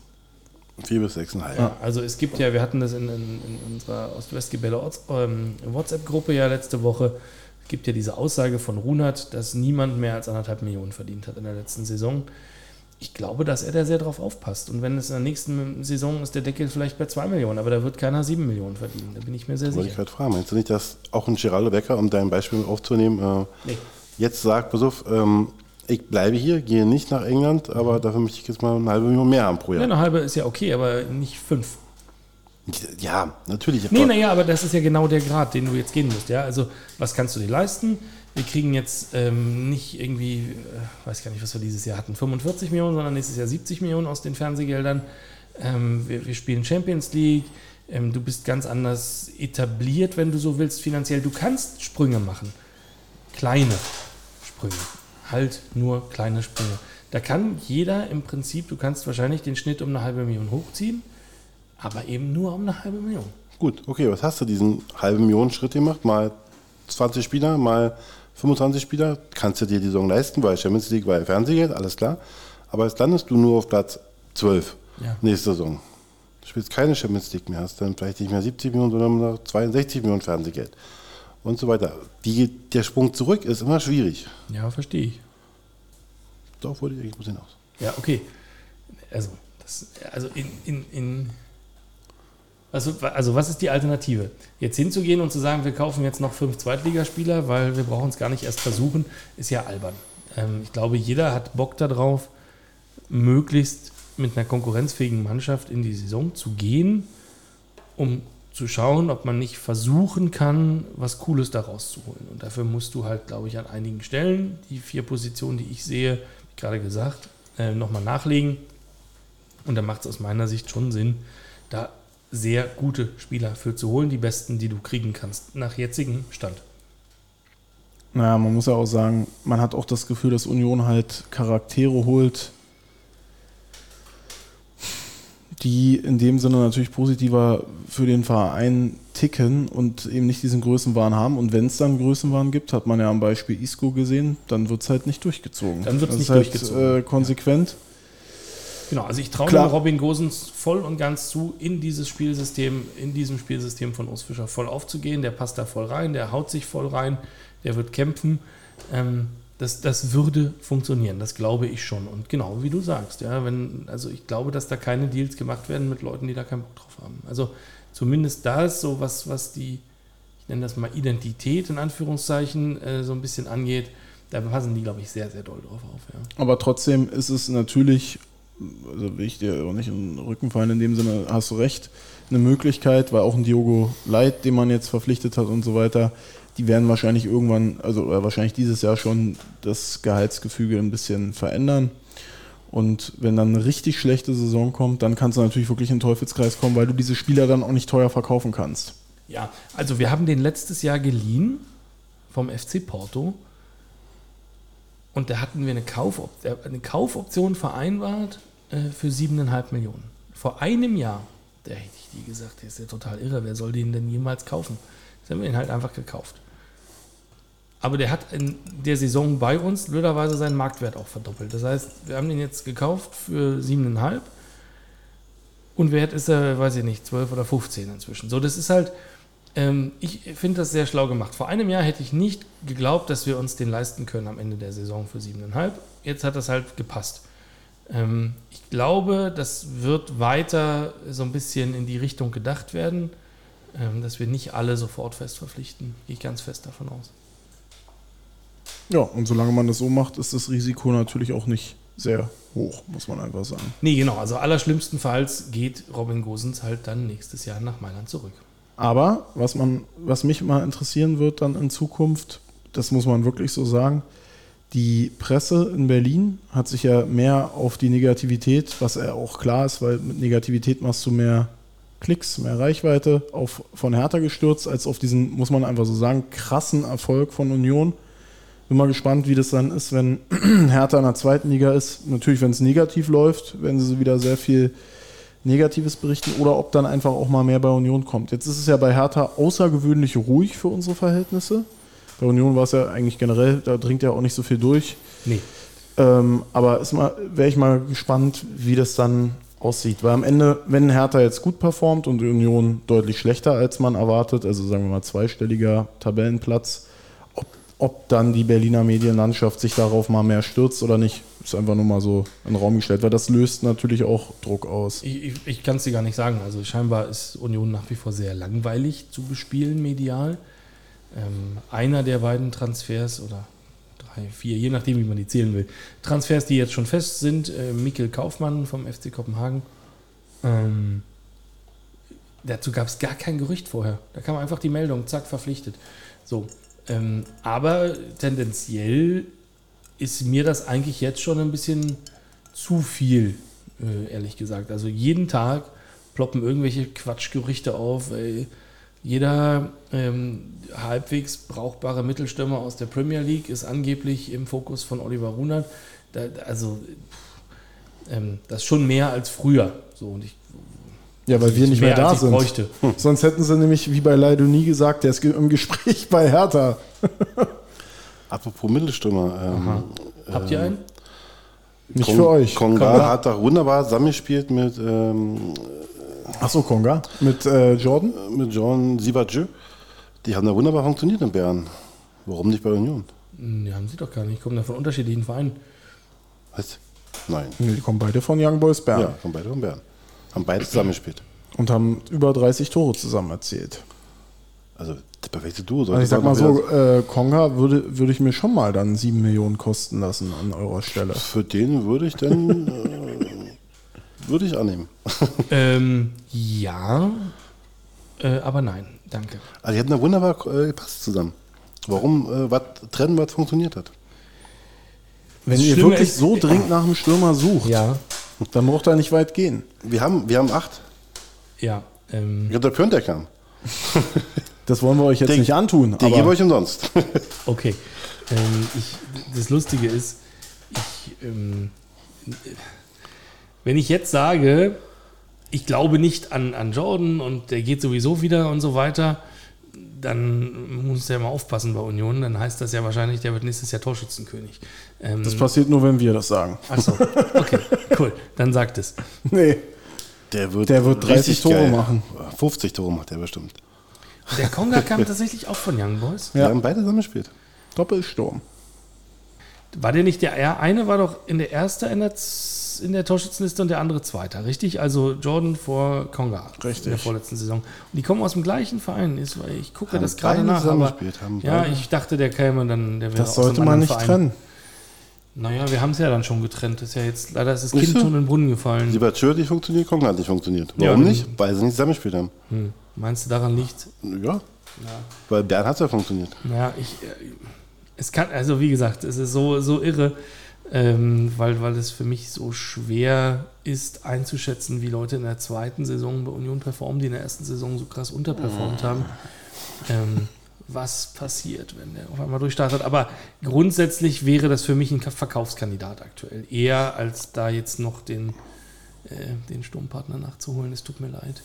B: Vier bis sechseinhalb.
C: Ja, also es gibt ja, wir hatten das in, in, in unserer Ost-West-Gebälle ähm, WhatsApp-Gruppe ja letzte Woche, es gibt ja diese Aussage von Runert, dass niemand mehr als anderthalb Millionen verdient hat in der letzten Saison. Ich glaube, dass er da sehr drauf aufpasst. Und wenn es in der nächsten Saison ist der Deckel vielleicht bei 2 Millionen, aber da wird keiner 7 Millionen verdienen. Da bin ich mir sehr
B: Wollte ich
C: sicher.
B: gerade fragen. Meinst du nicht, dass auch ein Geraldo Becker, um dein Beispiel aufzunehmen, äh,
C: Nee.
B: jetzt sagt, pass auf, ähm, ich bleibe hier, gehe nicht nach England, aber dafür möchte ich jetzt mal eine halbe Million mehr haben pro
C: Ja,
B: Jahr.
C: eine halbe ist ja okay, aber nicht fünf.
B: Ja, natürlich.
C: Nee, naja, aber das ist ja genau der Grad, den du jetzt gehen musst. Ja? Also, was kannst du dir leisten? Wir kriegen jetzt ähm, nicht irgendwie, äh, weiß gar nicht, was wir dieses Jahr hatten, 45 Millionen, sondern nächstes Jahr 70 Millionen aus den Fernsehgeldern. Ähm, wir, wir spielen Champions League. Ähm, du bist ganz anders etabliert, wenn du so willst, finanziell. Du kannst Sprünge machen. Kleine Sprünge. Halt nur kleine Sprünge. Da kann jeder im Prinzip, du kannst wahrscheinlich den Schnitt um eine halbe Million hochziehen, aber eben nur um eine halbe Million.
B: Gut, okay, was hast du diesen halben Millionen Schritt gemacht? Mal 20 Spieler, mal 25 Spieler, kannst du dir die Saison leisten, weil Champions League, weil Fernsehgeld, alles klar. Aber jetzt landest du nur auf Platz 12
C: Ja.
B: nächste Saison. Du spielst keine Champions League mehr, hast dann vielleicht nicht mehr 70 Millionen, sondern nur noch 62 Millionen Fernsehgeld. Und so weiter. Die, der Sprung zurück ist immer schwierig.
C: Ja, verstehe ich.
B: Darauf wollte ich eigentlich hinaus.
C: Ja, okay. Also, das, also in, in, in also, also was ist die Alternative? Jetzt hinzugehen und zu sagen, wir kaufen jetzt noch fünf Zweitligaspieler, weil wir brauchen es gar nicht erst versuchen, ist ja albern. Ähm, ich glaube, jeder hat Bock darauf, möglichst mit einer konkurrenzfähigen Mannschaft in die Saison zu gehen, um zu schauen, ob man nicht versuchen kann, was Cooles daraus zu holen. Und dafür musst du halt, glaube ich, an einigen Stellen die vier Positionen, die ich sehe, wie gerade gesagt, äh, nochmal nachlegen. Und da macht es aus meiner Sicht schon Sinn, da sehr gute Spieler für zu holen, die besten, die du kriegen kannst, nach jetzigem Stand.
A: Naja, man muss ja auch sagen, man hat auch das Gefühl, dass Union halt Charaktere holt, die in dem Sinne natürlich positiver für den Verein ticken und eben nicht diesen Größenwahn haben. Und wenn es dann Größenwahn gibt, hat man ja am Beispiel Isco gesehen, dann wird es halt nicht durchgezogen.
C: Dann wird's
A: Das
C: nicht
A: halt,
C: durchgezogen.
A: Äh, konsequent.
C: Genau, also ich traue Robin Gosens voll und ganz zu, in dieses Spielsystem, in diesem Spielsystem von Urs Fischer voll aufzugehen. Der passt da voll rein, der haut sich voll rein, der wird kämpfen. Ähm, das, das würde funktionieren, das glaube ich schon. Und genau wie du sagst, ja, wenn, also ich glaube, dass da keine Deals gemacht werden mit Leuten, die da keinen Bock drauf haben. Also zumindest das, so was, was die, ich nenne das mal Identität in Anführungszeichen, äh, so ein bisschen angeht, da passen die, glaube ich, sehr, sehr doll drauf auf. Ja.
A: Aber trotzdem ist es natürlich, also will ich dir auch nicht in den Rücken fallen, in dem Sinne hast du recht, eine Möglichkeit, weil auch ein Diogo Leit, den man jetzt verpflichtet hat und so weiter, die werden wahrscheinlich irgendwann, also oder wahrscheinlich dieses Jahr schon das Gehaltsgefüge ein bisschen verändern. Und wenn dann eine richtig schlechte Saison kommt, dann kannst du natürlich wirklich in den Teufelskreis kommen, weil du diese Spieler dann auch nicht teuer verkaufen kannst.
C: Ja, also wir haben den letztes Jahr geliehen vom FC Porto und da hatten wir eine, Kaufop äh, eine Kaufoption vereinbart äh, für 7,5 Millionen. Vor einem Jahr, da hätte ich die gesagt, der ist ja total irre, wer soll den denn jemals kaufen? Jetzt haben wir ihn halt einfach gekauft. Aber der hat in der Saison bei uns blöderweise seinen Marktwert auch verdoppelt. Das heißt, wir haben den jetzt gekauft für 7,5 und wert ist er, weiß ich nicht, 12 oder 15 inzwischen. So, das ist halt, ähm, ich finde das sehr schlau gemacht. Vor einem Jahr hätte ich nicht geglaubt, dass wir uns den leisten können am Ende der Saison für 7,5. Jetzt hat das halt gepasst. Ähm, ich glaube, das wird weiter so ein bisschen in die Richtung gedacht werden, ähm, dass wir nicht alle sofort fest verpflichten. Gehe ich ganz fest davon aus.
A: Ja, und solange man das so macht, ist das Risiko natürlich auch nicht sehr hoch, muss man einfach sagen.
C: Nee, genau. Also allerschlimmstenfalls geht Robin Gosens halt dann nächstes Jahr nach Mailand zurück.
A: Aber was, man, was mich mal interessieren wird dann in Zukunft, das muss man wirklich so sagen, die Presse in Berlin hat sich ja mehr auf die Negativität, was ja auch klar ist, weil mit Negativität machst du mehr Klicks, mehr Reichweite, auf, von Hertha gestürzt, als auf diesen, muss man einfach so sagen, krassen Erfolg von Union. Bin mal gespannt, wie das dann ist, wenn Hertha in der zweiten Liga ist. Natürlich, wenn es negativ läuft, werden sie wieder sehr viel Negatives berichten oder ob dann einfach auch mal mehr bei Union kommt. Jetzt ist es ja bei Hertha außergewöhnlich ruhig für unsere Verhältnisse. Bei Union war es ja eigentlich generell, da dringt ja auch nicht so viel durch.
C: Nee.
A: Ähm, aber wäre ich mal gespannt, wie das dann aussieht. Weil am Ende, wenn Hertha jetzt gut performt und die Union deutlich schlechter als man erwartet, also sagen wir mal zweistelliger Tabellenplatz, ob, ob dann die Berliner Medienlandschaft sich darauf mal mehr stürzt oder nicht, ist einfach nur mal so in den Raum gestellt, weil das löst natürlich auch Druck aus.
C: Ich, ich, ich kann es dir gar nicht sagen. Also scheinbar ist Union nach wie vor sehr langweilig zu bespielen medial. Ähm, einer der beiden Transfers oder drei, vier, je nachdem, wie man die zählen will. Transfers, die jetzt schon fest sind, äh, Mikkel Kaufmann vom FC Kopenhagen. Ähm, dazu gab es gar kein Gerücht vorher. Da kam einfach die Meldung, zack, verpflichtet. So. Ähm, aber tendenziell ist mir das eigentlich jetzt schon ein bisschen zu viel, äh, ehrlich gesagt. Also jeden Tag ploppen irgendwelche Quatschgerüchte auf. Ey. Jeder ähm, halbwegs brauchbare Mittelstürmer aus der Premier League ist angeblich im Fokus von Oliver Runert. Da, also pff, ähm, das ist schon mehr als früher. So, und ich,
A: Ja, weil wir nicht mehr, da
C: als ich
A: sind.
C: bräuchte.
A: Sonst hätten sie nämlich, wie bei Leido nie gesagt, der ist im Gespräch bei Hertha.
B: Apropos Mittelstürmer. Ähm,
C: Habt ihr einen?
A: Nicht
B: Kong-
A: für euch.
B: Konga
C: Konga.
B: hat da wunderbar zusammengespielt mit, ähm,
A: Achso, Konga. Mit äh, Jordan?
B: mit John Sivadjö. Die haben da wunderbar funktioniert in Bern. Warum nicht bei Union?
C: Hm, Ja, haben sie doch gar nicht. Kommen da von unterschiedlichen Vereinen.
B: Was? Nein.
A: Nee, die kommen beide von Young Boys Bern.
B: Ja, von beide von Bern. Haben beide zusammengespielt.
A: Und haben über 30 Tore zusammen erzielt.
B: Also das perfekte Duo.
A: Also ich sag mal so, äh, Konga würde, würde ich mir schon mal dann 7 Millionen kosten lassen an eurer Stelle.
B: Für den würde ich dann würde ich annehmen.
C: Ähm, ja, äh, aber nein, danke.
B: Also die hätten da wunderbar äh, gepasst zusammen. Warum äh, was trennen, was funktioniert hat?
A: Wenn ihr wirklich
C: ist-
A: so dringend nach einem Stürmer sucht,
C: Ja,
A: dann braucht er nicht weit gehen.
B: Wir haben, wir haben acht.
C: ja. Ähm,
B: Ja, der Pönteckern.
A: Das wollen wir euch jetzt
B: Den-
A: nicht antun.
B: Den gebe ich
A: Aber
B: euch umsonst.
C: Okay. Ähm, ich, das Lustige ist, ich, ähm, wenn ich jetzt sage, ich glaube nicht an, an Jordan und der geht sowieso wieder und so weiter, dann muss der mal aufpassen bei Union. Dann heißt das ja wahrscheinlich, der wird nächstes Jahr Torschützenkönig. Ähm,
A: das passiert nur, wenn wir das sagen.
C: Achso, okay, cool. Dann sagt es.
A: Nee.
B: Der wird,
A: Der wird 30
B: richtig
A: Tore
B: geil.
A: machen.
B: 50 Tore macht der bestimmt.
C: Der Konga kam tatsächlich auch von Young Boys.
B: Die
A: Ja.
B: haben beide zusammen gespielt.
A: Doppelsturm.
C: War der nicht der er- eine war doch in der erste in der, Z- in der Torschützenliste und der andere Zweiter, richtig? Also Jordan vor Konga
A: Richtig.
C: in der vorletzten Saison. Und die kommen aus dem gleichen Verein. Ich gucke
B: Haben
C: das gerade nach. Aber, ja, ich dachte, der käme dann. Der wäre
A: Das sollte man nicht
C: Verein.
A: trennen.
C: Naja, wir haben es ja dann schon getrennt. Das ist ja jetzt leider ist das Kind schon in den Brunnen gefallen.
B: Lieber Tschür hat nicht funktioniert, Kongen hat nicht funktioniert.
C: Ja,
B: Warum
C: dann-
B: nicht? Weil sie nicht zusammengespielt haben.
C: Hm. Meinst du, daran liegt?
B: Ja. Weil Bern hat es ja funktioniert.
C: Ja, ich. äh, Es kann, also wie gesagt, es ist so, so irre, ähm, weil, weil es für mich so schwer ist einzuschätzen, wie Leute in der zweiten Saison bei Union performen, die in der ersten Saison so krass unterperformt haben. Ähm, was passiert, wenn der auf einmal durchstartet. Aber grundsätzlich wäre das für mich ein Ka- Verkaufskandidat aktuell. Eher als da jetzt noch den, äh, den Sturmpartner nachzuholen. Es tut mir leid.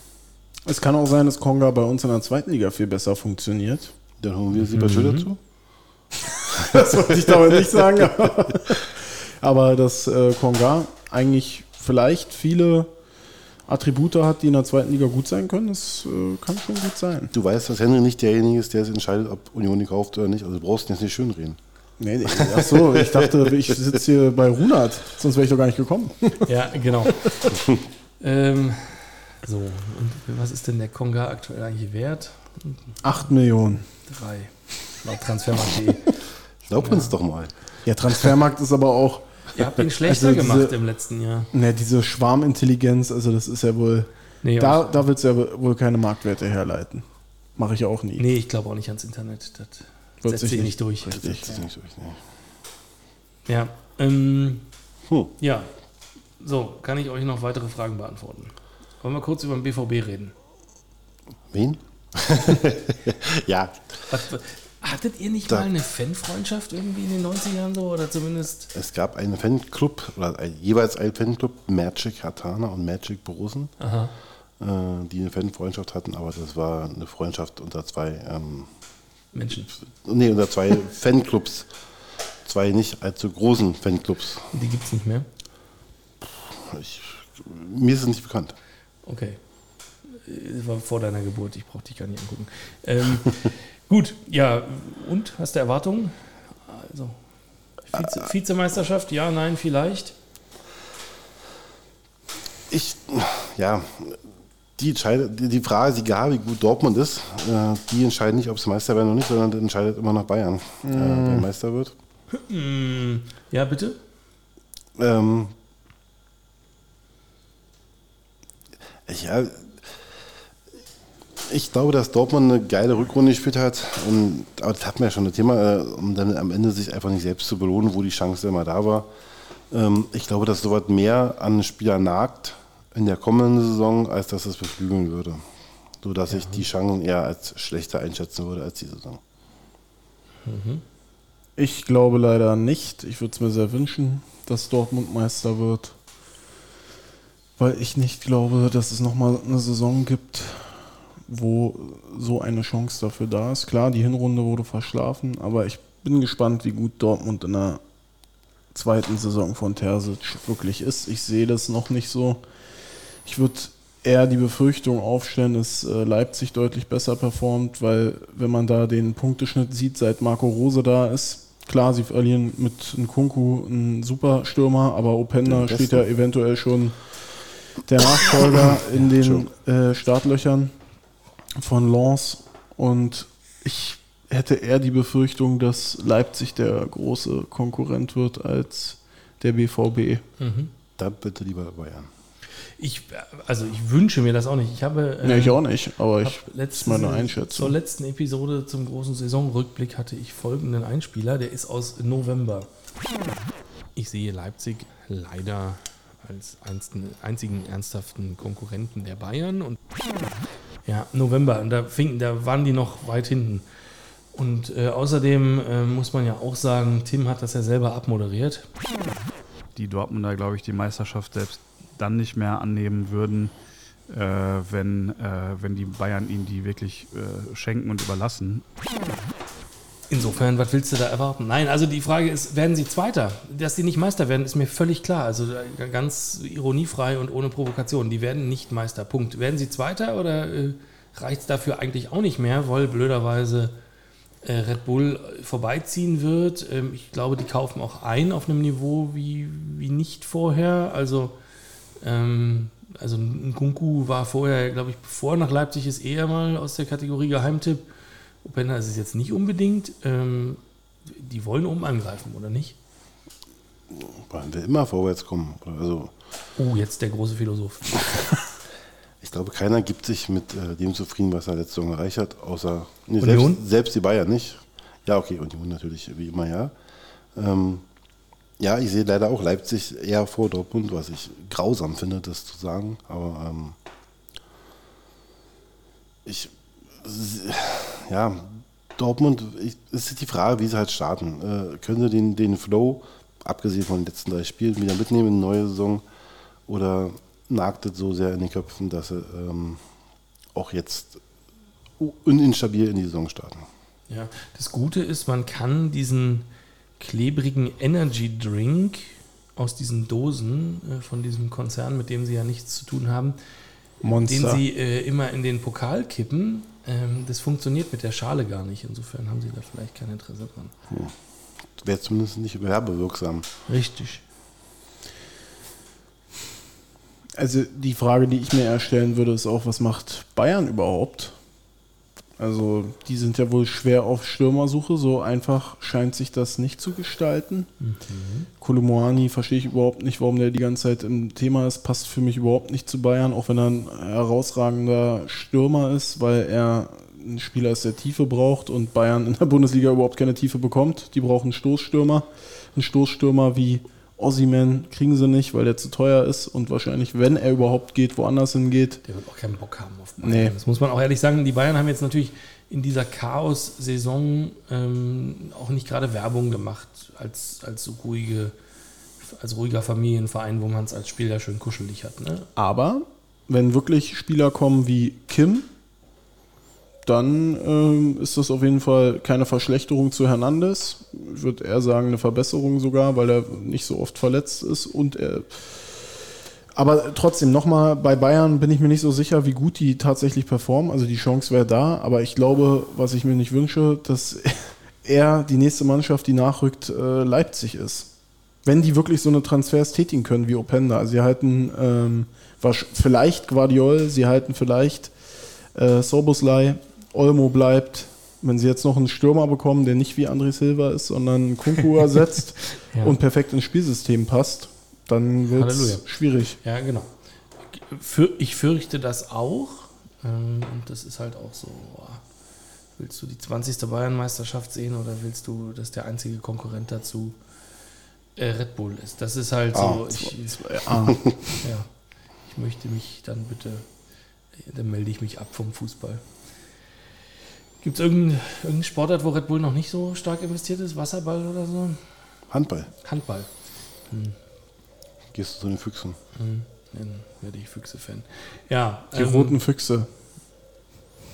A: Es kann auch sein, dass Konga bei uns in der zweiten Liga viel besser funktioniert.
B: Dann holen wir Lieber Tschür dazu.
A: Das wollte ich damit nicht sagen. Aber dass äh, Konga eigentlich vielleicht viele Attribute hat, die in der zweiten Liga gut sein können, das äh, kann schon gut sein.
B: Du weißt, dass Henry nicht derjenige ist, der es entscheidet, ob Union ihn kauft oder nicht. Also du brauchst ihn jetzt nicht schönreden.
A: Nee, nee. Ach so, ich dachte, ich sitze hier bei Runert, sonst wäre ich doch gar nicht gekommen.
C: Ja, genau. ähm, so, und was ist denn der Konga aktuell eigentlich wert?
A: 8 Millionen.
C: Drei. Laut Transfermarkt.de.
B: Glaub uns doch mal.
A: Ja, Transfermarkt ist aber auch,
C: Ihr habt ihn schlechter
A: Also diese-
C: gemacht im letzten Jahr.
A: ne, diese Schwarmintelligenz, also das ist ja wohl,
C: Nee,
A: da, da willst du ja wohl keine Marktwerte herleiten. Mache ich auch nie.
C: nee ich glaube auch nicht ans Internet. Das
A: Wird
C: setzt
A: sich nicht-
C: nicht durch.
A: Richtig.
B: Das ist nicht so wichtig. nee.
C: Ja. Ähm,
B: Hm.
C: ja. So, kann ich euch noch weitere Fragen beantworten? Wollen wir kurz über den BVB reden?
B: Wen? ja,
C: Was, hattet ihr nicht
B: Da-
C: mal eine Fanfreundschaft irgendwie in den 90ern so? Oder zumindest.
B: es gab einen Fanclub, oder ein, jeweils einen Fanclub, Magic Hatana und Magic Borussen, äh, die eine Fanfreundschaft hatten, aber das war eine Freundschaft unter zwei, ähm,
C: Menschen.
B: nee, unter zwei Fanclubs. Zwei nicht allzu großen Fanclubs.
C: Die gibt es nicht mehr.
B: Ich, mir ist es nicht bekannt.
C: Okay. Das war vor deiner Geburt, ich brauche dich gar nicht angucken. Ähm, gut, ja, und? Hast du Erwartungen? Also, Vize, Vizemeisterschaft? Ja, nein, vielleicht.
B: Ich, ja, die, entscheidet, die, Frage ist egal, wie gut Dortmund ist. Äh, die entscheiden nicht, ob es Meister werden oder nicht, sondern das entscheidet immer noch Bayern, äh, wer Meister wird.
C: Hm, ja, bitte?
B: Ähm, ja, ich glaube, dass Dortmund eine geile Rückrunde gespielt hat. Und, aber das hatten wir ja schon das Thema, äh, um dann am Ende sich einfach nicht selbst zu belohnen, wo die Chance immer da war. Ähm, ich glaube, dass sowas mehr an Spieler nagt in der kommenden Saison, als dass es beflügeln würde. So dass ich die Chancen eher als schlechter einschätzen würde als die Saison.
A: Ich glaube leider nicht. Ich würde es mir sehr wünschen, dass Dortmund Meister wird. Weil ich nicht glaube, dass es nochmal eine Saison gibt, wo so eine Chance dafür da ist. Klar, die Hinrunde wurde verschlafen, aber ich bin gespannt, wie gut Dortmund in der zweiten Saison von Terzic wirklich ist. Ich sehe das noch nicht so. Ich würde eher die Befürchtung aufstellen, dass äh, Leipzig deutlich besser performt, weil wenn man da den Punkteschnitt sieht, seit Marco Rose da ist, klar, sie verlieren mit Nkunku einen super Stürmer, aber Openda steht ja eventuell schon der Nachfolger in den äh, Startlöchern von Lens und ich hätte eher die Befürchtung, dass Leipzig der große Konkurrent wird als der BVB.
C: Mhm.
B: Da bitte lieber Bayern.
C: Ich, also ich wünsche mir das auch nicht. Ich habe.
A: Nee,
C: ähm,
A: ich auch nicht, aber ich, das
C: letzte,
A: ist meine
C: Zur
A: Einschätzung.
C: letzten Episode zum großen Saisonrückblick hatte ich folgenden Einspieler, der ist aus November. Ich sehe Leipzig leider als einzigen ernsthaften Konkurrenten der Bayern. Und ja, November, und da, fing, da waren die noch weit hinten. Und äh, außerdem äh, muss man ja auch sagen, Tim hat das ja selber abmoderiert.
E: Die Dortmunder, glaube ich, die Meisterschaft selbst dann nicht mehr annehmen würden, äh, wenn, äh, wenn die Bayern ihnen die wirklich äh, schenken und überlassen.
C: Insofern, was willst du da erwarten? Nein, also die Frage ist, werden sie Zweiter? Dass die nicht Meister werden, ist mir völlig klar. Also äh, ganz ironiefrei und ohne Provokation. Die werden nicht Meister. Punkt. Werden sie Zweiter oder äh, reicht es dafür eigentlich auch nicht mehr, weil blöderweise äh, Red Bull vorbeiziehen wird? Ähm, ich glaube, die kaufen auch ein auf einem Niveau wie, wie nicht vorher. Also, ähm, also ein Kunku war vorher, glaube ich, bevor nach Leipzig ist, eher mal aus der Kategorie Geheimtipp. Openda ist es jetzt nicht unbedingt. Ähm, die wollen oben angreifen, oder nicht?
B: Wollen wir immer vorwärts kommen. Also,
C: Oh, jetzt der große Philosoph.
B: ich glaube, keiner gibt sich mit äh, dem zufrieden, was er letzte Saison erreicht hat, außer nee? Selbst, selbst die Bayern nicht. Ja, okay, Union natürlich, wie immer, ja. Ähm, ja, ich sehe leider auch Leipzig eher vor Dortmund, was ich grausam finde, das zu sagen. Aber ähm, ich, ja, Dortmund, ich, es ist die Frage, wie sie halt starten. Äh, können sie den, den Flow, abgesehen von den letzten drei Spielen, wieder mitnehmen in die neue Saison? Oder nagt es so sehr in den Köpfen, dass sie ähm, auch jetzt uninstabil in die Saison starten?
C: Ja, das Gute ist, man kann diesen klebrigen Energy Drink aus diesen Dosen äh, von diesem Konzern, mit dem sie ja nichts zu tun haben, den
A: Monster.
C: sie äh, immer in den Pokal kippen, ähm, das funktioniert mit der Schale gar nicht. Insofern haben sie da vielleicht kein Interesse dran.
B: Wäre zumindest nicht werbewirksam.
C: Richtig.
A: Also die Frage, die ich mir eher stellen würde, ist auch, was macht Bayern überhaupt? Also die sind ja wohl schwer auf Stürmersuche, so einfach scheint sich das nicht zu gestalten. Kolomoani verstehe ich überhaupt nicht, warum der die ganze Zeit im Thema ist, passt für mich überhaupt nicht zu Bayern, auch wenn er ein herausragender Stürmer ist, weil er ein Spieler ist, der Tiefe braucht und Bayern in der Bundesliga überhaupt keine Tiefe bekommt. Die brauchen Stoßstürmer. Einen Stoßstürmer wie Ossiman kriegen sie nicht, weil der zu teuer ist und wahrscheinlich, wenn er überhaupt geht, woanders hingeht.
C: Der wird auch keinen Bock haben auf Bayern.
A: Nee.
C: Das muss man auch ehrlich sagen. Die Bayern haben jetzt natürlich in dieser Chaos-Saison ähm, auch nicht gerade Werbung gemacht als, als so ruhige, als ruhiger Familienverein, wo man es als Spieler schön kuschelig hat. Ne?
A: Aber wenn wirklich Spieler kommen wie Kim, dann ähm, ist das auf jeden Fall keine Verschlechterung zu Hernandez. Ich würde eher sagen, eine Verbesserung sogar, weil er nicht so oft verletzt ist und er. Aber trotzdem, nochmal, bei Bayern bin ich mir nicht so sicher, wie gut die tatsächlich performen. Also die Chance wäre da, aber ich glaube, was ich mir nicht wünsche, dass er die nächste Mannschaft, die nachrückt, äh, Leipzig ist. Wenn die wirklich so eine Transfers tätigen können wie Openda. Also sie halten ähm, vielleicht Guardiol, sie halten vielleicht äh, Soboslai, Olmo bleibt. Wenn sie jetzt noch einen Stürmer bekommen, der nicht wie André Silva ist, sondern Kunku ersetzt
C: Ja.
A: und perfekt ins Spielsystem passt, dann wird es schwierig.
C: Ja, genau. Ich fürchte das auch. Ähm, und das ist halt auch so. Willst du die 20. Bayernmeisterschaft sehen oder willst du, dass der einzige Konkurrent dazu äh, Red Bull ist? Das ist halt
B: Ah,
C: so. Ich,
A: Ah,
C: ja, ich möchte mich dann bitte, dann melde ich mich ab vom Fußball. Gibt es irgendeinen irgendein Sportart, wo Red Bull noch nicht so stark investiert ist? Wasserball oder so?
B: Handball.
C: Handball.
B: Gehst du zu den Füchsen?
C: Hm, dann werde ich Füchse-Fan. Ja,
A: die
C: ähm,
A: roten Füchse.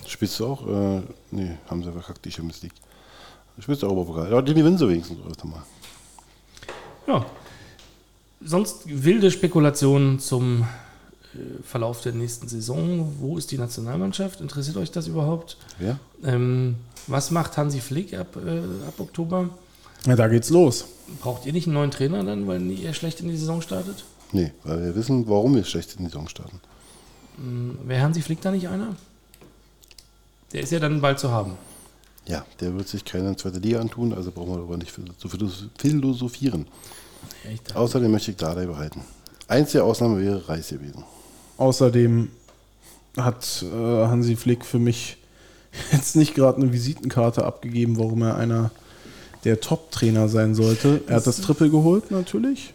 B: Spielst du auch? Äh, nee, haben sie verkackt, die Champions League. Spielst du Europapokal? Ja, die gewinnen sie wenigstens öfter mal.
C: Ja. Sonst wilde Spekulationen zum Verlauf der nächsten Saison. Wo ist die Nationalmannschaft? Interessiert euch das überhaupt?
B: Wer?
C: Ähm, was macht Hansi Flick ab, äh, ab Oktober?
A: Ja, da geht's los.
C: Braucht ihr nicht einen neuen Trainer dann, weil ihr schlecht in die Saison startet?
B: Nee, weil wir wissen, warum wir schlecht in die Saison starten.
C: Hm, Wäre Hansi Flick da nicht einer? Der ist ja dann bald zu haben.
B: Ja, der wird sich keine zweite Liga antun, also brauchen wir darüber nicht zu philosophieren.
C: Ja,
B: Außerdem möchte ich Dardai behalten. Einzige Ausnahme wäre Reis gewesen.
A: Außerdem hat äh, Hansi Flick für mich jetzt nicht gerade eine Visitenkarte abgegeben, warum er einer der Top-Trainer sein sollte. Er hat das Triple geholt, natürlich.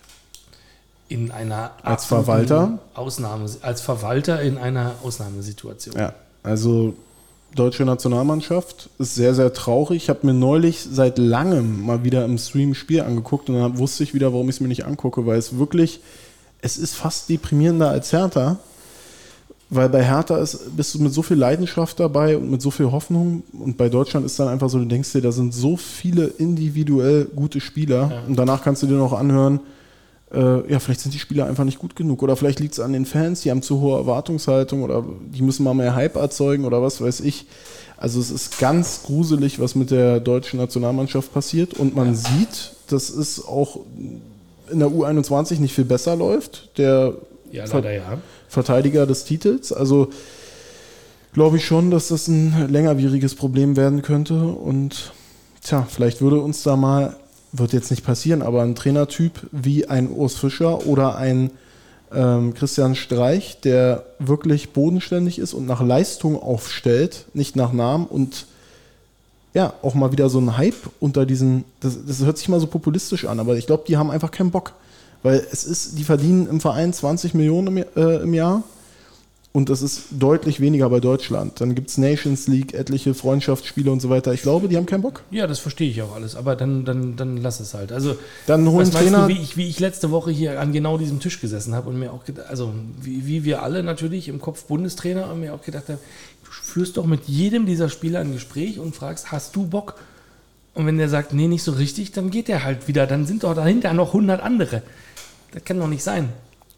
C: in einer
A: Als Verwalter?
C: Ausnahme, als Verwalter in einer Ausnahmesituation.
A: Ja, also deutsche Nationalmannschaft ist sehr, sehr traurig. Ich habe mir neulich seit langem mal wieder im Stream Spiel angeguckt und dann wusste ich wieder, warum ich es mir nicht angucke, weil es wirklich, es ist fast deprimierender als Hertha. Weil bei Hertha ist, bist du mit so viel Leidenschaft dabei und mit so viel Hoffnung. Und bei Deutschland ist dann einfach so, du denkst dir, da sind so viele individuell gute Spieler.
C: Ja.
A: Und danach kannst du dir noch anhören, äh, ja, vielleicht sind die Spieler einfach nicht gut genug. Oder vielleicht liegt es an den Fans, die haben zu hohe Erwartungshaltung oder die müssen mal mehr Hype erzeugen oder was weiß ich. Also es ist ganz gruselig, was mit der deutschen Nationalmannschaft passiert. Und man sieht, dass es auch in der U21 nicht viel besser läuft. Der
C: Ja, leider ja.
A: Verteidiger des Titels. Also glaube ich schon, dass das ein längerwieriges Problem werden könnte. Und tja, vielleicht würde uns da mal, wird jetzt nicht passieren, aber ein Trainertyp wie ein Urs Fischer oder ein ähm, Christian Streich, der wirklich bodenständig ist und nach Leistung aufstellt, nicht nach Namen und ja, auch mal wieder so ein Hype unter diesen, das, das hört sich mal so populistisch an, aber ich glaube, die haben einfach keinen Bock. Weil es ist, die verdienen im Verein 20 Millionen im, äh, im Jahr und das ist deutlich weniger bei Deutschland. Dann gibt es Nations League, etliche Freundschaftsspiele und so weiter. Ich glaube, die haben keinen Bock.
C: Ja, das verstehe ich auch alles, aber dann, dann, dann lass es halt. Also,
A: Dann holen Trainer.
C: du, wie ich, wie ich letzte Woche hier an genau diesem Tisch gesessen habe und mir auch gedacht, also wie, wie wir alle natürlich im Kopf Bundestrainer und mir auch gedacht habe, du führst doch mit jedem dieser Spieler ein Gespräch und fragst, hast du Bock? Und wenn der sagt, nee, nicht so richtig, dann geht der halt wieder. Dann sind doch dahinter noch 100 andere. Das kann doch nicht sein.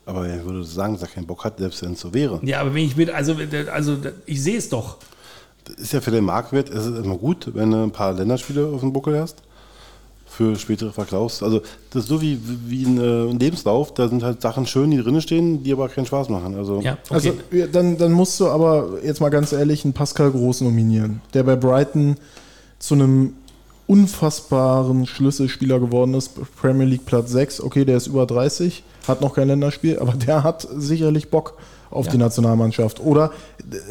B: Aber er würde sagen, dass er keinen Bock hat, selbst wenn es so wäre.
C: Ja, aber wenn ich will, also, also ich sehe es doch.
B: Das ist ja für den Marktwert ist es immer gut, wenn du ein paar Länderspiele auf dem Buckel hast. Für spätere Verkaufs. Also, das ist so wie, wie ein, äh, ein Lebenslauf. Da sind halt Sachen schön, die drinnen stehen, die aber keinen Spaß machen. Also,
C: Ja, okay.
A: Also dann, dann musst du aber jetzt mal ganz ehrlich einen Pascal Groß nominieren, der bei Brighton zu einem unfassbaren Schlüsselspieler geworden ist. Premier League Platz 6. Okay, der ist über 30, hat noch kein Länderspiel, aber der hat sicherlich Bock auf
C: Ja.
A: die Nationalmannschaft. Oder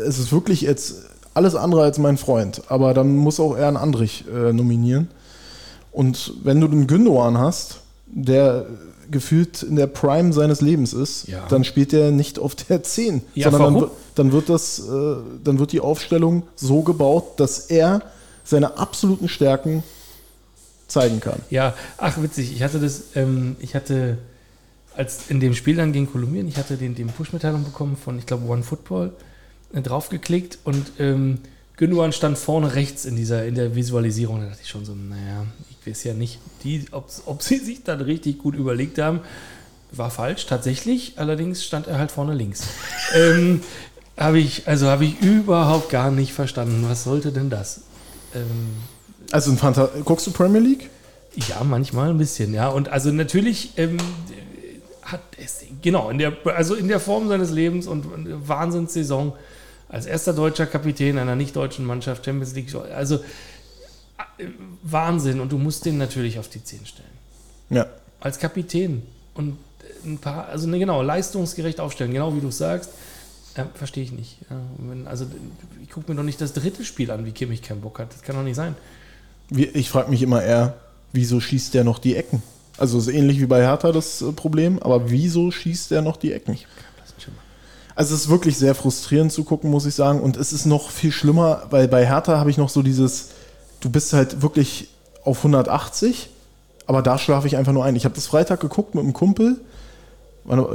A: es ist wirklich jetzt alles andere als mein Freund, aber dann muss auch er einen Andrich äh, nominieren. Und wenn du den Gündogan hast, der gefühlt in der Prime seines Lebens ist,
C: Ja.
A: dann spielt er nicht auf der 10,
C: Ja,
A: sondern dann, dann wird das, äh, dann wird die Aufstellung so gebaut, dass er seine absoluten Stärken zeigen kann.
C: Ja, ach witzig, ich hatte das, ähm, ich hatte, als in dem Spiel dann gegen Kolumbien, ich hatte den, den Push-Mitteilung bekommen von, ich glaube, One Football, äh, draufgeklickt und ähm, Gündogan stand vorne rechts in dieser, in der Visualisierung. Da dachte ich schon so, naja, ich weiß ja nicht, die, ob, ob sie sich dann richtig gut überlegt haben. War falsch, tatsächlich. Allerdings stand er halt vorne links. ähm, habe ich, also habe ich überhaupt gar nicht verstanden. Was sollte denn das? Ähm,
A: Also ein Phanta guckst du Premier League?
C: ja, manchmal ein bisschen, ja. Und also natürlich ähm, hat es, genau, in der, also in der Form seines Lebens und Wahnsinnssaison als erster deutscher Kapitän einer nicht-deutschen Mannschaft Champions League. Also äh, Wahnsinn. Und du musst den natürlich auf die 10 stellen.
A: Ja.
C: Als Kapitän. Und ein paar, also ne, genau, leistungsgerecht aufstellen, genau wie du es sagst. Ja, verstehe ich nicht. Ja, wenn, also ich gucke mir doch nicht das dritte Spiel an, wie Kimmich keinen Bock hat. Das kann doch nicht sein.
A: Ich frage mich immer eher, wieso schießt der noch die Ecken? Also ist ähnlich wie bei Hertha das äh, Problem, aber wieso schießt der noch die Ecken? Also es ist wirklich sehr frustrierend zu gucken, muss ich sagen. Und es ist noch viel schlimmer, weil bei Hertha habe ich noch so dieses, du bist halt wirklich auf 180, aber da schlafe ich einfach nur ein. Ich habe das Freitag geguckt mit einem Kumpel,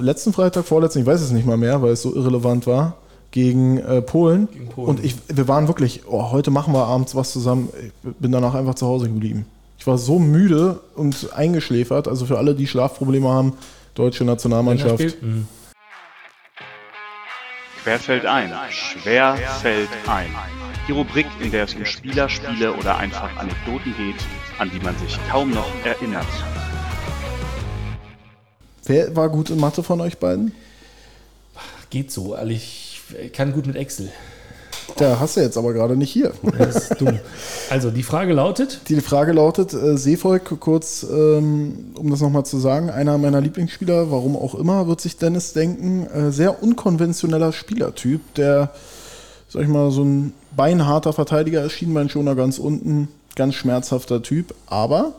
A: letzten Freitag, vorletzten, ich weiß es nicht mal mehr, weil es so irrelevant war, gegen äh, Polen.
C: Gegen Polen.
A: Und ich, wir waren wirklich, oh, heute machen wir abends was zusammen. Ich bin danach einfach zu Hause geblieben. Ich war so müde und eingeschläfert. Also für alle, die Schlafprobleme haben, deutsche Nationalmannschaft.
C: Mhm.
D: Quer fällt ein, schwer fällt ein. Die Rubrik, in der es um Spieler, Spiele oder einfach Anekdoten geht, an die man sich kaum noch erinnert.
A: Wer war gut in Mathe von euch beiden?
C: Geht so, also ich kann gut mit Excel.
A: Der hast du jetzt aber gerade nicht hier.
C: Das ist dumm. Also die Frage lautet,
A: Die Frage lautet, äh, Seevolk, kurz, ähm, um das nochmal zu sagen, einer meiner Lieblingsspieler, warum auch immer, wird sich Dennis denken, äh, sehr unkonventioneller Spielertyp, der, sag ich mal, so ein beinharter Verteidiger ist, Schienbeinschoner ganz unten, ganz schmerzhafter Typ, aber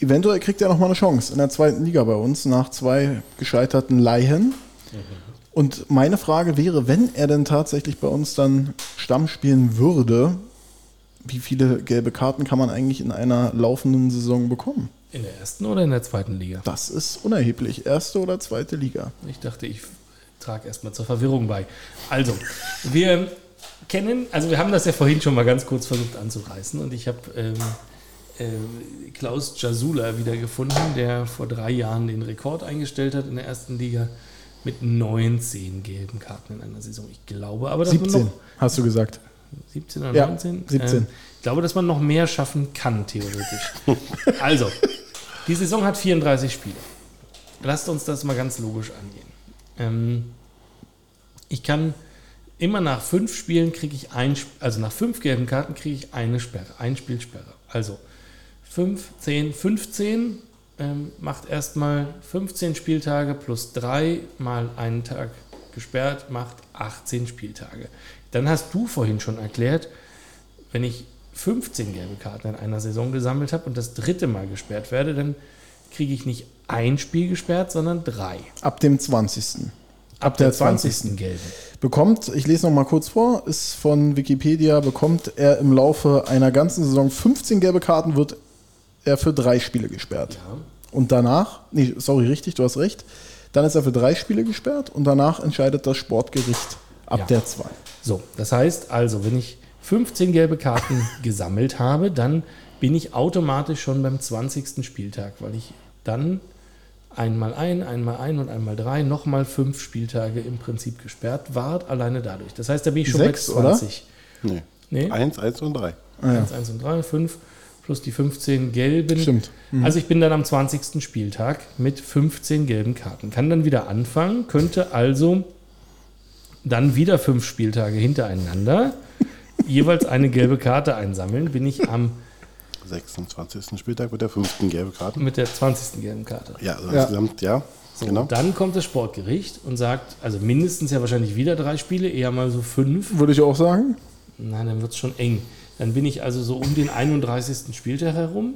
A: eventuell kriegt er noch mal eine Chance in der zweiten Liga bei uns nach zwei gescheiterten Leihen. Und meine Frage wäre, wenn er denn tatsächlich bei uns dann Stamm spielen würde, wie viele gelbe Karten kann man eigentlich in einer laufenden Saison bekommen?
C: In der ersten oder in der zweiten Liga?
A: Das ist unerheblich. Erste oder zweite Liga.
C: Ich dachte, ich trage erstmal zur Verwirrung bei. Also, wir kennen, also wir haben das ja vorhin schon mal ganz kurz versucht anzureißen und ich habe ähm, äh, Klaus Jasula wieder gefunden, der vor drei Jahren den Rekord eingestellt hat in der ersten Liga mit 19 gelben Karten in einer Saison. Ich glaube aber, dass man
A: 17,
C: noch
A: hast du gesagt.
C: 17 oder
A: Ja,
C: 19?
A: 17.
C: Ähm, ich glaube, dass man noch mehr schaffen kann, theoretisch. also, die Saison hat 34 Spiele. Lasst uns das mal ganz logisch angehen. Ähm, ich kann immer nach fünf Spielen kriege ich ein, also nach fünf gelben Karten kriege ich eine Sperre, ein Spielsperre. Also 5, 10, 15 ähm, macht erstmal 15 Spieltage plus 3 mal einen Tag gesperrt, macht 18 Spieltage. Dann hast du vorhin schon erklärt, wenn ich 15 gelbe Karten in einer Saison gesammelt habe und das dritte Mal gesperrt werde, dann kriege ich nicht ein Spiel gesperrt, sondern drei.
A: Ab dem 20.
C: Ab
A: der
C: der 20. gelben.
A: Bekommt, ich lese noch mal kurz vor, ist von Wikipedia, bekommt er im Laufe einer ganzen Saison 15 gelbe Karten, wird er für drei Spiele gesperrt.
C: Ja.
A: Und danach, nee, sorry, richtig, du hast recht, dann ist er für drei Spiele gesperrt und danach entscheidet das Sportgericht ab
C: Ja.
A: der zwei.
C: So, das heißt also, wenn ich 15 gelbe Karten gesammelt habe, dann bin ich automatisch schon beim 20. Spieltag, weil ich dann einmal ein, einmal ein und einmal drei, nochmal fünf Spieltage im Prinzip gesperrt war, alleine dadurch. Das heißt, da bin ich schon
A: Sechs,
C: bei
A: oder?
C: 20.
B: Nee.
C: Nee,
B: Eins, eins und drei.
A: Ah, ja.
C: 1, 1 und 3, 5 plus die 15 gelben.
A: Stimmt. Mhm.
C: Also ich bin dann am 20. Spieltag mit 15 gelben Karten. Kann dann wieder anfangen, könnte also dann wieder fünf Spieltage hintereinander jeweils eine gelbe Karte einsammeln. Bin ich am
B: 26. Spieltag mit der fünften gelbe Karte.
C: mit der 20. gelben Karte.
B: Ja, also
A: Ja.
B: insgesamt, ja.
C: So,
B: genau.
C: Dann kommt das Sportgericht und sagt, also mindestens ja wahrscheinlich wieder drei Spiele, eher mal so fünf.
A: Würde ich auch sagen.
C: Nein, dann wird es schon eng. Dann bin ich also so um den 31. Spieltag herum.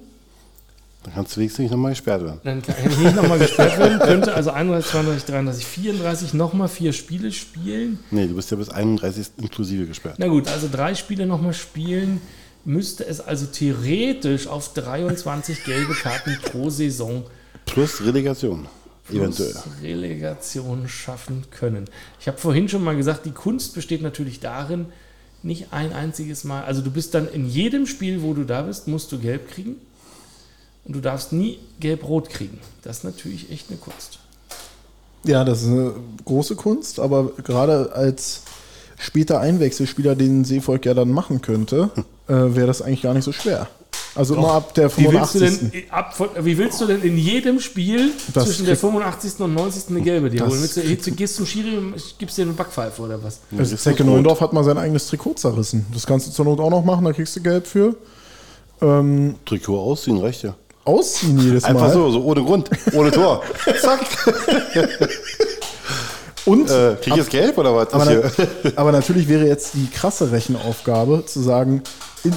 B: Dann kannst du wenigstens nicht nochmal gesperrt werden.
C: Dann kann ich nicht nochmal gesperrt werden. Könnte also 31, 32, 33, 34 nochmal vier Spiele spielen.
B: Nee, du bist ja bis 31. inklusive gesperrt.
C: Na gut, also drei Spiele nochmal spielen. Müsste es also theoretisch auf 23 gelbe Karten pro Saison
B: Plus Relegation. Eventuell.
C: plus Relegation schaffen können. Ich habe vorhin schon mal gesagt, die Kunst besteht natürlich darin, nicht ein einziges Mal, also du bist dann in jedem Spiel, wo du da bist, musst du gelb kriegen und du darfst nie gelb-rot kriegen. Das ist natürlich echt eine Kunst.
A: Ja, das ist eine große Kunst, aber gerade als später Einwechselspieler, den Seevolk ja dann machen könnte, äh, wäre das eigentlich gar nicht so schwer. Also immer ab der
C: Wie willst, du
A: 85.
C: denn, ab, von- wie willst du denn in jedem Spiel
A: Das
C: zwischen der
A: krieg-
C: 85. und 90. eine gelbe dir holen? Willst du, jetzt gehst zum Schiri und gibst dir eine Backpfeife oder was?
A: Also Zecke. Neuendorf hat mal sein eigenes Trikot zerrissen. Das kannst du zur Not auch noch machen, da kriegst du Gelb für. Ähm,
B: Trikot ausziehen, reicht ja.
A: ausziehen jedes
B: Einfach
A: Mal.
B: so, so ohne Grund, ohne Tor. Zack.
A: Und,
B: Äh, krieg ich jetzt gelb oder was?
A: aber, na, aber natürlich wäre jetzt die krasse Rechenaufgabe zu sagen, in,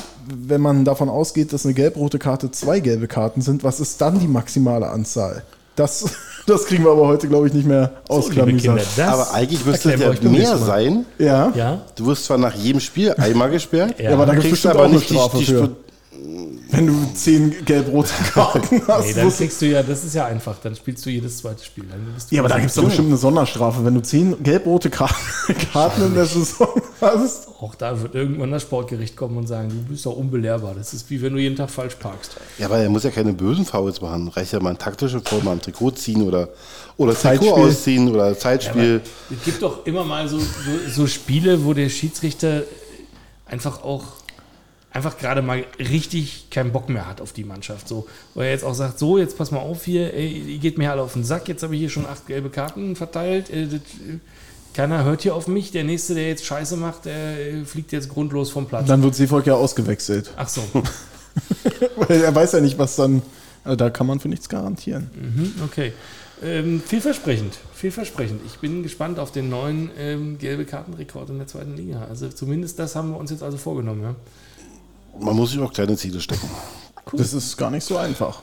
A: wenn man davon ausgeht, dass eine gelb-rote Karte zwei gelbe Karten sind, was ist dann die maximale Anzahl? Das, das kriegen wir aber heute, glaube ich, nicht mehr ausklamüsert.
C: das
B: aber eigentlich müsste es ja mehr sein.
A: ja.
C: Ja,
B: Du wirst zwar nach jedem Spiel einmal gesperrt,
C: Ja.
A: aber da gibt es
B: kriegst
A: bestimmt
B: aber
A: auch
B: nicht die, die.
A: Wenn du zehn gelb-rote Karten hast.
C: nee, dann kriegst du ja, das ist ja einfach, dann spielst du jedes zweite Spiel. Dann bist du
A: ja, aber da gibt es doch bestimmt eine Sonderstrafe. Wenn du zehn gelb-rote Karten, in der Saison hast.
C: Auch da wird irgendwann das Sportgericht kommen und sagen, du bist doch unbelehrbar. Das ist wie wenn du jeden Tag falsch parkst.
B: Ja, aber er muss ja keine bösen Fouls machen. Reicht ja mal ein taktische Foul, mal ein Trikot ziehen oder, oder
A: Zeitspiel.
B: Trikot ausziehen oder Zeitspiel.
C: Es gibt doch immer mal so, so, so Spiele, wo der Schiedsrichter einfach auch einfach gerade mal richtig keinen Bock mehr hat auf die Mannschaft. So, wo er jetzt auch sagt, so, jetzt pass mal auf hier, ey, ihr geht mir alle auf den Sack, jetzt habe ich hier schon acht gelbe Karten verteilt. Äh, das, äh, keiner hört hier auf mich. Der Nächste, der jetzt Scheiße macht, der äh, fliegt jetzt grundlos vom Platz.
A: Dann wird Seevolk ja ausgewechselt.
C: Ach so,
A: Weil er weiß ja nicht, was dann. Also da kann man für nichts garantieren.
C: mhm, okay. Ähm, vielversprechend, vielversprechend. Ich bin gespannt auf den neuen ähm, gelbe Kartenrekord in der zweiten Liga. Also zumindest das haben wir uns jetzt also vorgenommen. Ja?
B: Man muss sich auch kleine Ziele stecken.
A: Das ist gar nicht so einfach.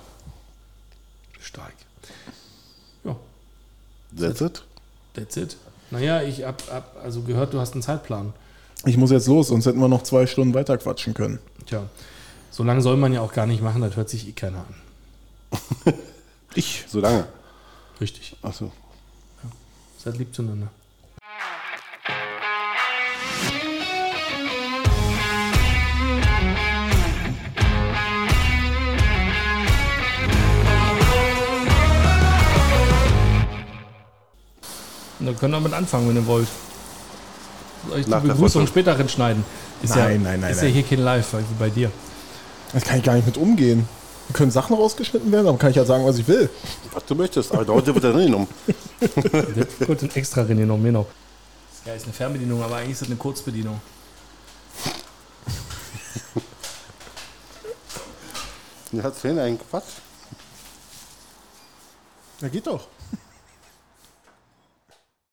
C: Stark. Ja,
B: That's it.
C: that's it. Naja, ich hab, hab also gehört, du hast einen Zeitplan.
A: Ich muss jetzt los, sonst hätten wir noch zwei Stunden weiter quatschen können.
C: Tja, so lange soll man ja auch gar nicht machen, das hört sich eh keiner an.
A: Ich.
B: So lange.
C: Richtig.
B: Achso.
C: Seid lieb zueinander. Und dann können wir mit anfangen, wenn ihr wollt. Soll ich die
B: Nach der
C: Begrüßung später schneiden? Ist
A: Nein,
C: ja,
A: nein, nein,
C: Ist ja
A: nein.
C: hier kein Live, wie bei dir.
A: Das kann ich gar nicht mit umgehen. Können Sachen rausgeschnitten werden, aber kann ich ja sagen, was ich will.
B: Was du möchtest, aber heute wird er drin genommen.
C: Gut, ein extra mehr noch. Das ist geil, ist eine Fernbedienung, aber eigentlich ist das eine Kurzbedienung.
B: Hast vorhin einen Quatsch.
A: Ja, geht doch.